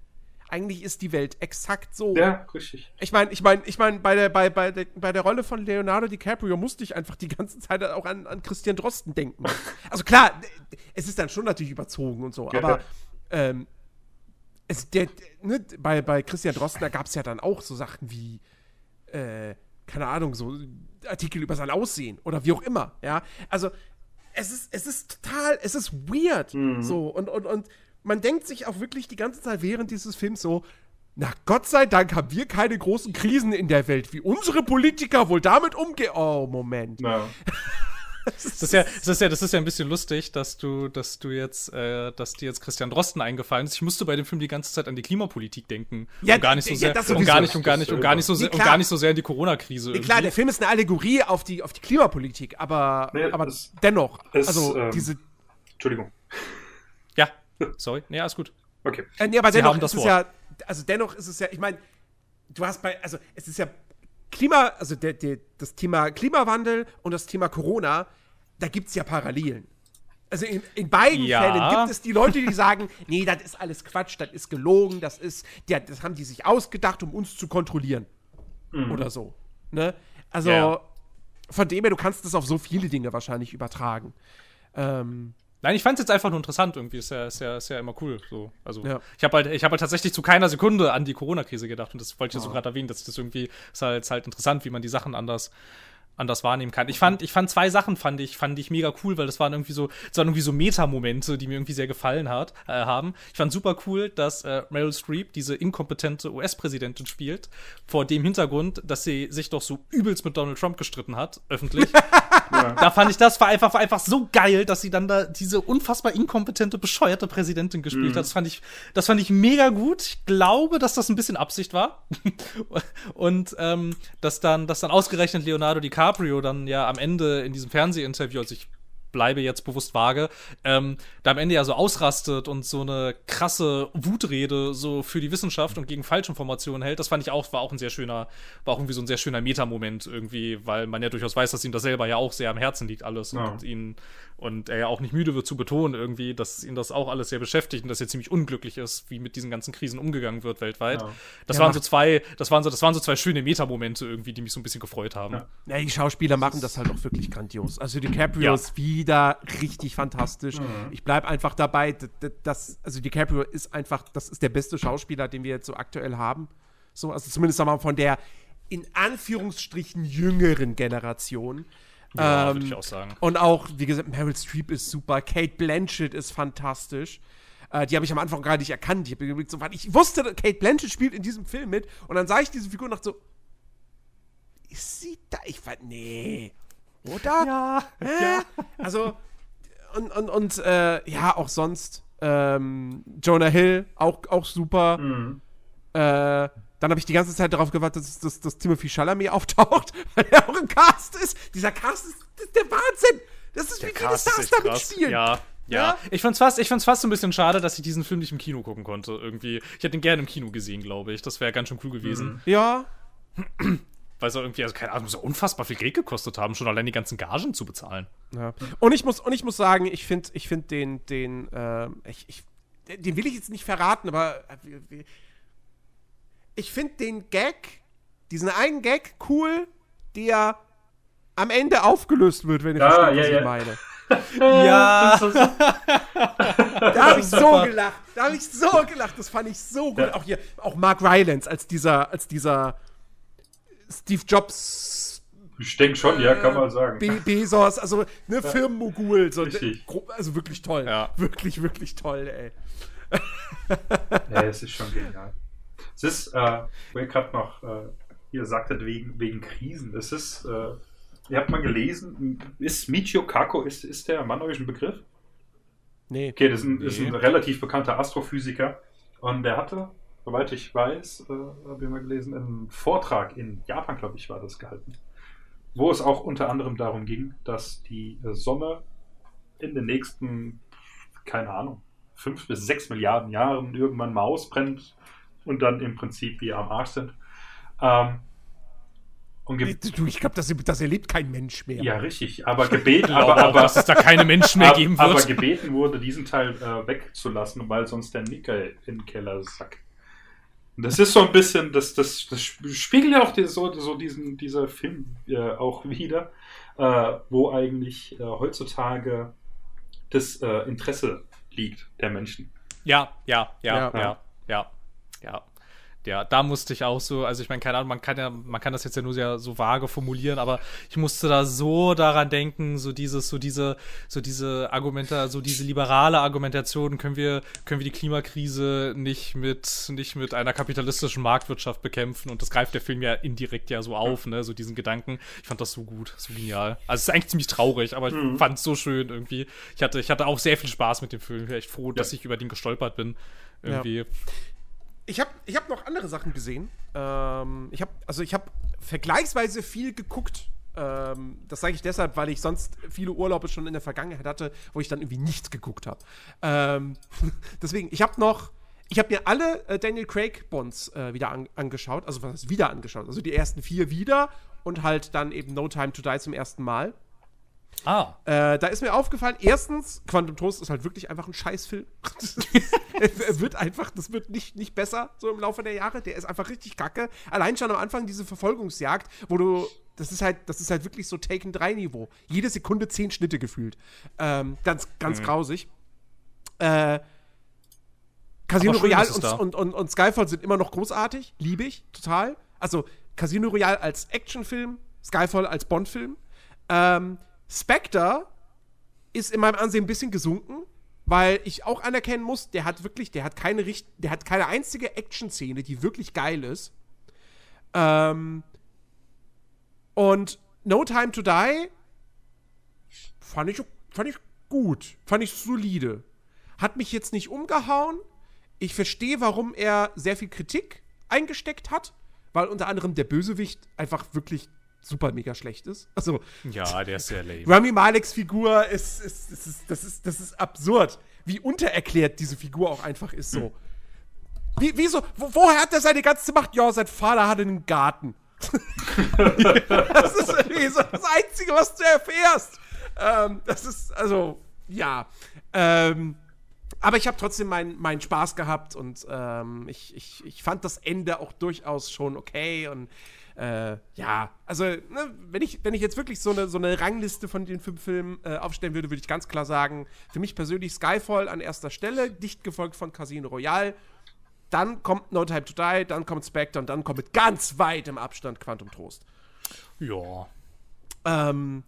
Eigentlich ist die Welt exakt so. ja, richtig. Ich meine, ich meine, ich meine, bei der, bei, bei, der, bei der Rolle von Leonardo DiCaprio musste ich einfach die ganze Zeit auch an, an Christian Drosten denken. Also klar, es ist dann schon natürlich überzogen und so, Ja, aber ja. ähm, es, der, ne, bei, bei Christian Drosten, da gab es ja dann auch so Sachen wie, äh, keine Ahnung, so Artikel über sein Aussehen oder wie auch immer, ja. Also es ist, es ist total, es ist weird. Mhm. So, und, und, und man denkt sich auch wirklich die ganze Zeit während dieses Films so, na Gott sei Dank haben wir keine großen Krisen in der Welt, wie unsere Politiker wohl damit umgehen. Oh, Moment. Ja. Das ist ja, das ist ja, das ist ja ein bisschen lustig, dass du, dass du jetzt, äh, dass dir jetzt Christian Drosten eingefallen ist. Ich musste bei dem Film die ganze Zeit an die Klimapolitik denken. Ja, und gar nicht so ja, sehr, das und gar nicht, und gar nicht, und gar nicht so Nee, sehr, und klar. gar nicht so sehr in die Corona-Krise. Nee, klar, der Film ist eine Allegorie auf die, auf die Klimapolitik, aber, Nee, aber es- dennoch, es, also ähm, diese, Entschuldigung. Ja, sorry. Nee, alles gut. Okay. Äh, nee, aber Sie dennoch haben das ist es Wort. ja, also dennoch ist es ja, ich meine, du hast bei, also es ist ja Klima, also der, der, das Thema Klimawandel und das Thema Corona, da gibt es ja Parallelen. Also in, in beiden Ja. Fällen gibt es die Leute, die sagen, nee, das ist alles Quatsch, das ist gelogen, das ist, ja, das haben die sich ausgedacht, um uns zu kontrollieren. Oder so. Ne? Also Ja. von dem her, du kannst das auf so viele Dinge wahrscheinlich übertragen. Ähm, Nein, ich fand es jetzt einfach nur interessant irgendwie. Ist ja, ist ja, ist ja immer cool. So. Also, Ja. ich habe halt, ich hab halt tatsächlich zu keiner Sekunde an die Corona-Krise gedacht. Und das wollte ich ja so gerade erwähnen, dass das irgendwie, ist halt, ist halt interessant, wie man die Sachen anders, anders wahrnehmen kann. Ich fand, ich fand zwei Sachen fand ich, fand ich mega cool, weil das waren irgendwie so, das waren irgendwie so Meta-Momente, die mir irgendwie sehr gefallen hat, äh, haben. Ich fand super cool, dass äh, Meryl Streep diese inkompetente US-Präsidentin spielt, vor dem Hintergrund, dass sie sich doch so übelst mit Donald Trump gestritten hat, öffentlich. Da fand ich das war einfach, war einfach so geil, dass sie dann da diese unfassbar inkompetente, bescheuerte Präsidentin gespielt hat. Das fand ich, das fand ich mega gut. Ich glaube, dass das ein bisschen Absicht war. Und ähm, dass dann, dass dann ausgerechnet Leonardo DiCaprio dann ja am Ende in diesem Fernsehinterview, also ich bleibe jetzt bewusst vage, ähm, da am Ende ja so ausrastet und so eine krasse Wutrede so für die Wissenschaft und gegen Falschinformationen hält, das fand ich auch, war auch ein sehr schöner, war auch irgendwie so ein sehr schöner Metamoment irgendwie, weil man ja durchaus weiß, dass ihm das selber ja auch sehr am Herzen liegt alles Ja. und ihn und er ja auch nicht müde wird zu betonen irgendwie, dass ihn das auch alles sehr beschäftigt und dass er ziemlich unglücklich ist, wie mit diesen ganzen Krisen umgegangen wird weltweit. Ja. Das Ja, waren so zwei, das waren so, das waren so zwei schöne Metamomente irgendwie, die mich so ein bisschen gefreut haben. Ja. Ja, die Schauspieler machen das halt auch wirklich grandios. Also DiCaprio Ja. ist wieder richtig fantastisch. Mhm. Ich bleib einfach dabei, d- d- das, also DiCaprio ist einfach, das ist der beste Schauspieler, den wir jetzt so aktuell haben. So, also zumindest sagen wir mal von der in Anführungsstrichen jüngeren Generation. Ja, Ähm, würde ich auch sagen. Und auch, wie gesagt, Meryl Streep ist super, Kate Blanchett ist fantastisch. Äh, die habe ich am Anfang gar nicht erkannt. Ich, hab überlegt, so, weil ich wusste, Kate Blanchett spielt in diesem Film mit. Und dann sah ich diese Figur und dachte so, ist sie da? Ich war, nee. Oder? Ja, Hä? Also, und, und, und äh, ja, auch sonst. Ähm, Jonah Hill, auch, auch super. Mhm. Äh, dann habe ich die ganze Zeit darauf gewartet, dass, dass, dass Timothy Chalamet auftaucht, weil er auch im Cast ist. Dieser Cast ist, ist der Wahnsinn. Das ist, wie viele Stars damit spielen. Ja, ja. Ja? Ich fand's fast, ich fand's fast so ein bisschen schade, dass ich diesen Film nicht im Kino gucken konnte. Irgendwie. Ich hätte ihn gerne im Kino gesehen, glaube ich. Das wäre ganz schön cool gewesen. Ja. Weil es auch irgendwie, also keine Ahnung, ja unfassbar viel Geld gekostet haben, schon allein die ganzen Gagen zu bezahlen. ja. Und ich muss, und ich muss sagen, ich finde ich find den, den, ähm, ich, ich, den will ich jetzt nicht verraten, aber äh, ich finde den Gag, diesen einen Gag cool, der am Ende aufgelöst wird, wenn ihr Ah, versteht, ja, was ja. ich meine. Ja. Da habe ich so gelacht. Da habe ich so gelacht. Das fand ich so gut. Ja. Auch hier, auch Mark Rylance als dieser, als dieser Steve Jobs Ich denke schon, ja, kann man sagen. Be Bezos, also ne Firmenmogul. So, Richtig. gro- also wirklich toll. Ja. Wirklich, wirklich toll, ey. Ja, es ist schon genial. Es ist, äh, wo ihr gerade noch, äh, ihr sagtet wegen, wegen Krisen, es ist, äh, ihr habt mal gelesen, ist Michio Kaku, ist, ist der Mann euch ein Begriff? Nee. Okay, das ist ein, ist ein Nee. relativ bekannter Astrophysiker und der hatte, soweit ich weiß, äh, habe ich mal gelesen, einen Vortrag in Japan, glaube ich, war das gehalten, wo es auch unter anderem darum ging, dass die äh, Sonne in den nächsten, keine Ahnung, fünf bis sechs Milliarden Jahren irgendwann mal ausbrennt und dann im Prinzip wir am Arsch sind. Ähm, Du, ich glaube, das, das erlebt kein Mensch mehr. ja, richtig, aber gebeten, aber, aber, dass es da keine Menschen mehr geben Aber wird. gebeten wurde, diesen Teil äh, wegzulassen, weil sonst der Nickel in den Keller sackt. Das ist so ein bisschen, das, das, das spiegelt ja auch die, so, so diesen, dieser Film äh, auch wieder, äh, wo eigentlich äh, heutzutage das äh, Interesse liegt der Menschen. Ja, ja, ja, Ja. ja, ja, ja. Ja, da musste ich auch so, also ich meine, keine Ahnung, man kann ja, man kann das jetzt ja nur sehr so vage formulieren, aber ich musste da so daran denken, so dieses, so diese, so diese Argumente, so diese liberale Argumentation, können wir, können wir die Klimakrise nicht mit, nicht mit einer kapitalistischen Marktwirtschaft bekämpfen und das greift der Film ja indirekt ja so auf, ne, so diesen Gedanken. Ich fand das so gut, so genial. Also es ist eigentlich ziemlich traurig, aber ich fand es so schön irgendwie. Ich hatte, ich hatte auch sehr viel Spaß mit dem Film. Ich bin echt froh, dass ich über den gestolpert bin. Irgendwie. Ich habe ich hab noch andere Sachen gesehen. Ähm, ich habe also ich vergleichsweise viel geguckt. Ähm, das sage ich deshalb, weil ich sonst viele Urlaube schon in der Vergangenheit hatte, wo ich dann irgendwie nichts geguckt habe. Ähm, deswegen, ich habe noch ich habe mir alle äh, Daniel Craig Bonds äh, wieder an, angeschaut, also was heißt wieder angeschaut, also die ersten vier wieder und halt dann eben No Time to Die zum ersten Mal. Ah. Äh, da ist mir aufgefallen, erstens, Quantum Trost ist halt wirklich einfach ein Scheißfilm. er wird einfach, das wird nicht, nicht besser so im Laufe der Jahre. Der ist einfach richtig kacke. Allein schon am Anfang diese Verfolgungsjagd, wo du, das ist halt, das ist halt wirklich so Taken 3 Niveau. Jede Sekunde zehn Schnitte gefühlt. Ähm, ganz, ganz Mhm. grausig. Äh, Casino Royale und, und, und, und Skyfall sind immer noch großartig. Liebe ich, total. Also Casino Royale als Actionfilm, Skyfall als Bondfilm. Ähm, Spectre ist in meinem Ansehen ein bisschen gesunken, weil ich auch anerkennen muss, der hat wirklich, der hat keine richt der hat keine einzige Action-Szene, die wirklich geil ist. Ähm, und No Time to Die fand ich, fand ich gut, fand ich solide. Hat mich jetzt nicht umgehauen. Ich verstehe, warum er sehr viel Kritik eingesteckt hat, weil unter anderem der Bösewicht einfach wirklich super mega schlecht ist. Also, Ja, der ist sehr lame. Rami Maleks Figur ist, ist, ist, ist, das ist, das ist absurd, wie untererklärt diese Figur auch einfach ist so. Wie, wieso, wo, woher hat er seine ganze Macht? Ja, sein Vater hatte einen Garten. das ist irgendwie so das Einzige, was du erfährst. Ähm, das ist, also, ja. Ähm, aber ich habe trotzdem meinen meinen Spaß gehabt und ähm, ich, ich, ich fand das Ende auch durchaus schon okay und äh, ja, also ne, wenn, ich, wenn ich jetzt wirklich so eine, so eine Rangliste von den fünf Filmen äh, aufstellen würde, würde ich ganz klar sagen, für mich persönlich Skyfall an erster Stelle, dicht gefolgt von Casino Royale, dann kommt No Time to Die, dann kommt Spectre und dann kommt mit ganz weitem Abstand Quantum Trost. Ja. Ähm,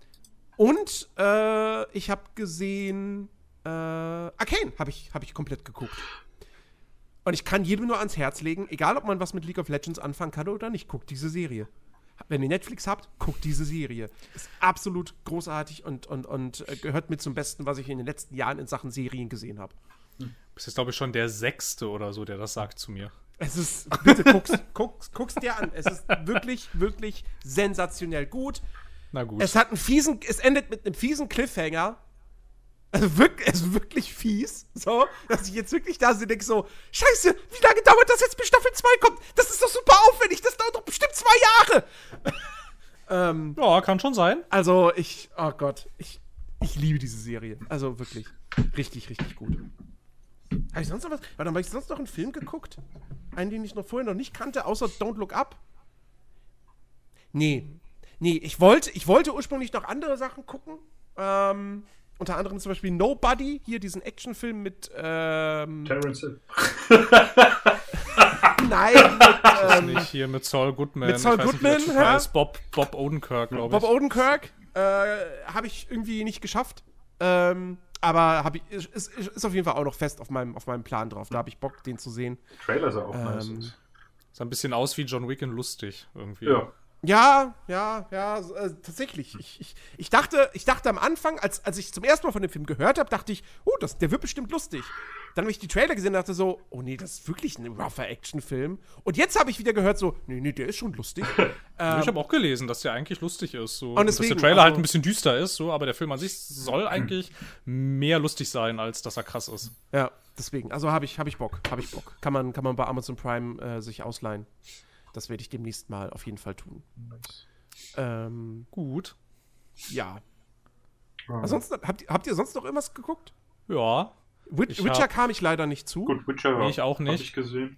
und äh, ich habe gesehen, äh, Arcane habe ich, hab ich komplett geguckt. Und ich kann jedem nur ans Herz legen, egal ob man was mit League of Legends anfangen kann oder nicht, guckt diese Serie. Wenn ihr Netflix habt, guckt diese Serie. Ist absolut großartig und, und, und äh, gehört mit zum Besten, was ich in den letzten Jahren in Sachen Serien gesehen habe. Bist jetzt, glaube ich, schon der Sechste oder so, der das sagt zu mir. Es ist, bitte guck's, guck's, guck's dir an. Es ist wirklich, wirklich sensationell gut. Na gut. Es hat einen fiesen, es endet mit einem fiesen Cliffhanger. Also wirklich, es ist wirklich fies. So, dass ich jetzt wirklich da und denke so, scheiße, wie lange dauert das jetzt, bis Staffel 2 kommt? Das ist doch super aufwendig, das dauert doch bestimmt zwei Jahre. ähm, ja, kann schon sein. also ich, oh Gott, ich, ich liebe diese Serie. Also wirklich, richtig, richtig gut. Habe ich sonst noch was? Warte, habe ich sonst noch einen Film geguckt? Einen, den ich noch vorher noch nicht kannte, außer Don't Look Up? Nee. Nee, ich wollte, ich wollte ursprünglich noch andere Sachen gucken. Ähm, unter anderem zum Beispiel Nobody, hier diesen Actionfilm mit, ähm, Terrence Hill. nein, mit, ähm, Nicht hier mit Saul Goodman. mit Saul nicht, Goodman, Typ hä? heißt. Bob, Bob Odenkirk, glaube Bob ich. Odenkirk äh, habe ich irgendwie nicht geschafft. Ähm, aber hab ich, ist, ist, ist auf jeden Fall auch noch fest auf meinem, auf meinem Plan drauf. Da habe ich Bock, den zu sehen. Trailer sah auch nice Ähm, aus. Sah ein bisschen aus wie John Wick in lustig irgendwie. Ja. Ja, ja, ja, so, äh, tatsächlich. Ich, ich, ich, dachte, ich dachte am Anfang, als, als ich zum ersten Mal von dem Film gehört habe, dachte ich, oh, das, der wird bestimmt lustig. Dann habe ich die Trailer gesehen und dachte so, oh nee, das ist wirklich ein rougher Actionfilm. Und jetzt habe ich wieder gehört so, nee, nee, der ist schon lustig. ähm, Ich habe auch gelesen, dass der eigentlich lustig ist. So. Und Und dass deswegen, der Trailer halt also- ein bisschen düster ist, so, aber der Film an sich soll eigentlich mehr lustig sein, als dass er krass ist. ja, deswegen. Also habe ich, hab ich Bock, habe ich Bock. Kann man, kann man bei Amazon Prime äh, sich ausleihen. Das werde ich demnächst mal auf jeden Fall tun. Ähm, Gut. ja. Ah. Ansonsten, habt, ihr- habt ihr sonst noch irgendwas geguckt? Ja. Wit Ich Witcher hab- kam ich leider nicht zu. Gut, Witcher Nee, ich auch Hab nicht. ich gesehen.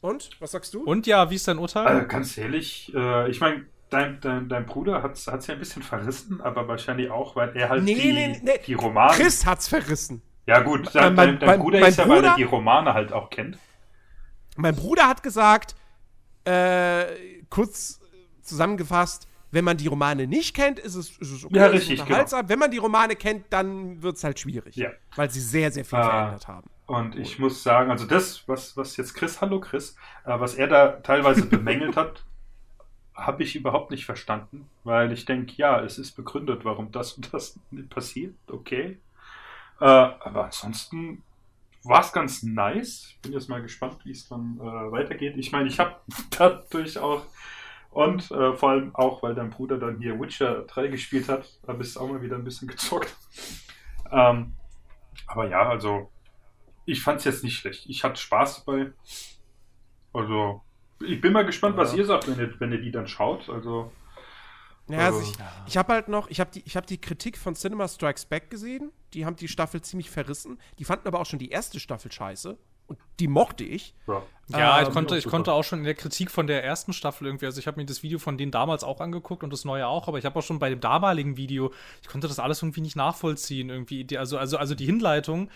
Und? Was sagst du? Und ja, wie ist dein Äh, Urteil? ganz ehrlich, äh, ich meine, dein, dein, dein Bruder hat es ja ein bisschen verrissen, aber wahrscheinlich auch, weil er halt Nee, die, nee, nee. die Romane. Chris hat's verrissen. Ja, gut, dein, Mein- dein, dein mein- Bruder mein ist ja, weil Bruder- er die Romane halt auch kennt. Mein Bruder hat gesagt, äh, kurz zusammengefasst, wenn man die Romane nicht kennt, ist es, ist es okay, Ja, richtig, genau. unterhaltsam. Wenn man die Romane kennt, dann wird es halt schwierig. Ja. Weil sie sehr, sehr viel Ah. verändert haben. Und ich muss sagen, also das, was, was jetzt Chris, hallo Chris, äh, was er da teilweise bemängelt hat, habe ich überhaupt nicht verstanden, weil ich denke, ja, es ist begründet, warum das und das passiert, okay. Äh, aber ansonsten war es ganz nice. Ich bin jetzt mal gespannt, wie es dann äh, weitergeht. Ich meine, ich habe dadurch auch und äh, vor allem auch, weil dein Bruder dann hier Witcher 3 gespielt hat, habe ich es auch mal wieder ein bisschen gezockt. Ähm, aber ja, also ich fand es jetzt nicht schlecht. Ich hatte Spaß dabei. Also, ich bin mal gespannt, was Ja. ihr sagt, wenn ihr, wenn ihr die dann schaut. Also, Ja, also Äh, ich, ich habe halt noch, ich habe die, ich hab die Kritik von Cinema Strikes Back gesehen. Die haben die Staffel ziemlich verrissen. Die fanden aber auch schon die erste Staffel scheiße. Und die mochte ich. ja. Ja, ich Ähm, konnte, ich konnte auch schon in der Kritik von der ersten Staffel irgendwie, also ich habe mir das Video von denen damals auch angeguckt und das neue auch, aber ich habe auch schon bei dem damaligen Video, ich konnte das alles irgendwie nicht nachvollziehen, irgendwie, die, also, also, also die Hinleitung,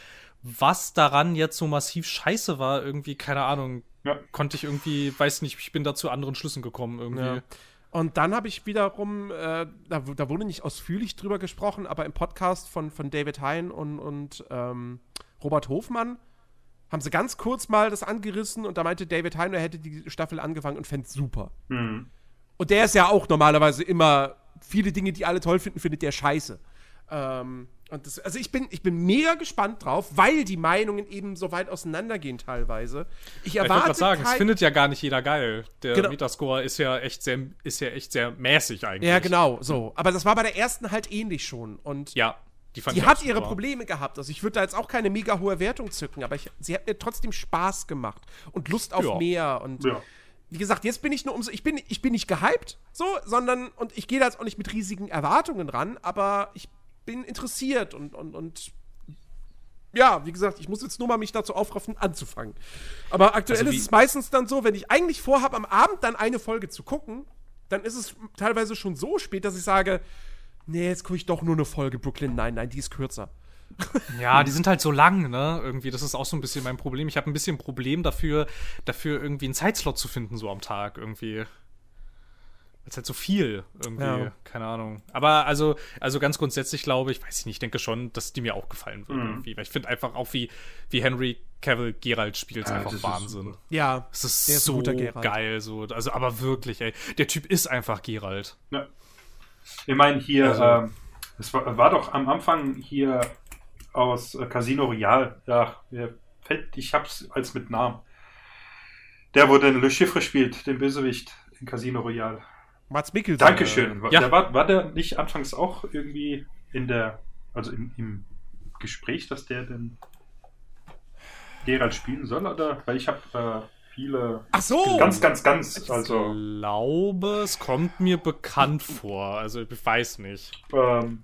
was daran jetzt so massiv scheiße war, irgendwie, keine Ahnung, Ja. konnte ich irgendwie, weiß nicht, ich bin da zu anderen Schlüssen gekommen irgendwie. Ja. Und dann habe ich wiederum, äh, da, da wurde nicht ausführlich drüber gesprochen, aber im Podcast von, von David Hein und, und ähm, Robert Hofmann haben sie ganz kurz mal das angerissen und da meinte David Hein, er hätte die Staffel angefangen und fände es super. Hm. Und der ist ja auch normalerweise immer viele Dinge, die alle toll finden, findet der scheiße. Ähm, und das, also ich bin, ich bin mega gespannt drauf, weil die Meinungen eben so weit auseinandergehen teilweise. Ich Ich wollte erwarte gerade sagen, es findet ja gar nicht jeder geil. Der Genau. Metascore ist ja echt sehr, ist ja echt sehr mäßig eigentlich. Ja, genau, so. Aber das war bei der ersten halt ähnlich schon. Und Ja, die fand die hat ihre super. Probleme gehabt. Also ich würde da jetzt auch keine mega hohe Wertung zücken, aber ich, sie hat mir trotzdem Spaß gemacht und Lust auf Ja. mehr. Und Ja. wie gesagt, jetzt bin ich nur umso, ich bin, ich bin nicht gehypt, so, sondern, und ich gehe da jetzt auch nicht mit riesigen Erwartungen ran, aber ich bin interessiert und, und, und ja, wie gesagt, ich muss jetzt nur mal mich dazu aufraffen, anzufangen. Aber aktuell Also ist es meistens dann so, wenn ich eigentlich vorhabe, am Abend dann eine Folge zu gucken, dann ist es teilweise schon so spät, dass ich sage, nee, jetzt gucke ich doch nur eine Folge Brooklyn. Nein, nein, die ist kürzer. Ja, die sind halt so lang, ne? Irgendwie, das ist auch so ein bisschen mein Problem. Ich habe ein bisschen ein Problem dafür, dafür irgendwie einen Zeitslot zu finden, so am Tag irgendwie. Es halt so viel irgendwie, Ja. keine Ahnung. Aber also, also ganz grundsätzlich glaube ich, weiß ich nicht, ich denke schon, dass die mir auch gefallen wird irgendwie. Weil ich finde einfach auch, wie, wie Henry Cavill Geralt spielt, ist Ja, einfach ist Wahnsinn. super. Ja, Es ist ist so geil, so. Also, aber wirklich, ey. Der Typ ist einfach Geralt. Ja. Ich meine, hier, Also- ähm, es war, war doch am Anfang hier aus äh, Casino Royale. Ja, ich hab's als mit Namen. Der, wo den Le Chiffre spielt, den Bösewicht in Casino Royale. Mats Mikkelsen. Dankeschön. War- ja. Der war, war der nicht anfangs auch irgendwie in der, also im, im Gespräch, dass der denn Geralt spielen soll? Oder? Weil ich habe äh, viele Ach so! ganz, ganz, ganz, Ich also glaube, es kommt mir bekannt vor. Also, ich weiß nicht. ähm,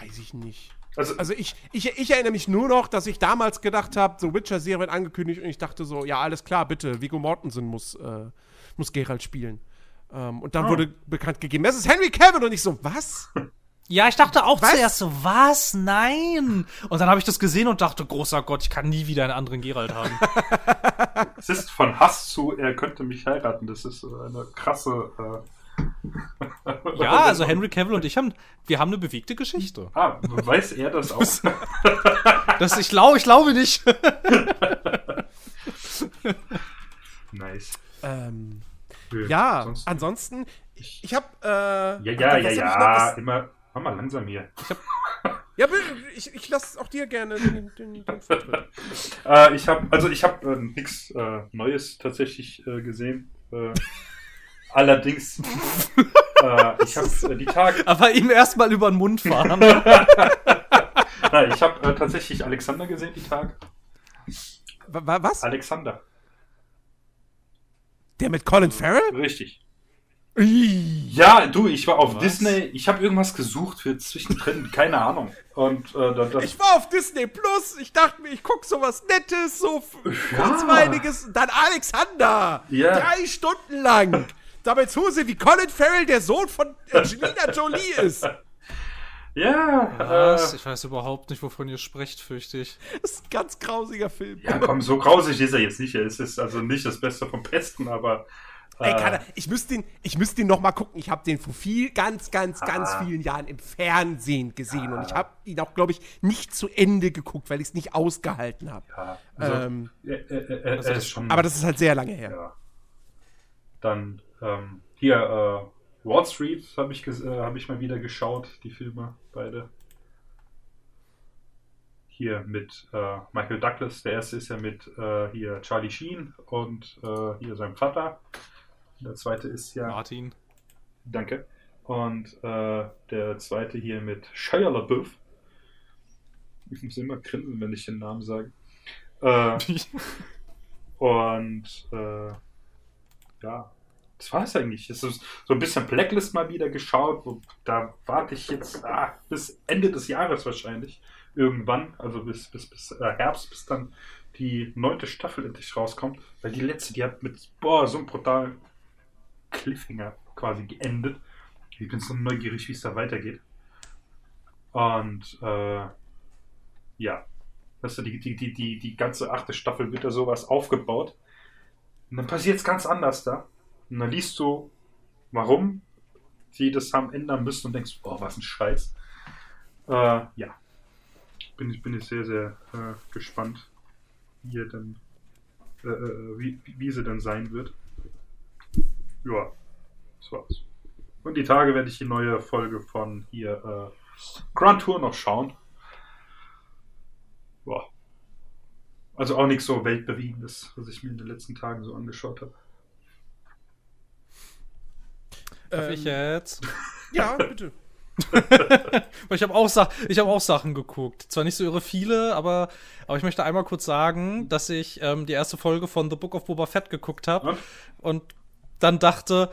Weiß ich nicht. also, Also ich, ich, ich erinnere mich nur noch, dass ich damals gedacht habe, The Witcher-Serie wird angekündigt und ich dachte so, ja, alles klar, bitte, Viggo Mortensen muss, äh, muss Geralt spielen. Ähm, und dann Ah. wurde bekannt gegeben, das ist Henry Cavill und ich so, was? Ja, ich dachte auch Was? zuerst so, was? Nein! Und dann habe ich das gesehen und dachte, großer Gott, ich kann nie wieder einen anderen Geralt haben. Es ist von Hass zu, er könnte mich heiraten. Das ist eine krasse. Äh, ja, also Henry Cavill und ich haben, wir haben eine bewegte Geschichte. Ah, weiß er das auch? Das, ich, glaube, ich glaube nicht. nice. Ähm, Nö, ja, sonst- ansonsten, ich, ich habe äh, ja, ja, ja, hab ich noch? ja. Was- Immer, mach mal langsam hier. Ja, bitte, ich, ich lasse auch dir gerne den, den, den Vortritt. Äh, ich habe, also ich habe äh, nichts äh, Neues tatsächlich äh, gesehen. Äh, allerdings, äh, ich habe die Tage, Aber ihm erstmal über den Mund fahren. nein, ich habe tatsächlich Alexander gesehen die Tage. Wa- Was? Alexander, Der mit Colin Farrell? richtig. Ja, du, ich war auf Was? Disney. Ich habe irgendwas gesucht für zwischendrin, keine Ahnung. Und äh, da, Ich war auf Disney Plus, ich dachte mir, ich guck so was Nettes, so Ja. kurzweiliges. Dann Alexander, Ja. drei Stunden lang. Dabei Hose wie Colin Farrell der Sohn von Angelina Jolie ist. ja, Was? äh, Ich weiß überhaupt nicht, wovon ihr sprecht, fürchte ich. Das ist ein ganz grausiger Film. ja, komm, so grausig ist er jetzt nicht. Es ist also nicht das Beste vom Besten, aber äh, Ey, kann er, ich müsste ihn, ich müsste noch mal gucken. Ich habe den vor viel, ganz, ganz, ganz Ah. vielen Jahren im Fernsehen gesehen und ich habe ihn auch, glaube ich, nicht zu Ende geguckt, weil ich es nicht ausgehalten habe. ja, also, Ähm, äh, äh, äh, er also das- schon. aber das ist halt sehr lange her. ja. Dann ähm, hier äh, Wall Street habe ich, äh, hab ich mal wieder geschaut, die Filme beide. Hier mit äh, Michael Douglas. Der erste ist ja mit äh, hier Charlie Sheen und äh, hier seinem Vater. Der zweite ist ja. Martin. Danke. Und äh, der zweite hier mit Shia LaBeouf. Ich muss immer grinsen, wenn ich den Namen sage. Äh, und ja, das war es eigentlich. Es ist so ein bisschen Blacklist mal wieder geschaut. Da warte ich jetzt ah, bis Ende des Jahres wahrscheinlich. Irgendwann, also bis, bis, bis äh, Herbst, bis dann die neunte Staffel endlich rauskommt. Weil die letzte, die hat mit boah, so einem brutalen Cliffhanger quasi geendet. Ich bin so neugierig, wie es da weitergeht. Und äh, ja, weißt du, die, die, die, die, die ganze achte Staffel wird da sowas aufgebaut. Und dann passiert es ganz anders da. Und dann liest du, warum sie das haben ändern müssen und denkst, oh, was ein Scheiß. Äh, ja. Bin ich, bin ich sehr, sehr äh, gespannt, wie, er denn, äh, äh wie, wie sie dann sein wird. Ja, das war's. Und die Tage werde ich die neue Folge von hier äh, Grand Tour noch schauen. Boah. Also auch nichts so weltbewegendes, was ich mir in den letzten Tagen so angeschaut habe. Darf ich Ähm, jetzt? Ja, bitte. Weil ich habe auch, Sa ich hab auch Sachen geguckt. Zwar nicht so irre viele, aber, aber ich möchte einmal kurz sagen, dass ich ähm, die erste Folge von The Book of Boba Fett geguckt habe Und? dann dachte,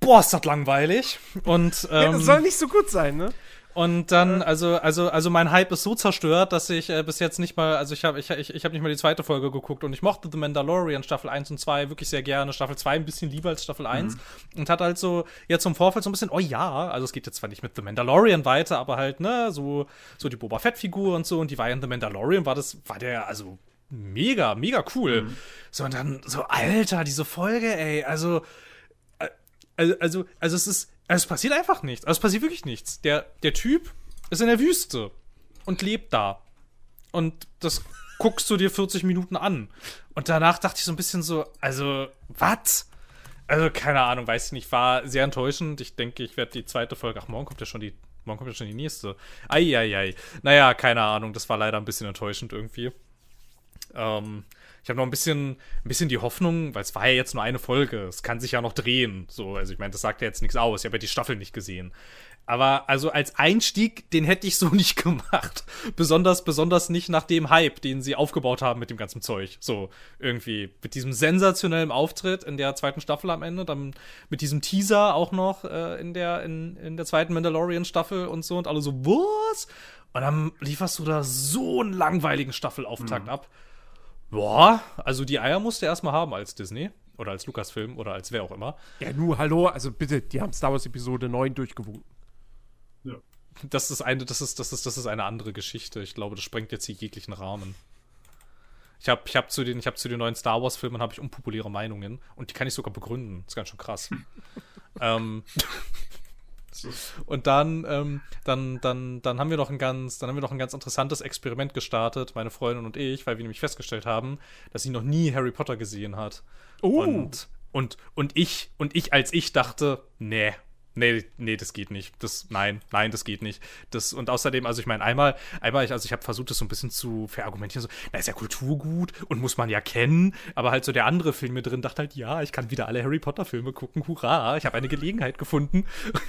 boah, ist das langweilig. Und, Ja, ähm, das soll nicht so gut sein, ne? Und dann, also, also, also mein Hype ist so zerstört, dass ich äh, bis jetzt nicht mal, also ich habe ich, ich, ich hab nicht mal die zweite Folge geguckt und ich mochte The Mandalorian Staffel 1 und 2 wirklich sehr gerne. Staffel 2 ein bisschen lieber als Staffel 1 und hat halt so jetzt im Vorfeld so ein bisschen, oh ja, also es geht jetzt zwar nicht mit The Mandalorian weiter, aber halt, ne, so, so die Boba Fett-Figur und so und die war ja in The Mandalorian, war das, war der, also mega, mega cool. So, und dann so, Alter, diese Folge, ey, also, also, also, also es ist, also es passiert einfach nichts. Also es passiert wirklich nichts. Der, der Typ ist in der Wüste und lebt da. Und das guckst du dir 40 Minuten an. Und danach dachte ich so ein bisschen so, also, was? Also, keine Ahnung, weiß ich nicht, war sehr enttäuschend. Ich denke, ich werde die zweite Folge, ach, morgen kommt ja schon die, morgen kommt ja schon die nächste. Eieiei. Naja, keine Ahnung, das war leider ein bisschen enttäuschend irgendwie. Ähm, ich habe noch ein bisschen, ein bisschen die Hoffnung, weil es war ja jetzt nur eine Folge, es kann sich ja noch drehen. So, also ich meine, das sagt ja jetzt nichts aus. Ich habe ja die Staffel nicht gesehen. Aber also als Einstieg, den hätte ich so nicht gemacht. Besonders, besonders nicht nach dem Hype, den sie aufgebaut haben mit dem ganzen Zeug. So, irgendwie. Mit diesem sensationellen Auftritt in der zweiten Staffel am Ende, dann mit diesem Teaser auch noch äh, in, der, in, in der zweiten Mandalorian-Staffel und so und alle so, was? Und dann lieferst du da so einen langweiligen Staffelauftakt ab. Boah, also die Eier musst du erstmal haben als Disney. Oder als Lucasfilm oder als wer auch immer. Ja, nu, hallo, also bitte, die haben Star Wars Episode 9 durchgewunken. Ja. Das ist eine, das ist, das ist, das ist eine andere Geschichte. Ich glaube, das sprengt jetzt hier jeglichen Rahmen. Ich habe ich hab zu, den, ich hab zu den neuen Star Wars-Filmen habe ich unpopuläre Meinungen und die kann ich sogar begründen. Das ist ganz schön krass. ähm, und dann, ähm, dann, dann, dann haben wir noch ein ganz, dann haben wir noch ein ganz interessantes Experiment gestartet, meine Freundin und ich, weil wir nämlich festgestellt haben, dass sie noch nie Harry Potter gesehen hat. Oh. Und, und, und ich, und ich als ich dachte, nee. Nee, nee, das geht nicht. Das, nein, nein, das geht nicht. Das, und außerdem, also ich meine, einmal, einmal, ich, also ich habe versucht, das so ein bisschen zu verargumentieren, so, na, ist ja Kulturgut und muss man ja kennen, aber halt so der andere Film mit drin dachte halt, ja, ich kann wieder alle Harry Potter-Filme gucken, hurra, ich habe eine Gelegenheit gefunden.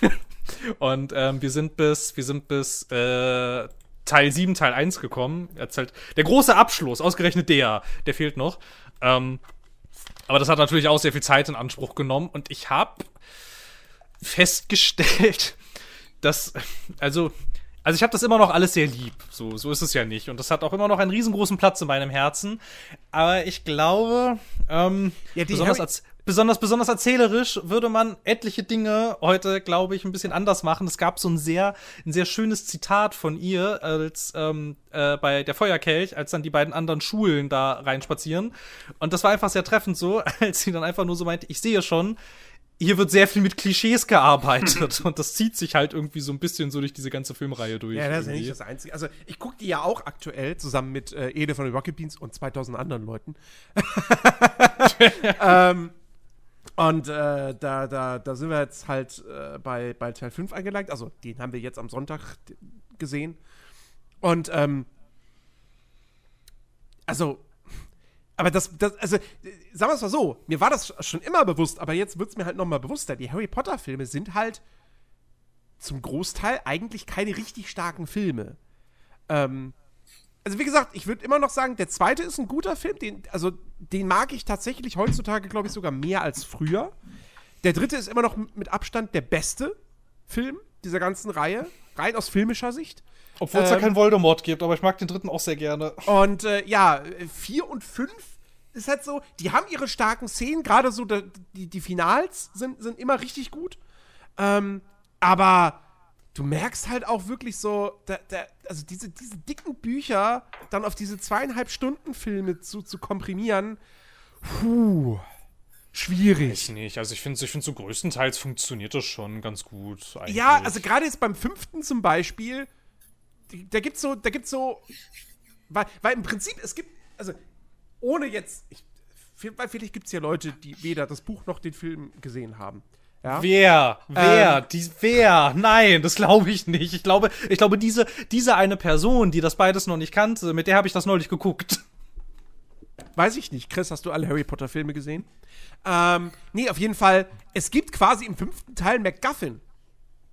und ähm, wir sind bis, wir sind bis äh, Teil 7, Teil 1 gekommen. Erzählt, der große Abschluss, ausgerechnet der, der fehlt noch. Ähm, aber das hat natürlich auch sehr viel Zeit in Anspruch genommen und ich habe festgestellt, dass, also, also ich habe das immer noch alles sehr lieb. So, so ist es ja nicht. Und das hat auch immer noch einen riesengroßen Platz in meinem Herzen. Aber ich glaube, ähm, Ja, besonders, als, besonders, besonders erzählerisch würde man etliche Dinge heute, glaube ich, ein bisschen anders machen. Es gab so ein sehr, ein sehr schönes Zitat von ihr, als ähm, äh, bei der Feuerkelch, als dann die beiden anderen Schulen da reinspazieren. Und das war einfach sehr treffend so, als sie dann einfach nur so meinte, ich sehe schon, hier wird sehr viel mit Klischees gearbeitet und das zieht sich halt irgendwie so ein bisschen so durch diese ganze Filmreihe durch. Ja, das ist ja nicht das Einzige. Also, ich gucke die ja auch aktuell zusammen mit äh, Ede von den Rocket Beans und 2000 anderen Leuten. ähm, und äh, da, da, da sind wir jetzt halt äh, bei, bei Teil 5 angelangt. Also, den haben wir jetzt am Sonntag gesehen. Und, ähm, also, aber das, das also, sagen wir es mal so, mir war das schon immer bewusst, aber jetzt wird es mir halt nochmal bewusster. Die Harry Potter-Filme sind halt zum Großteil eigentlich keine richtig starken Filme. Ähm, also wie gesagt, ich würde immer noch sagen, der zweite ist ein guter Film. Den, also den mag ich tatsächlich heutzutage, glaube ich, sogar mehr als früher. Der dritte ist immer noch mit Abstand der beste Film dieser ganzen Reihe, rein aus filmischer Sicht. Obwohl es Ähm, da kein Voldemort gibt, aber ich mag den dritten auch sehr gerne. Und äh, ja, vier und fünf ist halt so, die haben ihre starken Szenen, gerade so da- die, die Finals sind, sind immer richtig gut. Ähm, aber du merkst halt auch wirklich so, da, da, also diese, diese dicken Bücher dann auf diese zweieinhalb Stunden Filme zu, zu komprimieren, puh, schwierig. Ich nicht. Also ich finde, ich find so größtenteils funktioniert das schon ganz gut. Eigentlich. Ja, also gerade jetzt beim fünften zum Beispiel, die- da gibt's so, da gibt's so, weil, weil im Prinzip, es gibt, also ohne jetzt, ich, weil vielleicht gibt's ja Leute, die weder das Buch noch den Film gesehen haben. Ja? Wer? Wer? Ähm. Die, wer? Nein, das glaube ich nicht. Ich glaube, ich glaube, diese, diese eine Person, die das beides noch nicht kannte, mit der habe ich das neulich geguckt. Weiß ich nicht. Chris, hast du alle Harry Potter Filme gesehen? Ähm, nee, auf jeden Fall, es gibt quasi im fünften Teil MacGuffin.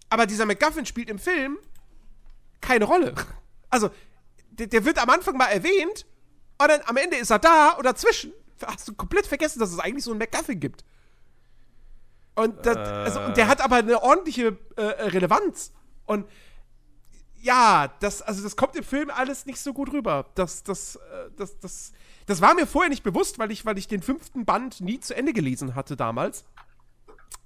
Aber dieser MacGuffin spielt im Film keine Rolle. Also, der, der wird am Anfang mal erwähnt und dann am Ende ist er da und dazwischen hast du komplett vergessen, dass es eigentlich so einen MacGuffin gibt. Und, das, also, und der hat aber eine ordentliche äh, Relevanz. Und ja, das, also das kommt im Film alles nicht so gut rüber. Das, das, äh, das, das, das war mir vorher nicht bewusst, weil ich, weil ich den fünften Band nie zu Ende gelesen hatte damals.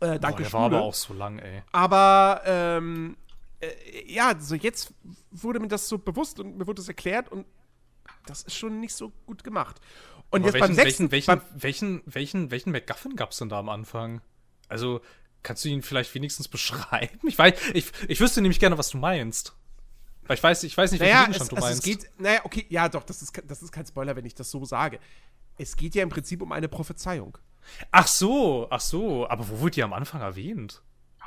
Äh, danke Boah, der war aber auch so lang, ey. Aber ähm, äh, ja, so jetzt wurde mir das so bewusst und mir wurde das erklärt und das ist schon nicht so gut gemacht. Und Aber jetzt welchen, beim sechsten, welchen, beim, welchen, welchen, welchen, welchen MacGuffin gab's denn da am Anfang? Also, kannst du ihn vielleicht wenigstens beschreiben? Ich weiß, ich, ich wüsste nämlich gerne, was du meinst. Weil ich weiß, ich weiß nicht, welchen naja, Gegenstand es, du also es meinst. geht, naja, okay, ja doch, das ist, das ist kein Spoiler, wenn ich das so sage. Es geht ja im Prinzip um eine Prophezeiung. Ach so, ach so. Aber wo wurde die am Anfang erwähnt?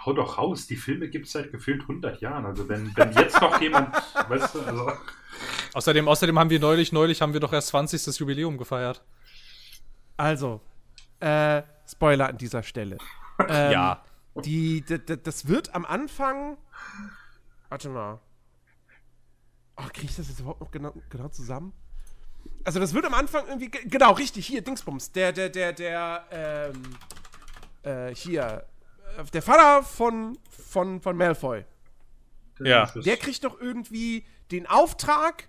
Hau doch raus, die Filme gibt es seit gefühlt 100 Jahren. Also wenn, wenn jetzt noch jemand, weißt du, also Außerdem, außerdem haben wir neulich, neulich haben wir doch erst 20. Jubiläum gefeiert. Also, äh, Spoiler an dieser Stelle. Ähm, Ja. Die, d- d- das wird am Anfang. Warte mal. Oh, kriege ich das jetzt überhaupt noch genau, genau zusammen? Also, das wird am Anfang irgendwie. ge- Genau, richtig, hier, Dingsbums. Der, der, der, der, ähm. Äh, hier. Äh, Der Vater von, von, von Malfoy. Ja. Der kriegt doch irgendwie den Auftrag,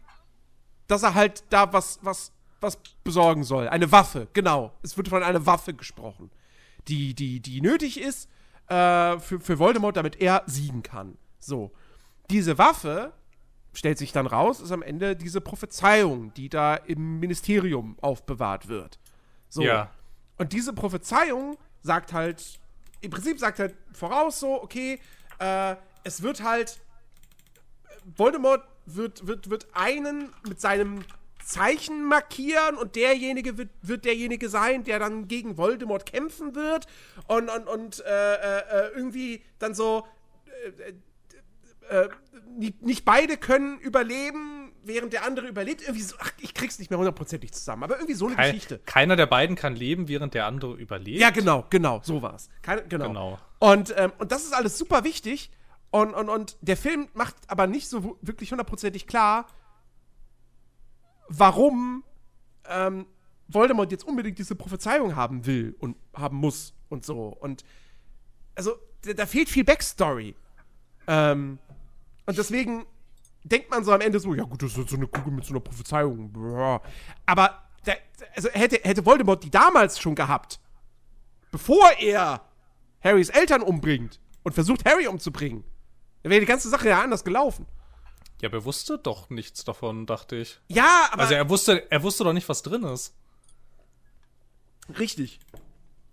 dass er halt da was, was, was besorgen soll. Eine Waffe, genau. Es wird von einer Waffe gesprochen, die, die, die nötig ist äh, für, für Voldemort, damit er siegen kann. So. Diese Waffe, stellt sich dann raus, ist am Ende diese Prophezeiung, die da im Ministerium aufbewahrt wird. So. Ja. Und diese Prophezeiung sagt halt, im Prinzip sagt halt voraus so, okay, äh, es wird halt, Voldemort wird, wird, wird einen mit seinem Zeichen markieren und derjenige wird, wird derjenige sein, der dann gegen Voldemort kämpfen wird und, und, und äh, äh, irgendwie dann so äh, äh, nicht beide können überleben, während der andere überlebt. Irgendwie so, ach, ich krieg's nicht mehr hundertprozentig zusammen, aber irgendwie so eine Kei- Geschichte. Keiner der beiden kann leben, während der andere überlebt. Ja, genau, genau, so war's. Keine, genau. Genau. Und, ähm, und das ist alles super wichtig. Und, und, und der Film macht aber nicht so wirklich hundertprozentig klar, warum ähm, Voldemort jetzt unbedingt diese Prophezeiung haben will und haben muss und so. Und also, da, da fehlt viel Backstory. Ähm, und deswegen denkt man so am Ende so, ja gut, das ist so eine Kugel mit so einer Prophezeiung. Aber da, also hätte, hätte Voldemort die damals schon gehabt, bevor er Harrys Eltern umbringt und versucht, Harry umzubringen, dann wäre die ganze Sache ja anders gelaufen. Ja, aber er wusste doch nichts davon, dachte ich. Ja, aber Also er wusste, er wusste doch nicht, was drin ist. richtig.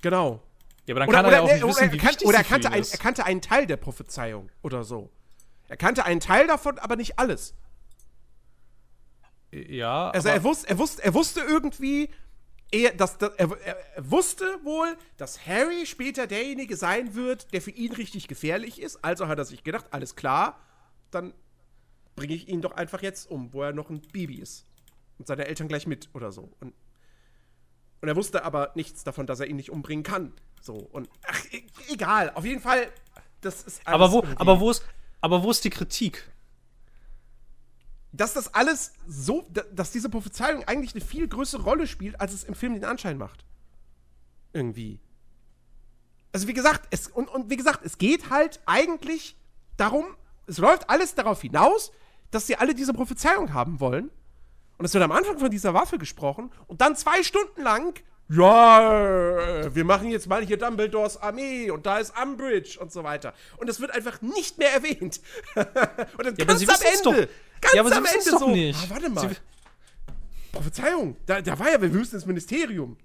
Genau. Ja, aber dann Oder, kann er oder, ja auch nee, nicht oder, wissen, er, wie kan wichtig oder er, kannte ein, er kannte einen Teil der Prophezeiung oder so. Er kannte einen Teil davon, aber nicht alles. Ja, Also er wusste, er wusste, er wusste irgendwie, er, dass, dass, er, er, wusste wohl, dass Harry später derjenige sein wird, der für ihn richtig gefährlich ist. Also hat er sich gedacht, alles klar, dann bringe ich ihn doch einfach jetzt um, wo er noch ein Baby ist. Und seine Eltern gleich mit oder so. Und, und er wusste aber nichts davon, dass er ihn nicht umbringen kann. So, und ach, e egal, auf jeden Fall, das ist alles aber, wo, aber, wo ist, aber wo ist die Kritik? dass das alles so, da- dass diese Prophezeiung eigentlich eine viel größere Rolle spielt, als es im Film den Anschein macht. Irgendwie. Also wie gesagt, es, und, und wie gesagt, es geht halt eigentlich darum, es läuft alles darauf hinaus, dass sie alle diese Prophezeiung haben wollen. Und es wird am Anfang von dieser Waffe gesprochen und dann zwei Stunden lang, ja, äh, wir machen jetzt mal hier Dumbledores Armee und da ist Umbridge und so weiter. Und es wird einfach nicht mehr erwähnt. und dann Ja, aber ganz sie am Ende, doch. ganz Ja, aber sie am Ende doch so, nicht. Ah, warte mal. Sie- Prophezeiung, da, da war ja, wir müssen ins Ministerium.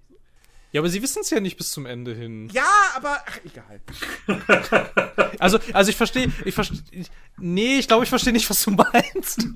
Ja, aber sie wissen es ja nicht bis zum Ende hin. Ja, aber, ach, egal. Also, also ich verstehe, ich verstehe, nee, ich glaube, ich verstehe nicht, was du meinst.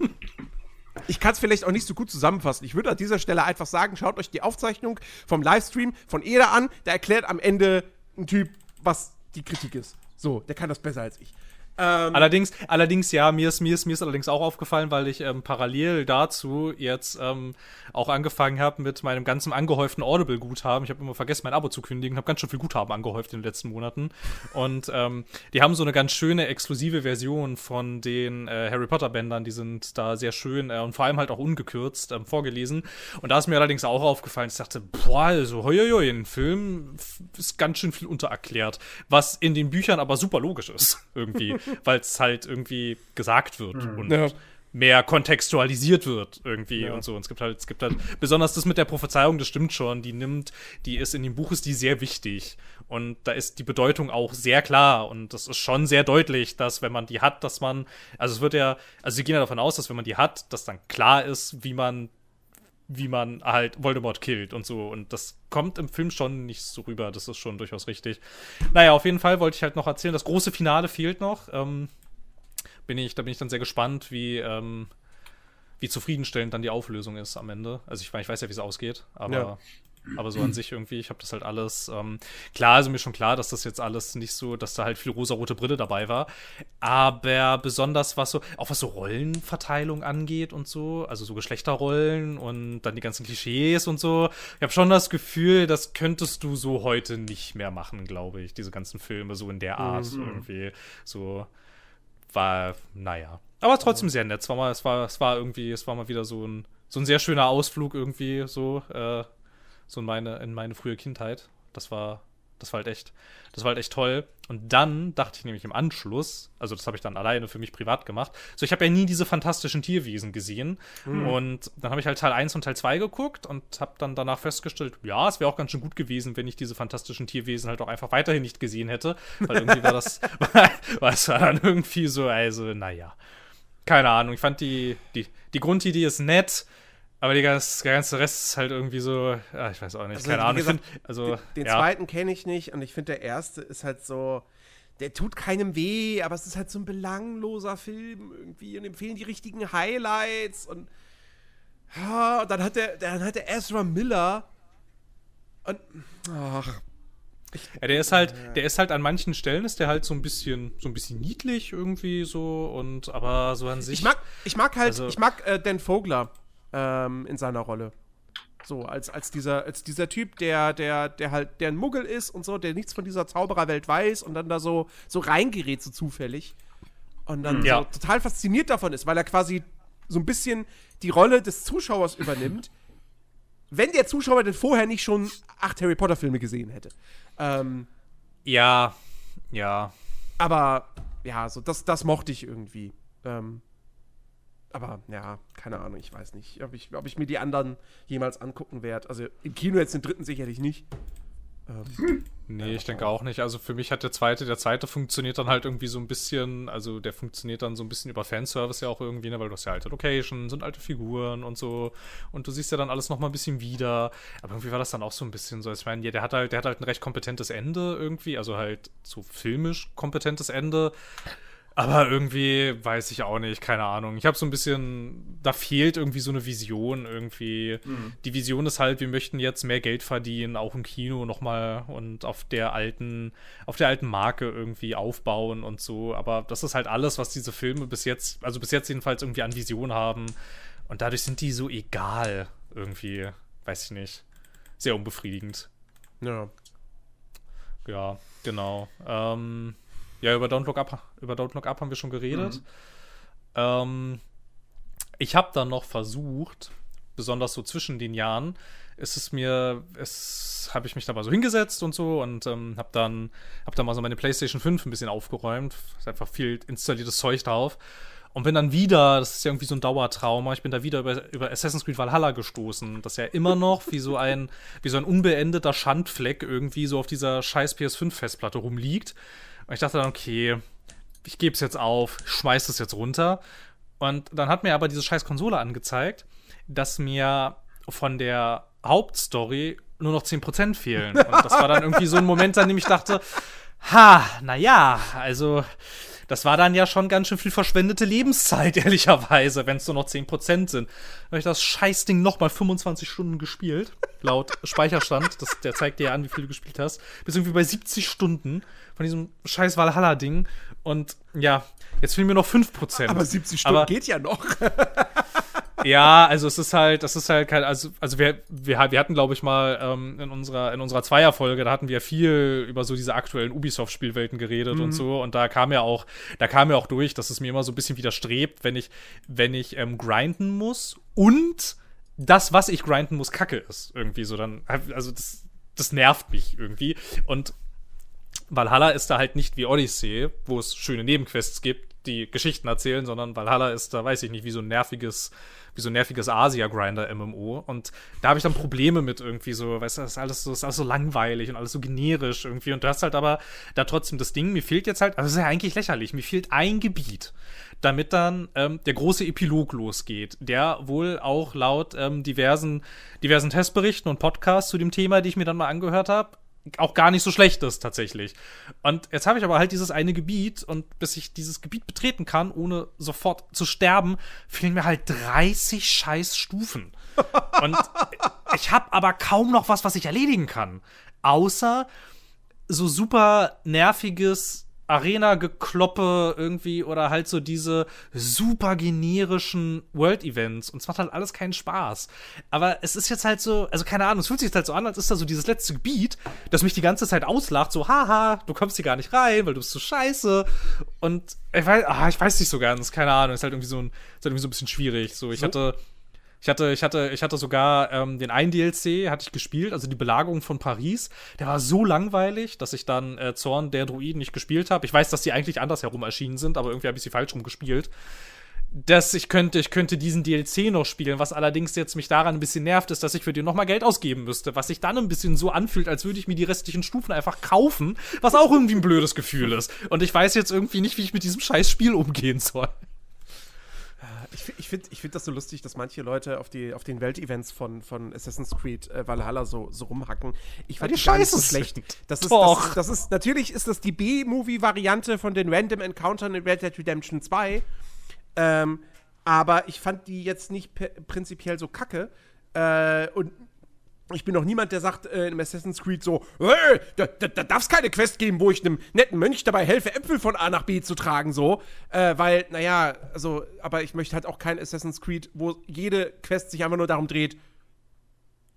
Ich kann es vielleicht auch nicht so gut zusammenfassen. Ich würde an dieser Stelle einfach sagen, schaut euch die Aufzeichnung vom Livestream von Eda an. Da erklärt am Ende ein Typ, was die Kritik ist. So, der kann das besser als ich. Ähm, Allerdings, allerdings, ja, mir ist, mir ist, mir ist allerdings auch aufgefallen, weil ich ähm, parallel dazu jetzt ähm, auch angefangen habe mit meinem ganzen angehäuften Audible-Guthaben. Ich habe immer vergessen, mein Abo zu kündigen, habe ganz schön viel Guthaben angehäuft in den letzten Monaten. Und ähm, die haben so eine ganz schöne exklusive Version von den äh, Harry Potter-Bändern, die sind da sehr schön äh, und vor allem halt auch ungekürzt ähm, vorgelesen. Und da ist mir allerdings auch aufgefallen, ich dachte, boah, also hoi, hoi, in Film ist ganz schön viel untererklärt, was in den Büchern aber super logisch ist, irgendwie, weil es halt irgendwie gesagt wird und Ja. mehr kontextualisiert wird irgendwie und so. Und es gibt halt, es gibt halt, besonders das mit der Prophezeiung, das stimmt schon, die nimmt, die ist in dem Buch ist die sehr wichtig. Und da ist die Bedeutung auch sehr klar. Und das ist schon sehr deutlich, dass wenn man die hat, dass man, also es wird ja, also sie gehen ja davon aus, dass wenn man die hat, dass dann klar ist, wie man wie man halt Voldemort killt und so. Und das kommt im Film schon nicht so rüber. Das ist schon durchaus richtig. Naja, auf jeden Fall wollte ich halt noch erzählen, das große Finale fehlt noch. Ähm, bin ich, da bin ich dann sehr gespannt, wie, ähm, wie zufriedenstellend dann die Auflösung ist am Ende. Also ich, ich weiß ja, wie es ausgeht, aber, Ja. Aber so an sich irgendwie, ich habe das halt alles, ähm, klar, also mir schon klar, dass das jetzt alles nicht so, dass da halt viel rosarote Brille dabei war. Aber besonders was so, auch was so Rollenverteilung angeht und so, also so Geschlechterrollen und dann die ganzen Klischees und so. Ich habe schon das Gefühl, das könntest du so heute nicht mehr machen, glaube ich, diese ganzen Filme so in der Art irgendwie so war, naja. Aber trotzdem sehr nett. Es war mal, es war, es war irgendwie, es war mal wieder so ein, so ein sehr schöner Ausflug irgendwie, so, äh, so in meine, in meine frühe Kindheit. Das war, das war halt echt, das war halt echt toll. Und dann dachte ich nämlich im Anschluss, also das habe ich dann alleine für mich privat gemacht, so ich habe ja nie diese fantastischen Tierwesen gesehen. Und dann habe ich halt Teil 1 und Teil 2 geguckt und habe dann danach festgestellt, ja, es wäre auch ganz schön gut gewesen, wenn ich diese fantastischen Tierwesen halt auch einfach weiterhin nicht gesehen hätte. Weil irgendwie war das, war es war dann irgendwie so, also, naja. Keine Ahnung, ich fand die, die, die Grundidee ist nett, aber die ganze, der ganze Rest ist halt irgendwie so, ja, ich weiß auch nicht, Also, keine Ahnung. Gesagt, find, also, Den ja. zweiten kenne ich nicht und ich finde, der erste ist halt so. Der tut keinem weh, aber es ist halt so ein belangloser Film irgendwie und ihm fehlen die richtigen Highlights und. Ja, und dann hat der, dann hat der Ezra Miller. Und. Ach. Ja, der ist halt, der ist halt an manchen Stellen ist der halt so ein bisschen, so ein bisschen niedlich irgendwie so und aber so an sich. Ich mag, ich mag halt, Also- ich mag äh, Dan Vogler ähm, in seiner Rolle. So, als, als, dieser, als dieser Typ, der, der, der halt, der ein Muggel ist und so, der nichts von dieser Zaubererwelt weiß und dann da so, so reingerät, so zufällig. Und dann Ja. so total fasziniert davon ist, weil er quasi so ein bisschen die Rolle des Zuschauers übernimmt, wenn der Zuschauer denn vorher nicht schon acht Harry Potter-Filme gesehen hätte. Ähm, ja, ja. aber ja, so das, das mochte ich irgendwie. Ähm, aber ja, keine Ahnung, ich weiß nicht, ob ich, ob ich mir die anderen jemals angucken werde. Also im Kino jetzt den dritten sicherlich nicht. Ähm, Nee, ich denke auch nicht. Also für mich hat der zweite, der zweite funktioniert dann halt irgendwie so ein bisschen, also der funktioniert dann so ein bisschen über Fanservice ja auch irgendwie, ne, weil du hast ja alte Locations und alte Figuren und so und du siehst ja dann alles noch mal ein bisschen wieder. Aber irgendwie war das dann auch so ein bisschen so, ich meine, ja, der hat halt, der hat halt ein recht kompetentes Ende irgendwie, also halt so filmisch kompetentes Ende. Aber irgendwie weiß ich auch nicht, keine Ahnung. Ich habe so ein bisschen, da fehlt irgendwie so eine Vision irgendwie. Die Vision ist halt, wir möchten jetzt mehr Geld verdienen, auch im Kino nochmal und auf der alten, auf der alten Marke irgendwie aufbauen und so. Aber das ist halt alles, was diese Filme bis jetzt, also bis jetzt jedenfalls irgendwie an Vision haben. Und dadurch sind die so egal irgendwie. Weiß ich nicht. Sehr unbefriedigend. ja. Ja, genau. Ähm, ja, über Don't Look Up, über Don't Look Up haben wir schon geredet. Ähm, ich habe dann noch versucht, besonders so zwischen den Jahren, ist es mir, es habe ich mich da mal so hingesetzt und so und ähm, habe dann, hab dann mal so meine PlayStation 5 ein bisschen aufgeräumt. Ist einfach viel installiertes Zeug drauf. Und bin dann wieder, das ist ja irgendwie so ein Dauertrauma, ich bin da wieder über, über Assassin's Creed Valhalla gestoßen, das ja immer noch wie so ein, wie so ein unbeendeter Schandfleck irgendwie so auf dieser scheiß PS5-Festplatte rumliegt. Und ich dachte dann, okay, ich gebe es jetzt auf, schmeiß es jetzt runter. Und dann hat mir aber diese scheiß Konsole angezeigt, dass mir von der Hauptstory nur noch 10% fehlen. Und das war dann irgendwie so ein Moment, an dem ich dachte, ha, naja, also das war dann ja schon ganz schön viel verschwendete Lebenszeit, ehrlicherweise, wenn es nur noch 10% sind. Habe ich das Scheißding nochmal 25 Stunden gespielt, laut Speicherstand. Das, der zeigt dir ja an, wie viel du gespielt hast. Bis irgendwie bei 70 Stunden von diesem scheiß Valhalla-Ding. Und ja, jetzt fehlen mir noch 5%. Aber 70 Stunden Aber, geht ja noch. ja, also es ist halt, das ist halt kein, also, also wir, wir, wir hatten, glaube ich, mal ähm, in unserer, in unserer Zweierfolge, da hatten wir viel über so diese aktuellen Ubisoft-Spielwelten geredet mhm. und so. Und da kam ja auch, da kam ja auch durch, dass es mir immer so ein bisschen widerstrebt, wenn ich, wenn ich ähm, grinden muss und das, was ich grinden muss, kacke ist. Irgendwie so. Dann, also das, das nervt mich irgendwie. Und Valhalla ist da halt nicht wie Odyssey, wo es schöne Nebenquests gibt, die Geschichten erzählen, sondern Valhalla ist da, weiß ich nicht, wie so ein nerviges wie so ein nerviges Asia-Grinder-MMO. Und da habe ich dann Probleme mit irgendwie so, weißt du, das ist alles so, ist alles so langweilig und alles so generisch irgendwie. Und du hast halt aber da trotzdem das Ding, mir fehlt jetzt halt, also ist ja eigentlich lächerlich, mir fehlt ein Gebiet damit dann ähm, der große Epilog losgeht, der wohl auch laut ähm, diversen, diversen Testberichten und Podcasts zu dem Thema, die ich mir dann mal angehört habe, auch gar nicht so schlecht ist tatsächlich. Und jetzt habe ich aber halt dieses eine Gebiet und bis ich dieses Gebiet betreten kann, ohne sofort zu sterben, fehlen mir halt 30 scheiß Stufen. und ich habe aber kaum noch was, was ich erledigen kann. Außer so super nerviges Arena-Gekloppe irgendwie oder halt so diese super generischen World-Events. Und es macht halt alles keinen Spaß. Aber es ist jetzt halt so, also keine Ahnung, es fühlt sich jetzt halt so an, als ist da so dieses letzte Gebiet, das mich die ganze Zeit auslacht, so, haha, du kommst hier gar nicht rein, weil du bist so scheiße. Und ich weiß, ah, ich weiß nicht so ganz, keine Ahnung, ist halt irgendwie so ein, ist halt irgendwie so ein bisschen schwierig. So, ich so? hatte ich hatte, ich hatte, ich hatte sogar ähm, den einen DLC, hatte ich gespielt, also die Belagerung von Paris. Der war so langweilig, dass ich dann äh, Zorn der Druiden nicht gespielt habe. Ich weiß, dass die eigentlich andersherum erschienen sind, aber irgendwie habe ich sie falsch rum gespielt. Dass ich könnte, ich könnte diesen DLC noch spielen, was allerdings jetzt mich daran ein bisschen nervt, ist, dass ich für den nochmal Geld ausgeben müsste, was sich dann ein bisschen so anfühlt, als würde ich mir die restlichen Stufen einfach kaufen, was auch irgendwie ein blödes Gefühl ist. Und ich weiß jetzt irgendwie nicht, wie ich mit diesem scheiß Spiel umgehen soll. Ich, ich finde ich find das so lustig, dass manche Leute auf, die, auf den Weltevents von, von Assassin's Creed äh, Valhalla so, so rumhacken. Ich fand die Scheiße so schlecht. Das ist, das, das, ist, natürlich ist das die B-Movie-Variante von den Random Encountern in Red Dead Redemption 2. Ähm, aber ich fand die jetzt nicht prinzipiell so kacke. Äh, und ich bin doch niemand, der sagt äh, im Assassin's Creed so, hey, da, da, da darf es keine Quest geben, wo ich einem netten Mönch dabei helfe, Äpfel von A nach B zu tragen, so. Äh, weil, naja, also, aber ich möchte halt auch kein Assassin's Creed, wo jede Quest sich einfach nur darum dreht,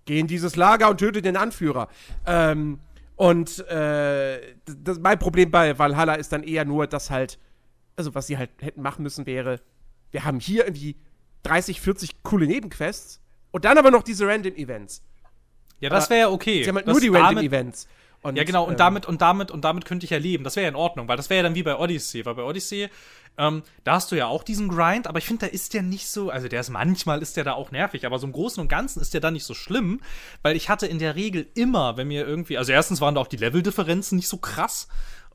geh in dieses Lager und töte den Anführer. Ähm, und äh, das, mein Problem bei Valhalla ist dann eher nur, dass halt, also was sie halt hätten machen müssen, wäre, wir haben hier irgendwie 30, 40 coole Nebenquests und dann aber noch diese Random Events. Ja, das wäre ja okay. Sie haben halt nur die Random Events. Und, ja, genau, und ähm, damit, und damit, und damit könnte ich ja leben. Das wäre ja in Ordnung, weil das wäre ja dann wie bei Odyssey, weil bei Odyssey, ähm, da hast du ja auch diesen Grind, aber ich finde, da ist der nicht so, also der ist manchmal ist der da auch nervig, aber so im Großen und Ganzen ist der da nicht so schlimm, weil ich hatte in der Regel immer, wenn mir irgendwie, also erstens waren da auch die Leveldifferenzen nicht so krass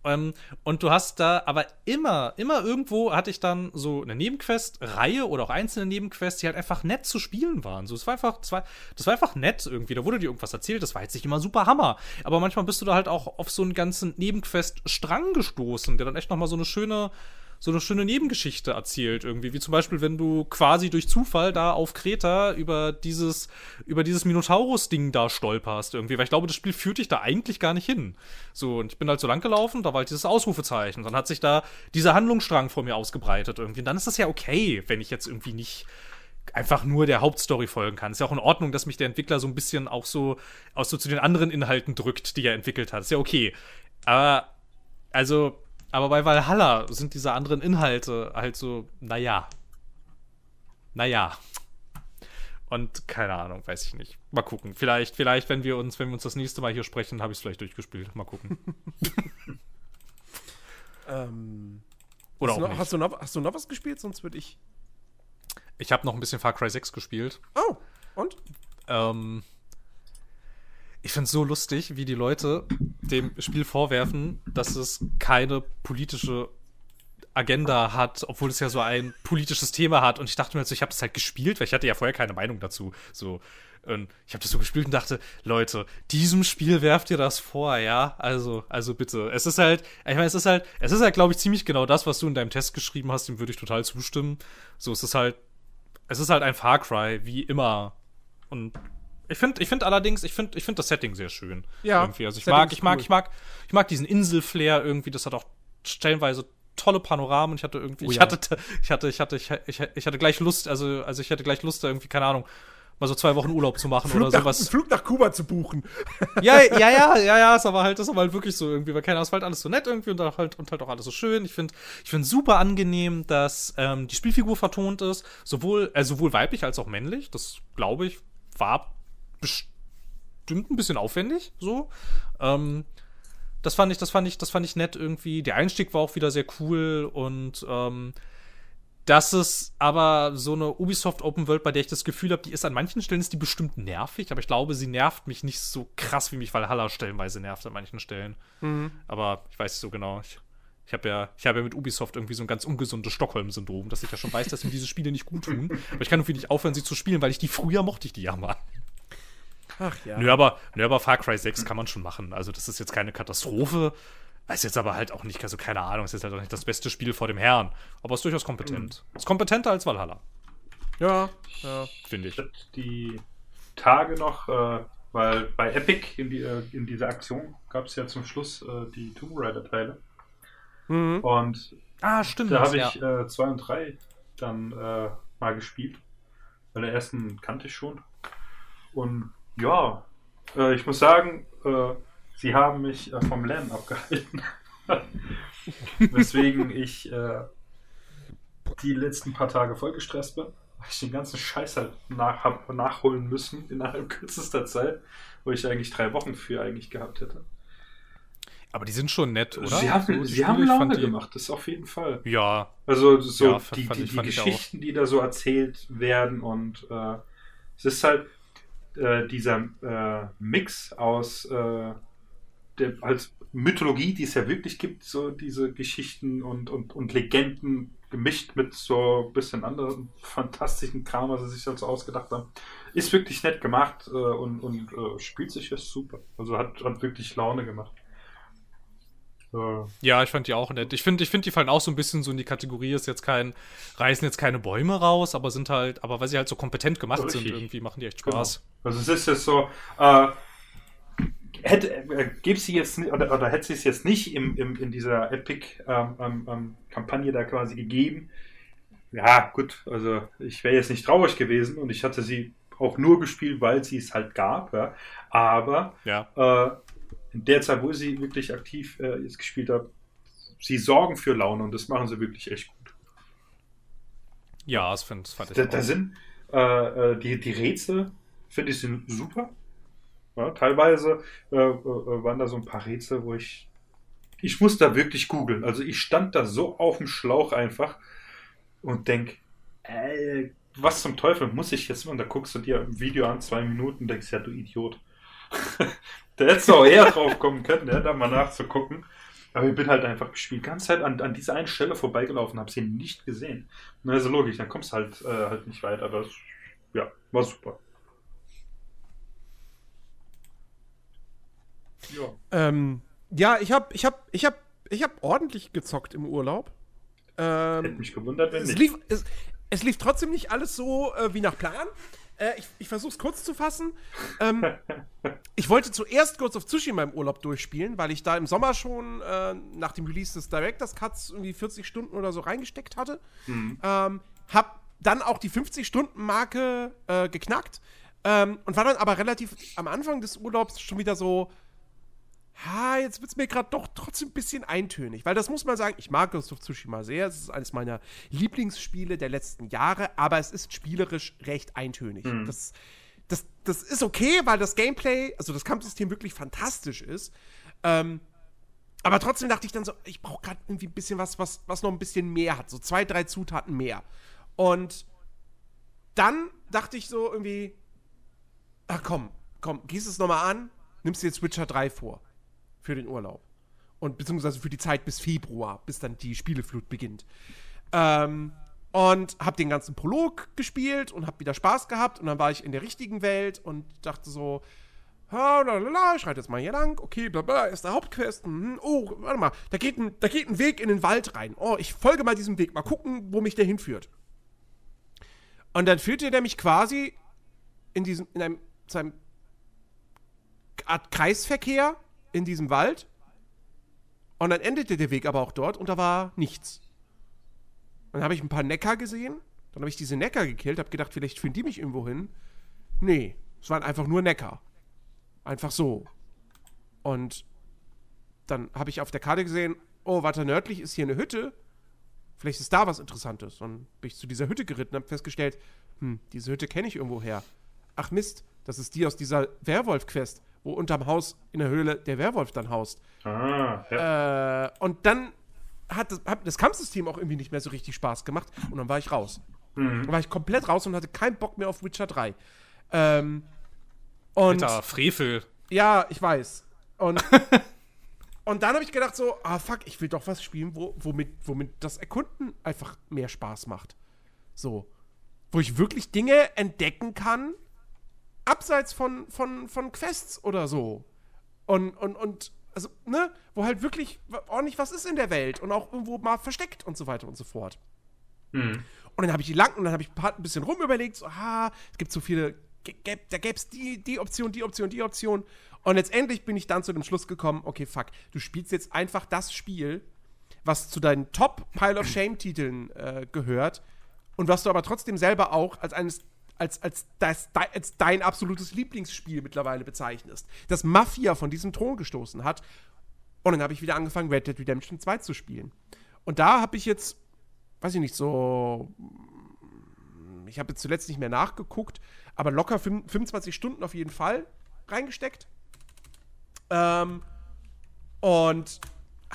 ähm, und du hast da aber immer, immer irgendwo hatte ich dann so eine Nebenquest-Reihe oder auch einzelne Nebenquests, die halt einfach nett zu spielen waren. So, es war einfach, das war, das war einfach nett irgendwie. Da wurde dir irgendwas erzählt, das war jetzt nicht immer super Hammer. Aber manchmal bist du da halt auch auf so einen ganzen Nebenquest-Strang gestoßen, der dann echt nochmal so eine schöne, so eine schöne Nebengeschichte erzählt irgendwie. Wie zum Beispiel, wenn du quasi durch Zufall da auf Kreta über dieses, über dieses Minotaurus-Ding da stolperst irgendwie. Weil ich glaube, das Spiel führt dich da eigentlich gar nicht hin. So, und ich bin halt so lang gelaufen, da war halt dieses Ausrufezeichen. Dann hat sich da dieser Handlungsstrang vor mir ausgebreitet irgendwie. Und dann ist das ja okay, wenn ich jetzt irgendwie nicht einfach nur der Hauptstory folgen kann. Ist ja auch in Ordnung, dass mich der Entwickler so ein bisschen auch so, auch so zu den anderen Inhalten drückt, die er entwickelt hat. Ist ja okay. Aber, also, aber bei Valhalla sind diese anderen Inhalte halt so, naja. naja. Und keine Ahnung, weiß ich nicht. Mal gucken. Vielleicht, vielleicht, wenn wir uns, wenn wir uns das nächste Mal hier sprechen, habe ich es vielleicht durchgespielt. Mal gucken. Ähm, Oder hast, auch du noch, nicht. hast, du noch, hast du noch was gespielt? Sonst würde ich. Ich habe noch ein bisschen Far Cry 6 gespielt. Oh, und? Ähm, ich finde es so lustig, wie die Leute dem Spiel vorwerfen, dass es keine politische Agenda hat, obwohl es ja so ein politisches Thema hat. Und ich dachte mir so, ich habe das halt gespielt, weil ich hatte ja vorher keine Meinung dazu. So, und ich habe das so gespielt und dachte, Leute, diesem Spiel werft ihr das vor, ja? Also, also bitte. Es ist halt, ich meine, es ist halt, es ist halt, glaube ich, ziemlich genau das, was du in deinem Test geschrieben hast, dem würde ich total zustimmen. So, es ist halt, es ist halt ein Far Cry, wie immer. Und ich finde, ich finde allerdings, ich finde, ich finde das Setting sehr schön. Ja, Irgendwie. Also ich Setting mag, ich mag, cool. ich mag, ich mag diesen Inselflair irgendwie. Das hat auch stellenweise tolle Panoramen. Und ich hatte irgendwie, Oh ich ja. hatte, ich hatte, ich hatte, ich, ich, ich hatte gleich Lust, also, also ich hatte gleich Lust, da irgendwie, keine Ahnung, mal so zwei Wochen Urlaub zu machen Flug oder nach, sowas. Flug nach Kuba zu buchen. Ja, ja, ja, ja, ja, ist aber halt, ist aber halt wirklich so irgendwie, weil keiner ist halt alles so nett irgendwie und halt und halt auch alles so schön. Ich finde, ich finde super angenehm, dass ähm, die Spielfigur vertont ist, sowohl, äh, sowohl weiblich als auch männlich. Das glaube ich war bestimmt ein bisschen aufwendig, so. Ähm, das fand ich, das fand ich, das fand ich nett irgendwie. Der Einstieg war auch wieder sehr cool und ähm, das ist aber so eine Ubisoft Open World, bei der ich das Gefühl habe, die ist an manchen Stellen ist die bestimmt nervig, aber ich glaube, sie nervt mich nicht so krass, wie mich Valhalla stellenweise nervt an manchen Stellen. Aber ich weiß nicht so genau. Ich, ich habe ja, ich habe ja mit Ubisoft irgendwie so ein ganz ungesundes Stockholm-Syndrom, dass ich ja schon weiß, dass mir diese Spiele nicht gut tun. Aber ich kann irgendwie nicht aufhören, sie zu spielen, weil ich die früher mochte ich die ja mal. Ach ja. Nö, aber, nö, aber Far Cry 6 kann man schon machen. Also, das ist jetzt keine Katastrophe. Ist jetzt aber halt auch nicht, also keine Ahnung, ist jetzt halt auch nicht das beste Spiel vor dem Herrn. Aber ist durchaus kompetent. Ist kompetenter als Valhalla, Ja, ja. finde ich. Ich hatte die Tage noch, äh, weil bei Epic in, die, äh, in dieser Aktion gab es ja zum Schluss äh, die Tomb Raider-Teile. Mhm. Und Ah, stimmt. da habe ja. ich äh, zwei und drei dann äh, mal gespielt. Weil den ersten kannte ich schon. Und ja, äh, ich muss sagen, äh, sie haben mich äh, vom Lernen abgehalten. Weswegen ich äh, die letzten paar Tage voll gestresst bin. Weil ich den ganzen Scheiß halt nach, hab nachholen müssen innerhalb kürzester Zeit, wo ich eigentlich drei Wochen für eigentlich gehabt hätte. Aber die sind schon nett, oder? Sie haben, So, die sie haben Laune die- gemacht, das auf jeden Fall. Ja, Also so Ja, die, ich- die, die ich auch. Geschichten, die da so erzählt werden und äh, es ist halt äh, dieser äh, Mix aus äh, der als Mythologie, die es ja wirklich gibt, so diese Geschichten und, und, und Legenden gemischt mit so ein bisschen anderen fantastischen Kram, was sie sich halt so ausgedacht haben. Ist wirklich nett gemacht äh, und, und äh, spielt sich jetzt super. Also hat, hat wirklich Laune gemacht. Ja, ich fand die auch nett. Ich finde, ich find, die fallen auch so ein bisschen so in die Kategorie, ist jetzt kein, reißen jetzt keine Bäume raus, aber sind halt, aber weil sie halt so kompetent gemacht sind, Richtig. irgendwie machen die echt Genau. Spaß. Also es ist jetzt so, äh, hätte, äh, gäbe sie jetzt oder, oder hätte sie es jetzt nicht im, im, in dieser Epic-Kampagne da quasi gegeben. Ja, gut, also ich wäre jetzt nicht traurig gewesen und ich hatte sie auch nur gespielt, weil sie es halt gab. Ja. Aber Ja. äh, in der Zeit, wo ich sie wirklich aktiv äh, jetzt gespielt habe, sie sorgen für Laune und das machen sie wirklich echt gut. Ja, das, find, das fand ich Da, da sind äh, äh, die, die Rätsel, finde ich, sind super. Ja, teilweise äh, äh, waren da so ein paar Rätsel, wo ich. Ich muss da wirklich googeln. Also ich stand da so auf dem Schlauch einfach und denk, äh, was zum Teufel muss ich jetzt? Und da guckst du dir ein Video an, zwei Minuten, denkst, ja, du Idiot. da hättest du auch eher drauf kommen können, ja, da mal nachzugucken. Aber ich bin halt einfach gespielt. Ganz Zeit an, an dieser einen Stelle vorbeigelaufen, habe sie nicht gesehen. Na, ist logisch, dann kommst du halt, äh, halt nicht weiter. Aber es, ja, war super. Ja. Ähm, ja, ich hab, ich hab, ich hab, ich hab ordentlich gezockt im Urlaub. Hätte Ähm, mich gewundert, wenn es, nicht. lief, es, es lief trotzdem nicht alles so äh, wie nach Plan. Äh, ich ich versuche es kurz zu fassen. Ähm, ich wollte zuerst Ghost of Tsushima im Urlaub durchspielen, weil ich da im Sommer schon äh, nach dem Release des Director's Cuts irgendwie 40 Stunden oder so reingesteckt hatte. Ähm, hab dann auch die 50-Stunden-Marke äh, geknackt ähm, und war dann aber relativ am Anfang des Urlaubs schon wieder so, ha, jetzt wird es mir gerade doch trotzdem ein bisschen eintönig. Weil das muss man sagen, ich mag Ghost of Tsushima sehr. Es ist eines meiner Lieblingsspiele der letzten Jahre, aber es ist spielerisch recht eintönig. Mhm. Das, das, das ist okay, weil das Gameplay, also das Kampfsystem wirklich fantastisch ist. Ähm, aber trotzdem dachte ich dann so, ich brauche gerade irgendwie ein bisschen was, was, was noch ein bisschen mehr hat. So zwei, drei Zutaten mehr. Und dann dachte ich so irgendwie, ach komm, komm, gehst es nochmal an, nimmst dir jetzt Witcher 3 vor. Für den Urlaub. Und beziehungsweise für die Zeit bis Februar, bis dann die Spieleflut beginnt. Ähm, und hab den ganzen Prolog gespielt und hab wieder Spaß gehabt. Und dann war ich in der richtigen Welt und dachte so, Lalala, ich reite jetzt mal hier lang. Okay, bla bla, ist der Hauptquest. Mhm. Oh, warte mal, da geht, ein, da geht ein Weg in den Wald rein. Oh, ich folge mal diesem Weg. Mal gucken, wo mich der hinführt. Und dann führte der mich quasi in diesem, in einem, zu einem Art Kreisverkehr in diesem Wald. Und dann endete der Weg aber auch dort und da war nichts. Dann habe ich ein paar Neckar gesehen. Dann habe ich diese Neckar gekillt, habe gedacht, vielleicht führen die mich irgendwo hin. Nee, es waren einfach nur Neckar. Einfach so. Und dann habe ich auf der Karte gesehen, oh, weiter nördlich ist hier eine Hütte. Vielleicht ist da was Interessantes. Und bin ich zu dieser Hütte geritten und habe festgestellt, hm, diese Hütte kenne ich irgendwo her. Ach Mist, das ist die aus dieser Werwolf-Quest, wo unterm Haus in der Höhle der Werwolf dann haust. Ah, ja. Äh, und dann hat das, hat das Kampfsystem auch irgendwie nicht mehr so richtig Spaß gemacht und dann war ich raus. Mhm. Dann war ich komplett raus und hatte keinen Bock mehr auf Witcher 3. Ähm, und Alter, Frevel. Ja, ich weiß. Und, und dann habe ich gedacht so, ah fuck, ich will doch was spielen, wo, womit, womit das Erkunden einfach mehr Spaß macht. So. Wo ich wirklich Dinge entdecken kann, abseits von, von, von Quests oder so. Und, und, und, also, ne, wo halt wirklich ordentlich was ist in der Welt und auch irgendwo mal versteckt und so weiter und so fort. Mhm. Und dann habe ich lang und dann habe ich ein bisschen rumüberlegt, so, ah, es gibt so viele da gäbe es die, die Option, die Option, die Option. Und letztendlich bin ich dann zu dem Schluss gekommen, okay, fuck, du spielst jetzt einfach das Spiel, was zu deinen Top-Pile of Shame-Titeln äh, gehört und was du aber trotzdem selber auch als eines als, als, das, als dein absolutes Lieblingsspiel mittlerweile bezeichnest, das Mafia von diesem Thron gestoßen hat. Und dann habe ich wieder angefangen, Red Dead Redemption 2 zu spielen. Und da habe ich jetzt, weiß ich nicht, so. Ich habe jetzt zuletzt nicht mehr nachgeguckt, aber locker 25 Stunden auf jeden Fall reingesteckt. Ähm, und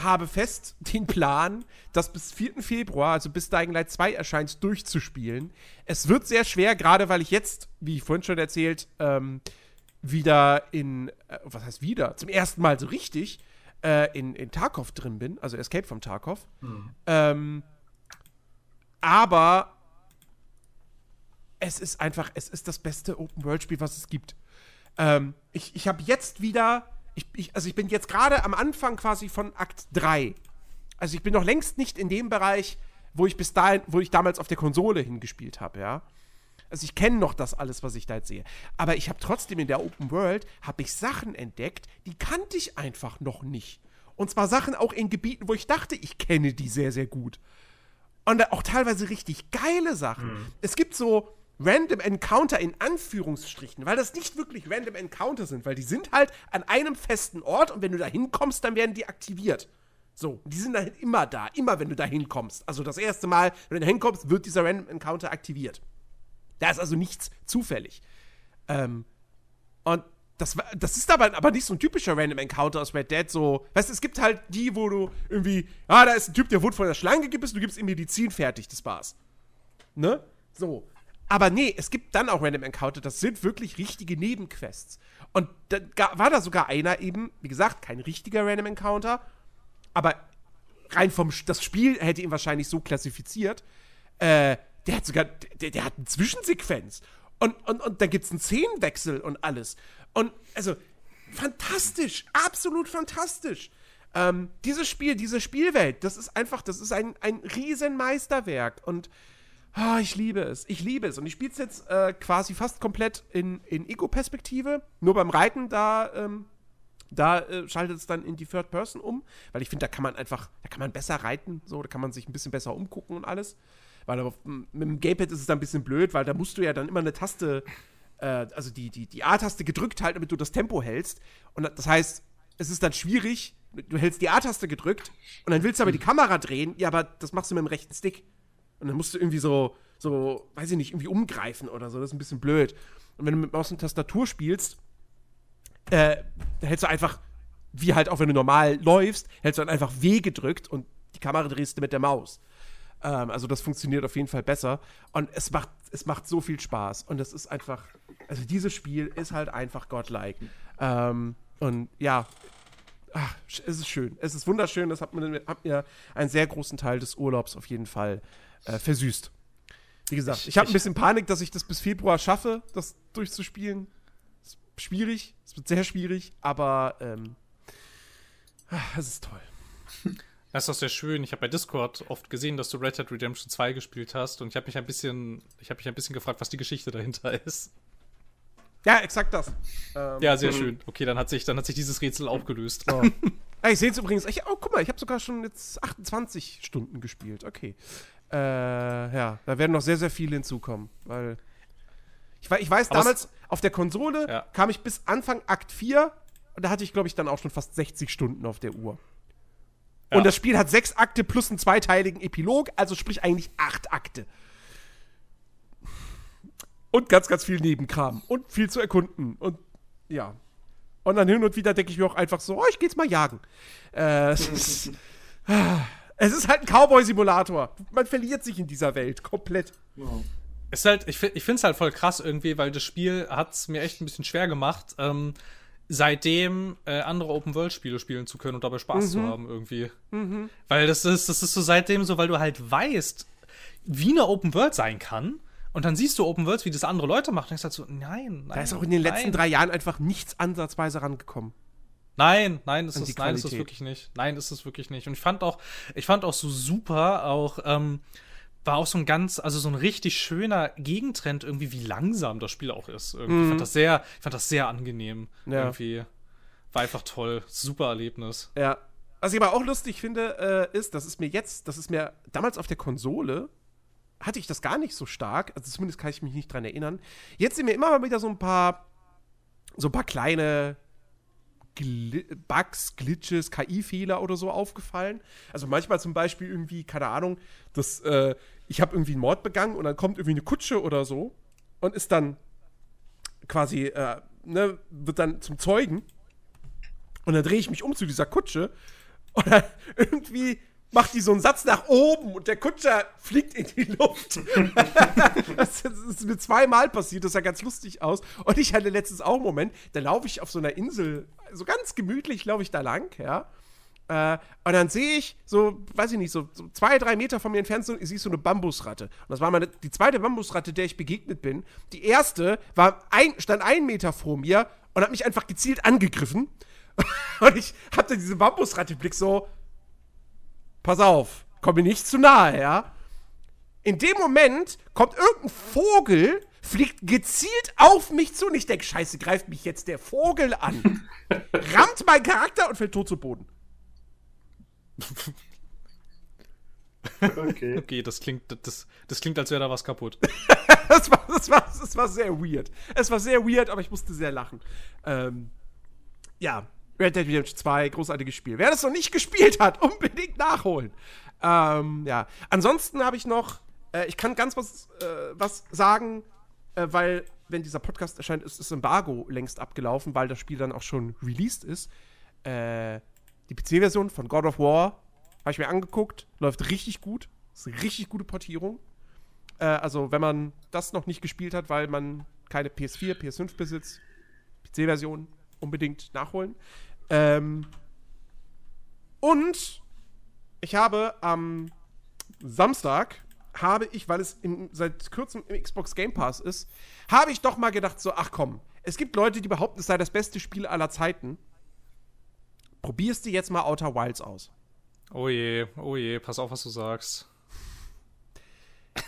habe fest den Plan, das bis 4. Februar, also bis Dying Light 2 erscheint, durchzuspielen. Es wird sehr schwer, gerade weil ich jetzt, wie ich vorhin schon erzählt, ähm, wieder in, äh, was heißt wieder, zum ersten Mal so richtig äh, in, in Tarkov drin bin, also Escape from Tarkov. Mhm. Ähm, aber es ist einfach, es ist das beste Open-World-Spiel, was es gibt. Ähm, ich ich habe jetzt wieder, ich, ich, also ich bin jetzt gerade am Anfang quasi von Akt 3. Also ich bin noch längst nicht in dem Bereich, wo ich bis dahin, wo ich damals auf der Konsole hingespielt habe, ja. Also ich kenne noch das alles, was ich da jetzt sehe. Aber ich habe trotzdem in der Open World, habe ich Sachen entdeckt, die kannte ich einfach noch nicht. Und zwar Sachen auch in Gebieten, wo ich dachte, ich kenne die sehr, sehr gut. Und auch teilweise richtig geile Sachen. Mhm. Es gibt so, Random Encounter in Anführungsstrichen, weil das nicht wirklich Random Encounter sind, weil die sind halt an einem festen Ort und wenn du da hinkommst, dann werden die aktiviert. So, die sind halt immer da, immer wenn du da hinkommst. Also das erste Mal, wenn du da hinkommst, wird dieser Random Encounter aktiviert. Da ist also nichts zufällig. Ähm, und das, das ist aber, aber nicht so ein typischer Random Encounter aus Red Dead. So, weißt du, es gibt halt die, wo du irgendwie, ah, da ist ein Typ, der wurde von der Schlange gebissen, du gibst ihm Medizin, fertig, das war's. Ne? So. Aber nee, es gibt dann auch Random Encounter, das sind wirklich richtige Nebenquests. Und da war da sogar einer eben, wie gesagt, kein richtiger Random Encounter, aber rein vom das Spiel hätte ihn wahrscheinlich so klassifiziert. Äh, der hat sogar, der, der hat eine Zwischensequenz. Und, und, und da gibt es einen Szenenwechsel und alles. Und also, fantastisch, absolut fantastisch. Ähm, dieses Spiel, diese Spielwelt, das ist einfach, das ist ein, ein Riesenmeisterwerk. Und Ah, ich liebe es. Ich liebe es. Und ich spiele es jetzt äh, quasi fast komplett in, in Ego-Perspektive. Nur beim Reiten, da, ähm, da äh, schaltet es dann in die Third Person um. Weil ich finde, da kann man einfach, da kann man besser reiten. So, da kann man sich ein bisschen besser umgucken und alles. Weil auf, mit dem Gamepad ist es dann ein bisschen blöd, weil da musst du ja dann immer eine Taste, äh, also die, die, die A-Taste gedrückt halten, damit du das Tempo hältst. Und das heißt, es ist dann schwierig, du hältst die A-Taste gedrückt und dann willst du aber die Kamera drehen, ja, aber das machst du mit dem rechten Stick. Und dann musst du irgendwie so, so, weiß ich nicht, irgendwie umgreifen oder so, das ist ein bisschen blöd. Und wenn du mit Maus und Tastatur spielst, äh, hältst du einfach, wie halt auch wenn du normal läufst, hältst du dann einfach W gedrückt und die Kamera drehst du mit der Maus. Ähm, also das funktioniert auf jeden Fall besser. Und es macht, es macht so viel Spaß. Und es ist einfach, also dieses Spiel ist halt einfach godlike. Ähm, und ja, ach, es ist schön. Es ist wunderschön. Das hat mir, hat mir einen sehr großen Teil des Urlaubs auf jeden Fall äh, versüßt. Wie gesagt, ich, ich habe ein bisschen Panik, dass ich das bis Februar schaffe, das durchzuspielen. Ist schwierig, es wird sehr schwierig, aber ähm, es ist toll. Das ist doch sehr schön. Ich habe bei Discord oft gesehen, dass du Red Dead Redemption 2 gespielt hast und ich habe mich ein bisschen, ich habe mich ein bisschen gefragt, was die Geschichte dahinter ist. Ja, exakt das. Ähm, ja, sehr schön. Okay, dann hat sich, dann hat sich dieses Rätsel aufgelöst. Oh. ich sehe es übrigens. Ich, oh, guck mal, ich habe sogar schon jetzt 28 Stunden gespielt. Okay. Äh, ja, da werden noch sehr, sehr viele hinzukommen, weil ich, ich weiß, Aber damals auf der Konsole ja. kam ich bis Anfang Akt 4 und da hatte ich, glaube ich, dann auch schon fast 60 Stunden auf der Uhr. Ja. Und das Spiel hat sechs Akte plus einen zweiteiligen Epilog, also sprich eigentlich acht Akte. Und ganz, ganz viel Nebenkram. Und viel zu erkunden. Und ja. Und dann hin und wieder denke ich mir auch einfach so, oh, ich geh jetzt mal jagen. Äh, es, ist, es ist halt ein Cowboy-Simulator. Man verliert sich in dieser Welt komplett. Ja. Ist halt, ich, ich finde es halt voll krass irgendwie, weil das Spiel hat es mir echt ein bisschen schwer gemacht, ähm, seitdem äh, andere Open-World-Spiele spielen zu können und dabei Spaß mhm. zu haben irgendwie. Mhm. Weil das ist, das ist so seitdem so, weil du halt weißt, wie eine Open-World sein kann und dann siehst du Open Worlds, wie das andere Leute machen. Und ich sag so, nein, nein. Da ist auch in den letzten nein. drei Jahren einfach nichts ansatzweise rangekommen. Nein, nein, ist es, nein, ist es wirklich nicht. Nein, ist es wirklich nicht. Und ich fand auch, ich fand auch so super, auch, ähm, war auch so ein ganz, also so ein richtig schöner Gegentrend irgendwie, wie langsam das Spiel auch ist. Irgendwie. Mhm. Ich fand das sehr, ich fand das sehr angenehm. Ja. Irgendwie. War einfach toll. Super Erlebnis. Ja. Was ich aber auch lustig finde, äh, ist, das ist mir jetzt, das ist mir damals auf der Konsole hatte ich das gar nicht so stark. Also zumindest kann ich mich nicht dran erinnern. Jetzt sind mir immer mal wieder so ein paar, so ein paar kleine Gl Bugs, Glitches, KI-Fehler oder so aufgefallen. Also manchmal zum Beispiel irgendwie, keine Ahnung, dass äh, ich habe irgendwie einen Mord begangen und dann kommt irgendwie eine Kutsche oder so und ist dann quasi, äh, ne, wird dann zum Zeugen. Und dann drehe ich mich um zu dieser Kutsche dann irgendwie macht die so einen Satz nach oben und der Kutscher fliegt in die Luft. das, ist mir zweimal passiert, das sah ganz lustig aus. Und ich hatte letztens auch einen Moment, da laufe ich auf so einer Insel, so ganz gemütlich laufe ich da lang, ja. Äh, und dann sehe ich, so, weiß ich nicht, so, so, zwei, drei Meter von mir entfernt, so, ich so eine Bambusratte. Und das war meine, die zweite Bambusratte, der ich begegnet bin. Die erste war ein, stand einen Meter vor mir und hat mich einfach gezielt angegriffen. und ich hatte diese Bambusratte im Blick so, pass auf, komm mir nicht zu nahe, ja. In dem Moment kommt irgendein Vogel, fliegt gezielt auf mich zu und ich denke, scheiße, greift mich jetzt der Vogel an. rammt meinen Charakter und fällt tot zu Boden. Okay. okay, das klingt, das, das klingt, als wäre da was kaputt. das, war, das, war, das war sehr weird. Es war sehr weird, aber ich musste sehr lachen. Ähm, ja, Red Dead Redemption 2, großartiges Spiel. Wer das noch nicht gespielt hat, unbedingt nachholen. Ähm, ja. Ansonsten habe ich noch, äh, ich kann ganz was, äh, was sagen, äh, weil, wenn dieser Podcast erscheint, ist das Embargo längst abgelaufen, weil das Spiel dann auch schon released ist. Äh, die PC-Version von God of War habe ich mir angeguckt, läuft richtig gut. Ist eine richtig gute Portierung. Äh, also, wenn man das noch nicht gespielt hat, weil man keine PS4, PS5 besitzt, PC-Version unbedingt nachholen. Ähm, und ich habe am Samstag habe ich, weil es in, seit kurzem im Xbox Game Pass ist, habe ich doch mal gedacht so, ach komm, es gibt Leute, die behaupten, es sei das beste Spiel aller Zeiten. Probierst du jetzt mal Outer Wilds aus. Oh je, oh je, pass auf, was du sagst.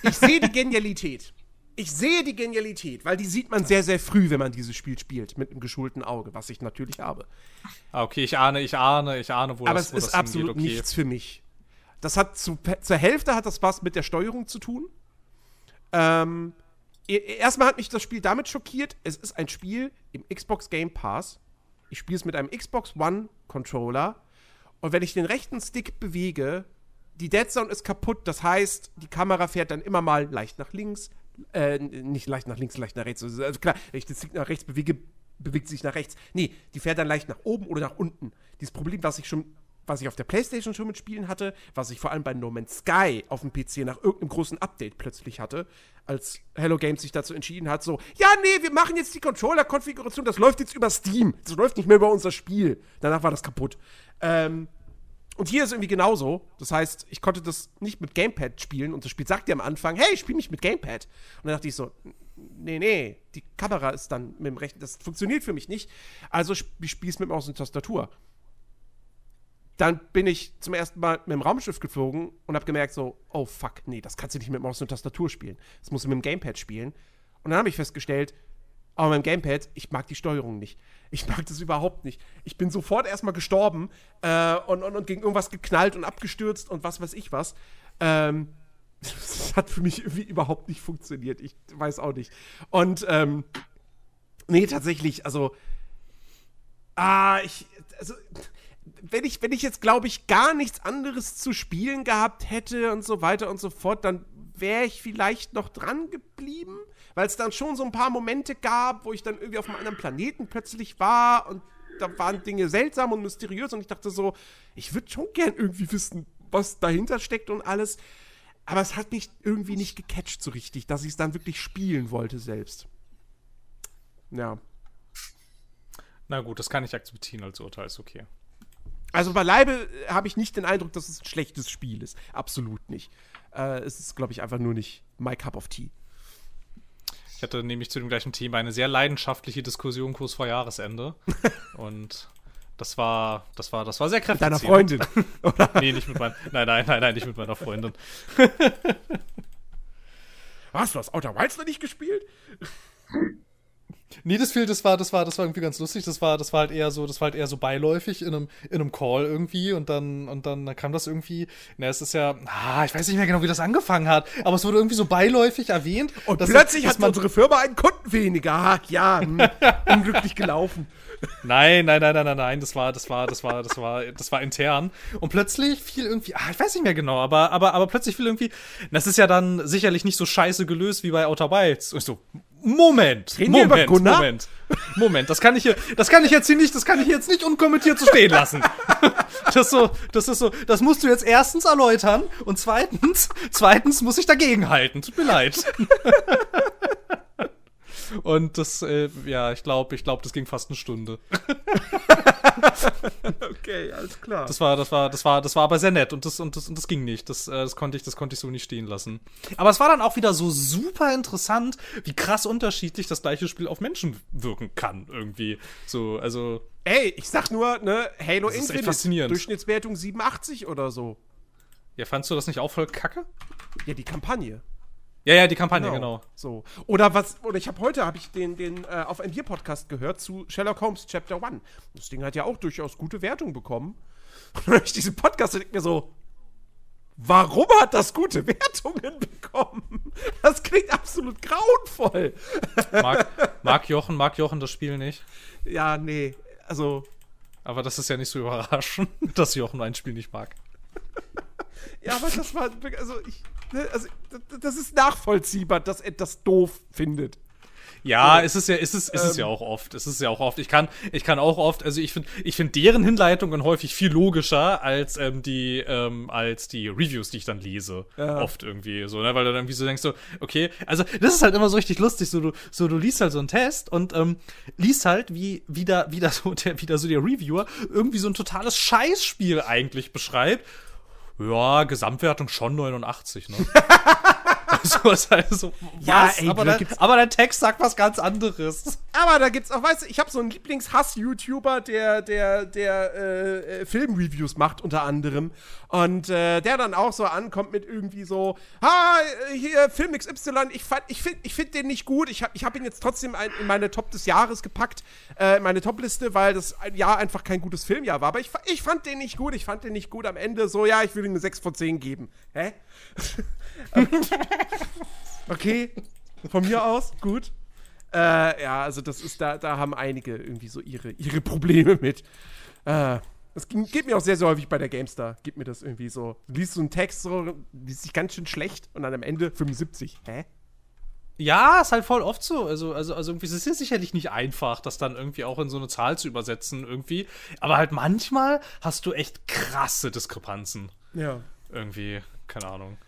Ich sehe die Genialität ich sehe die Genialität, weil die sieht man sehr, sehr früh, wenn man dieses Spiel spielt, mit einem geschulten Auge, was ich natürlich habe. Ah, okay, ich ahne, ich ahne, ich ahne, wo Aber das, wo es ist absolut okay. nichts für mich. Das hat zu, zur Hälfte hat das was mit der Steuerung zu tun. Ähm, e, erstmal hat mich das Spiel damit schockiert, es ist ein Spiel im Xbox Game Pass, ich spiele es mit einem Xbox One Controller und wenn ich den rechten Stick bewege, die Dead Zone ist kaputt. Das heißt, die Kamera fährt dann immer mal leicht nach links, äh, nicht leicht nach links, leicht nach rechts. Also klar, wenn ich den Stick nach rechts bewege, bewegt sich nach rechts. Nee, die fährt dann leicht nach oben oder nach unten. Dieses Problem, was ich schon was ich auf der Playstation schon mit Spielen hatte, was ich vor allem bei No Man's Sky auf dem PC nach irgendeinem großen Update plötzlich hatte, als Hello Games sich dazu entschieden hat, so, ja, nee, wir machen jetzt die Controller-Konfiguration, das läuft jetzt über Steam, das läuft nicht mehr über unser Spiel. Danach war das kaputt. Ähm, und hier ist irgendwie genauso. Das heißt, ich konnte das nicht mit Gamepad spielen und das Spiel sagt dir am Anfang, hey, spiel nicht mit Gamepad. Und dann dachte ich so, nee, nee, die Kamera ist dann mit dem rechten, das funktioniert für mich nicht. Also spiel es mit Maus und Tastatur dann bin ich zum ersten Mal mit dem Raumschiff geflogen und habe gemerkt so, oh fuck, nee, das kannst du nicht mit Maus und Tastatur spielen. Das musst du mit dem Gamepad spielen. Und dann habe ich festgestellt, aber dem Gamepad, ich mag die Steuerung nicht. Ich mag das überhaupt nicht. Ich bin sofort erstmal gestorben äh, und, und, und gegen irgendwas geknallt und abgestürzt und was weiß ich was. Ähm, das hat für mich irgendwie überhaupt nicht funktioniert. Ich weiß auch nicht. Und ähm, nee, tatsächlich, also ah, ich also wenn ich, wenn ich jetzt, glaube ich, gar nichts anderes zu spielen gehabt hätte und so weiter und so fort, dann wäre ich vielleicht noch dran geblieben, weil es dann schon so ein paar Momente gab, wo ich dann irgendwie auf einem anderen Planeten plötzlich war und da waren Dinge seltsam und mysteriös und ich dachte so, ich würde schon gern irgendwie wissen, was dahinter steckt und alles. Aber es hat mich irgendwie nicht gecatcht so richtig, dass ich es dann wirklich spielen wollte selbst. Ja. Na gut, das kann ich akzeptieren als Urteil, ist okay. Also beileibe habe ich nicht den Eindruck, dass es ein schlechtes Spiel ist. Absolut nicht. Äh, es ist, glaube ich, einfach nur nicht my cup of tea. Ich hatte nämlich zu dem gleichen Thema eine sehr leidenschaftliche Diskussion kurz vor Jahresende. Und das war, das war, das war sehr kräftig. Mit deiner Freundin? Oder? nee, nicht mit meiner, nein, nein, nein, nein, nicht mit meiner Freundin. Was, du hast Outer Wilds noch nicht gespielt? Nee, das, viel, das war, das war, das war irgendwie ganz lustig. Das war, das war halt eher so, das war halt eher so beiläufig in einem, in einem Call irgendwie und dann, und dann, dann kam das irgendwie, na, es ist ja, ah, ich weiß nicht mehr genau, wie das angefangen hat, aber es wurde irgendwie so beiläufig erwähnt. Und plötzlich hat unsere Firma einen Kunden weniger. Ah, ja, hm, unglücklich gelaufen. Nein, nein, nein, nein, nein, nein, das war, das war, das war, das war, das war intern. Und plötzlich fiel irgendwie, ah, ich weiß nicht mehr genau, aber, aber, aber plötzlich fiel irgendwie, das ist ja dann sicherlich nicht so scheiße gelöst wie bei Outer Wilds. Und so, Moment, Reden Moment, Gunnar? Moment, Moment, das kann ich hier, das kann ich jetzt hier nicht, das kann ich jetzt nicht unkommentiert so stehen lassen. Das ist so, das ist so, das musst du jetzt erstens erläutern und zweitens, zweitens muss ich dagegen halten. Tut mir leid. Und das, äh, ja, ich glaube, ich glaube, das ging fast eine Stunde. okay, alles klar. Das war, das war, das war, das war aber sehr nett und das und das und das ging nicht. Das, äh, das konnte ich, das konnte ich so nicht stehen lassen. Aber es war dann auch wieder so super interessant, wie krass unterschiedlich das gleiche Spiel auf Menschen wirken kann irgendwie. So, also. Ey, ich sag nur, ne, Halo Das ist echt Infinite, faszinierend. Durchschnittswertung 87 oder so. Ja, fandst du das nicht auch voll kacke? Ja, die Kampagne. Ja, ja, die Kampagne, genau. So. Oder was, oder ich habe heute habe ich den, den äh, auf einem Bier-Podcast gehört zu Sherlock Holmes Chapter 1. Das Ding hat ja auch durchaus gute Wertung bekommen. Und dann ich diesen Podcast und denke mir so, warum hat das gute Wertungen bekommen? Das klingt absolut grauenvoll. Mag, mag Jochen, mag Jochen das Spiel nicht. Ja, nee. Also, Aber das ist ja nicht so überraschend, dass Jochen ein Spiel nicht mag. ja, aber das war, also ich, also das- ist nachvollziehbar, dass er das doof findet. Ja, es ist ja, es ist, es ist Ähm. ja auch oft. Es ist ja auch oft. Ich kann, ich kann auch oft, also ich finde, ich finde deren Hinleitungen häufig viel logischer als ähm, die, ähm, als die Reviews, die ich dann lese. Ja. Oft irgendwie so, ne, weil du dann irgendwie so denkst so, okay, also das ist halt immer so richtig lustig, so du, so du liest halt so einen Test und ähm, liest halt, wie, wie da, wie da so der, wie da so der Reviewer irgendwie so ein totales Scheißspiel eigentlich beschreibt. Ja, Gesamtwertung schon 89, ne? so, halt so, Ja, was? ey, aber, da aber der Text sagt was ganz anderes. Aber da gibt's auch, weißt du, ich habe so einen Lieblingshass-YouTuber, der, der, der äh, äh, Filmreviews macht, unter anderem. Und äh, der dann auch so ankommt mit irgendwie so, ha, hier, Film XY, ich, fand- ich finde ich find den nicht gut. Ich habe ich hab ihn jetzt trotzdem ein, in meine Top des Jahres gepackt, äh, in meine Top-Liste, weil das Jahr einfach kein gutes Filmjahr war. Aber ich, ich fand den nicht gut, ich fand den nicht gut. Am Ende so, ja, ich will ihm eine 6 von 10 geben. Hä? Okay, von mir aus, gut. Äh, ja, also das ist, da, da haben einige irgendwie so ihre, ihre Probleme mit. Äh, das geht mir auch sehr, sehr häufig bei der GameStar. Gibt mir das irgendwie so. Du liest so einen Text, so, liest sich ganz schön schlecht und dann am Ende 75. Hä? Ja, ist halt voll oft so. Also, also, also irgendwie, es ist ja sicherlich nicht einfach, das dann irgendwie auch in so eine Zahl zu übersetzen, irgendwie. Aber halt manchmal hast du echt krasse Diskrepanzen. Ja. Irgendwie, keine Ahnung.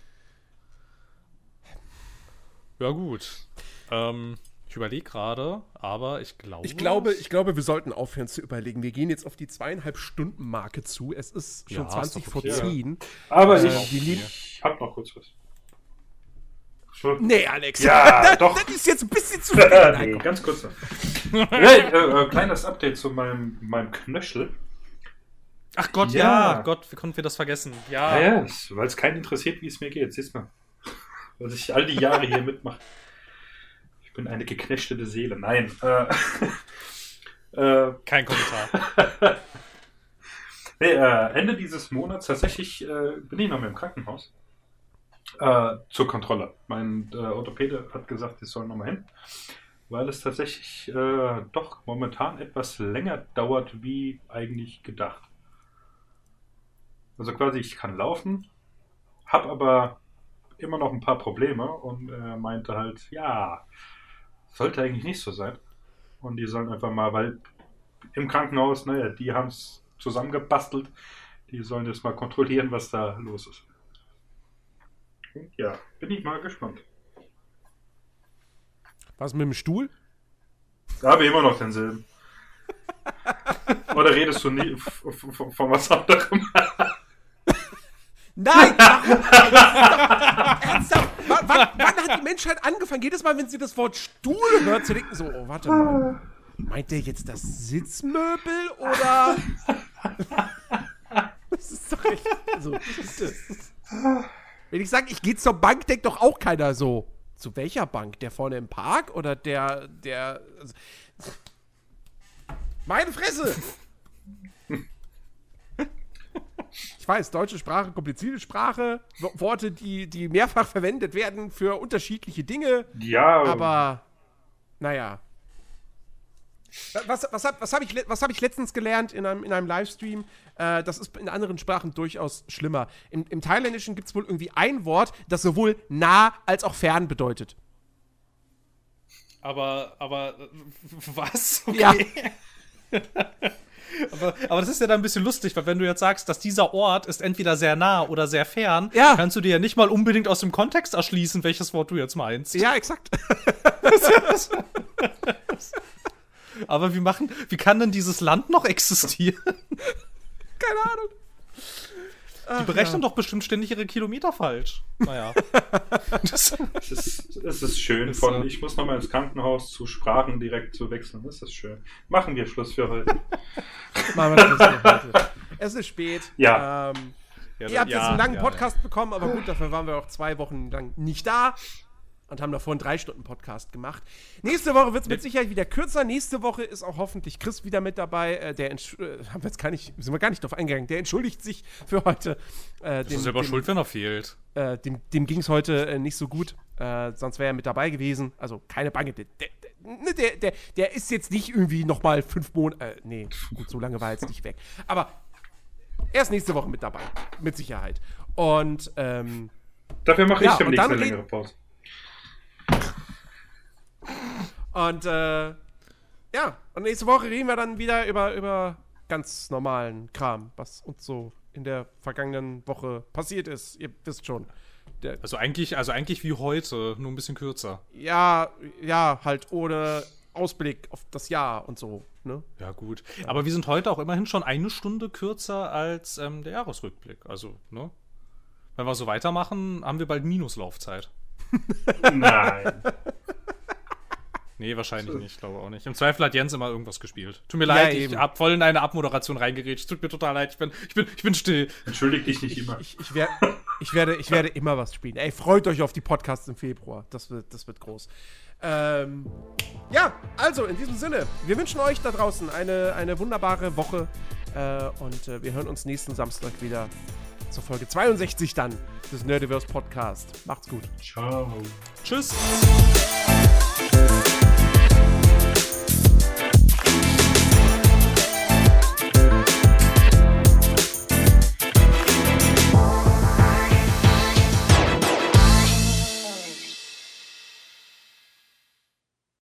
Ja, gut. Ähm, ich überlege gerade, aber ich glaube. Ich glaube, ich glaube, wir sollten aufhören zu überlegen. Wir gehen jetzt auf die zweieinhalb Stunden Marke zu. Es ist schon Ja, 20 ist vor okay. 10. Aber Äh, ich, ich hab noch kurz was. Nee, Alex. Ja, das, doch. Das ist jetzt ein bisschen zu viel. nee, ganz kurz. noch. hey, äh, äh, kleines Update zu meinem, meinem Knöchel. Ach Gott, ja. Ja. Gott, wie konnten wir das vergessen? Ja. Ja, ja, weil es keinen interessiert, wie es mir geht. Siehst mal. Was ich all die Jahre hier mitmache. Ich bin eine geknechtete Seele. Nein. Äh, äh, Kein Kommentar. nee, äh, Ende dieses Monats tatsächlich äh, bin ich noch mal im Krankenhaus. Äh, zur Kontrolle. Mein äh, Orthopäde hat gesagt, ich soll noch mal hin. Weil es tatsächlich doch momentan etwas länger dauert, wie eigentlich gedacht. Also quasi, ich kann laufen, habe aber immer noch ein paar Probleme und er meinte halt, ja, sollte eigentlich nicht so sein. Und die sollen einfach mal, weil im Krankenhaus, naja, die haben es zusammengebastelt, die sollen jetzt mal kontrollieren, was da los ist. Und ja, bin ich mal gespannt. Was mit dem Stuhl? Da habe ich immer noch denselben. Oder redest du nie von was anderem? Nein! warum? Wann, wann, hat die Menschheit angefangen, jedes Mal, wenn sie das Wort Stuhl hört, zu denken, so, oh, warte mal. Meint der jetzt das Sitzmöbel oder. Das ist doch echt. Das? Wenn ich sage, ich gehe zur Bank, denkt doch auch keiner so. Zu welcher Bank? Der vorne im Park oder der. der. also- Meine Fresse! Ich weiß, deutsche Sprache, komplizierte Sprache, Wo- Worte, die, die mehrfach verwendet werden für unterschiedliche Dinge, Ja, aber naja. Was, was habe was hab ich, was hab ich letztens gelernt in einem, in einem Livestream? Äh, das ist in anderen Sprachen durchaus schlimmer. Im, im Thailändischen gibt es wohl irgendwie ein Wort, das sowohl nah als auch fern bedeutet. Aber, aber, was? Ja. Aber, aber das ist ja dann ein bisschen lustig, weil wenn du jetzt sagst, dass dieser Ort ist entweder sehr nah oder sehr fern, Ja. kannst du dir ja nicht mal unbedingt aus dem Kontext erschließen, welches Wort du jetzt meinst. Ja, exakt. Aber wie machen, wie kann denn dieses Land noch existieren? Keine Ahnung. Die berechnen doch bestimmt ständig ihre Kilometer falsch. Naja. das, es ist, es ist schön. Ist Von so. ich muss nochmal ins Krankenhaus zu Sprachen direkt zu wechseln. Das ist schön. Machen wir Schluss für heute. Machen wir das für heute. Es ist spät. Ja. Ähm, ja, Ihr habt ja, jetzt einen langen ja, Podcast bekommen, aber gut, dafür waren wir auch zwei Wochen lang nicht da und haben davor einen drei Stunden Podcast gemacht. Nächste Woche wird es mit Sicherheit wieder kürzer. Nächste Woche ist auch hoffentlich Chris wieder mit dabei. Äh, der äh, haben wir jetzt gar nicht, sind wir gar nicht drauf eingegangen. Der entschuldigt sich für heute. Äh, Das ist selber schuld, wenn er fehlt. äh, dem, dem ging es heute äh, nicht so gut. Äh, sonst wäre er mit dabei gewesen. Also keine Bange. Der, der, ne, der, der, der ist jetzt nicht irgendwie noch mal fünf Monate. Äh, nee, gut, so lange war er jetzt nicht weg. Aber er ist nächste Woche mit dabei. Mit Sicherheit. Und ähm, Dafür mache Ja, ich eine red- längere Pause. Und äh, ja, und nächste Woche reden wir dann wieder über, über ganz normalen Kram, was uns so in der vergangenen Woche passiert ist. Ihr wisst schon. Der, Also eigentlich, also eigentlich wie heute, nur ein bisschen kürzer. ja, ja, halt ohne Ausblick auf das Jahr und so. Ne? Ja, gut. Aber wir sind heute auch immerhin schon eine Stunde kürzer als ähm, der Jahresrückblick. Also, ne? Wenn wir so weitermachen, haben wir bald Minuslaufzeit. Nein. Nee, wahrscheinlich nicht, glaube auch nicht. Im Zweifel hat Jens immer irgendwas gespielt. Tut mir Ja, leid, ich eben. hab voll in eine Abmoderation reingeredet. Tut mir total leid, ich bin, ich bin, ich bin still. Entschuldig dich nicht immer. Ich, ich, wer, ich, werde, ich werde immer was spielen. Ey, freut euch auf die Podcasts im Februar. Das wird, das wird groß. Ähm, ja, also in diesem Sinne, wir wünschen euch da draußen eine, eine wunderbare Woche äh, und äh, wir hören uns nächsten Samstag wieder zur Folge 62 dann des Nerdiverse Podcast. Macht's gut. Ciao. Tschüss.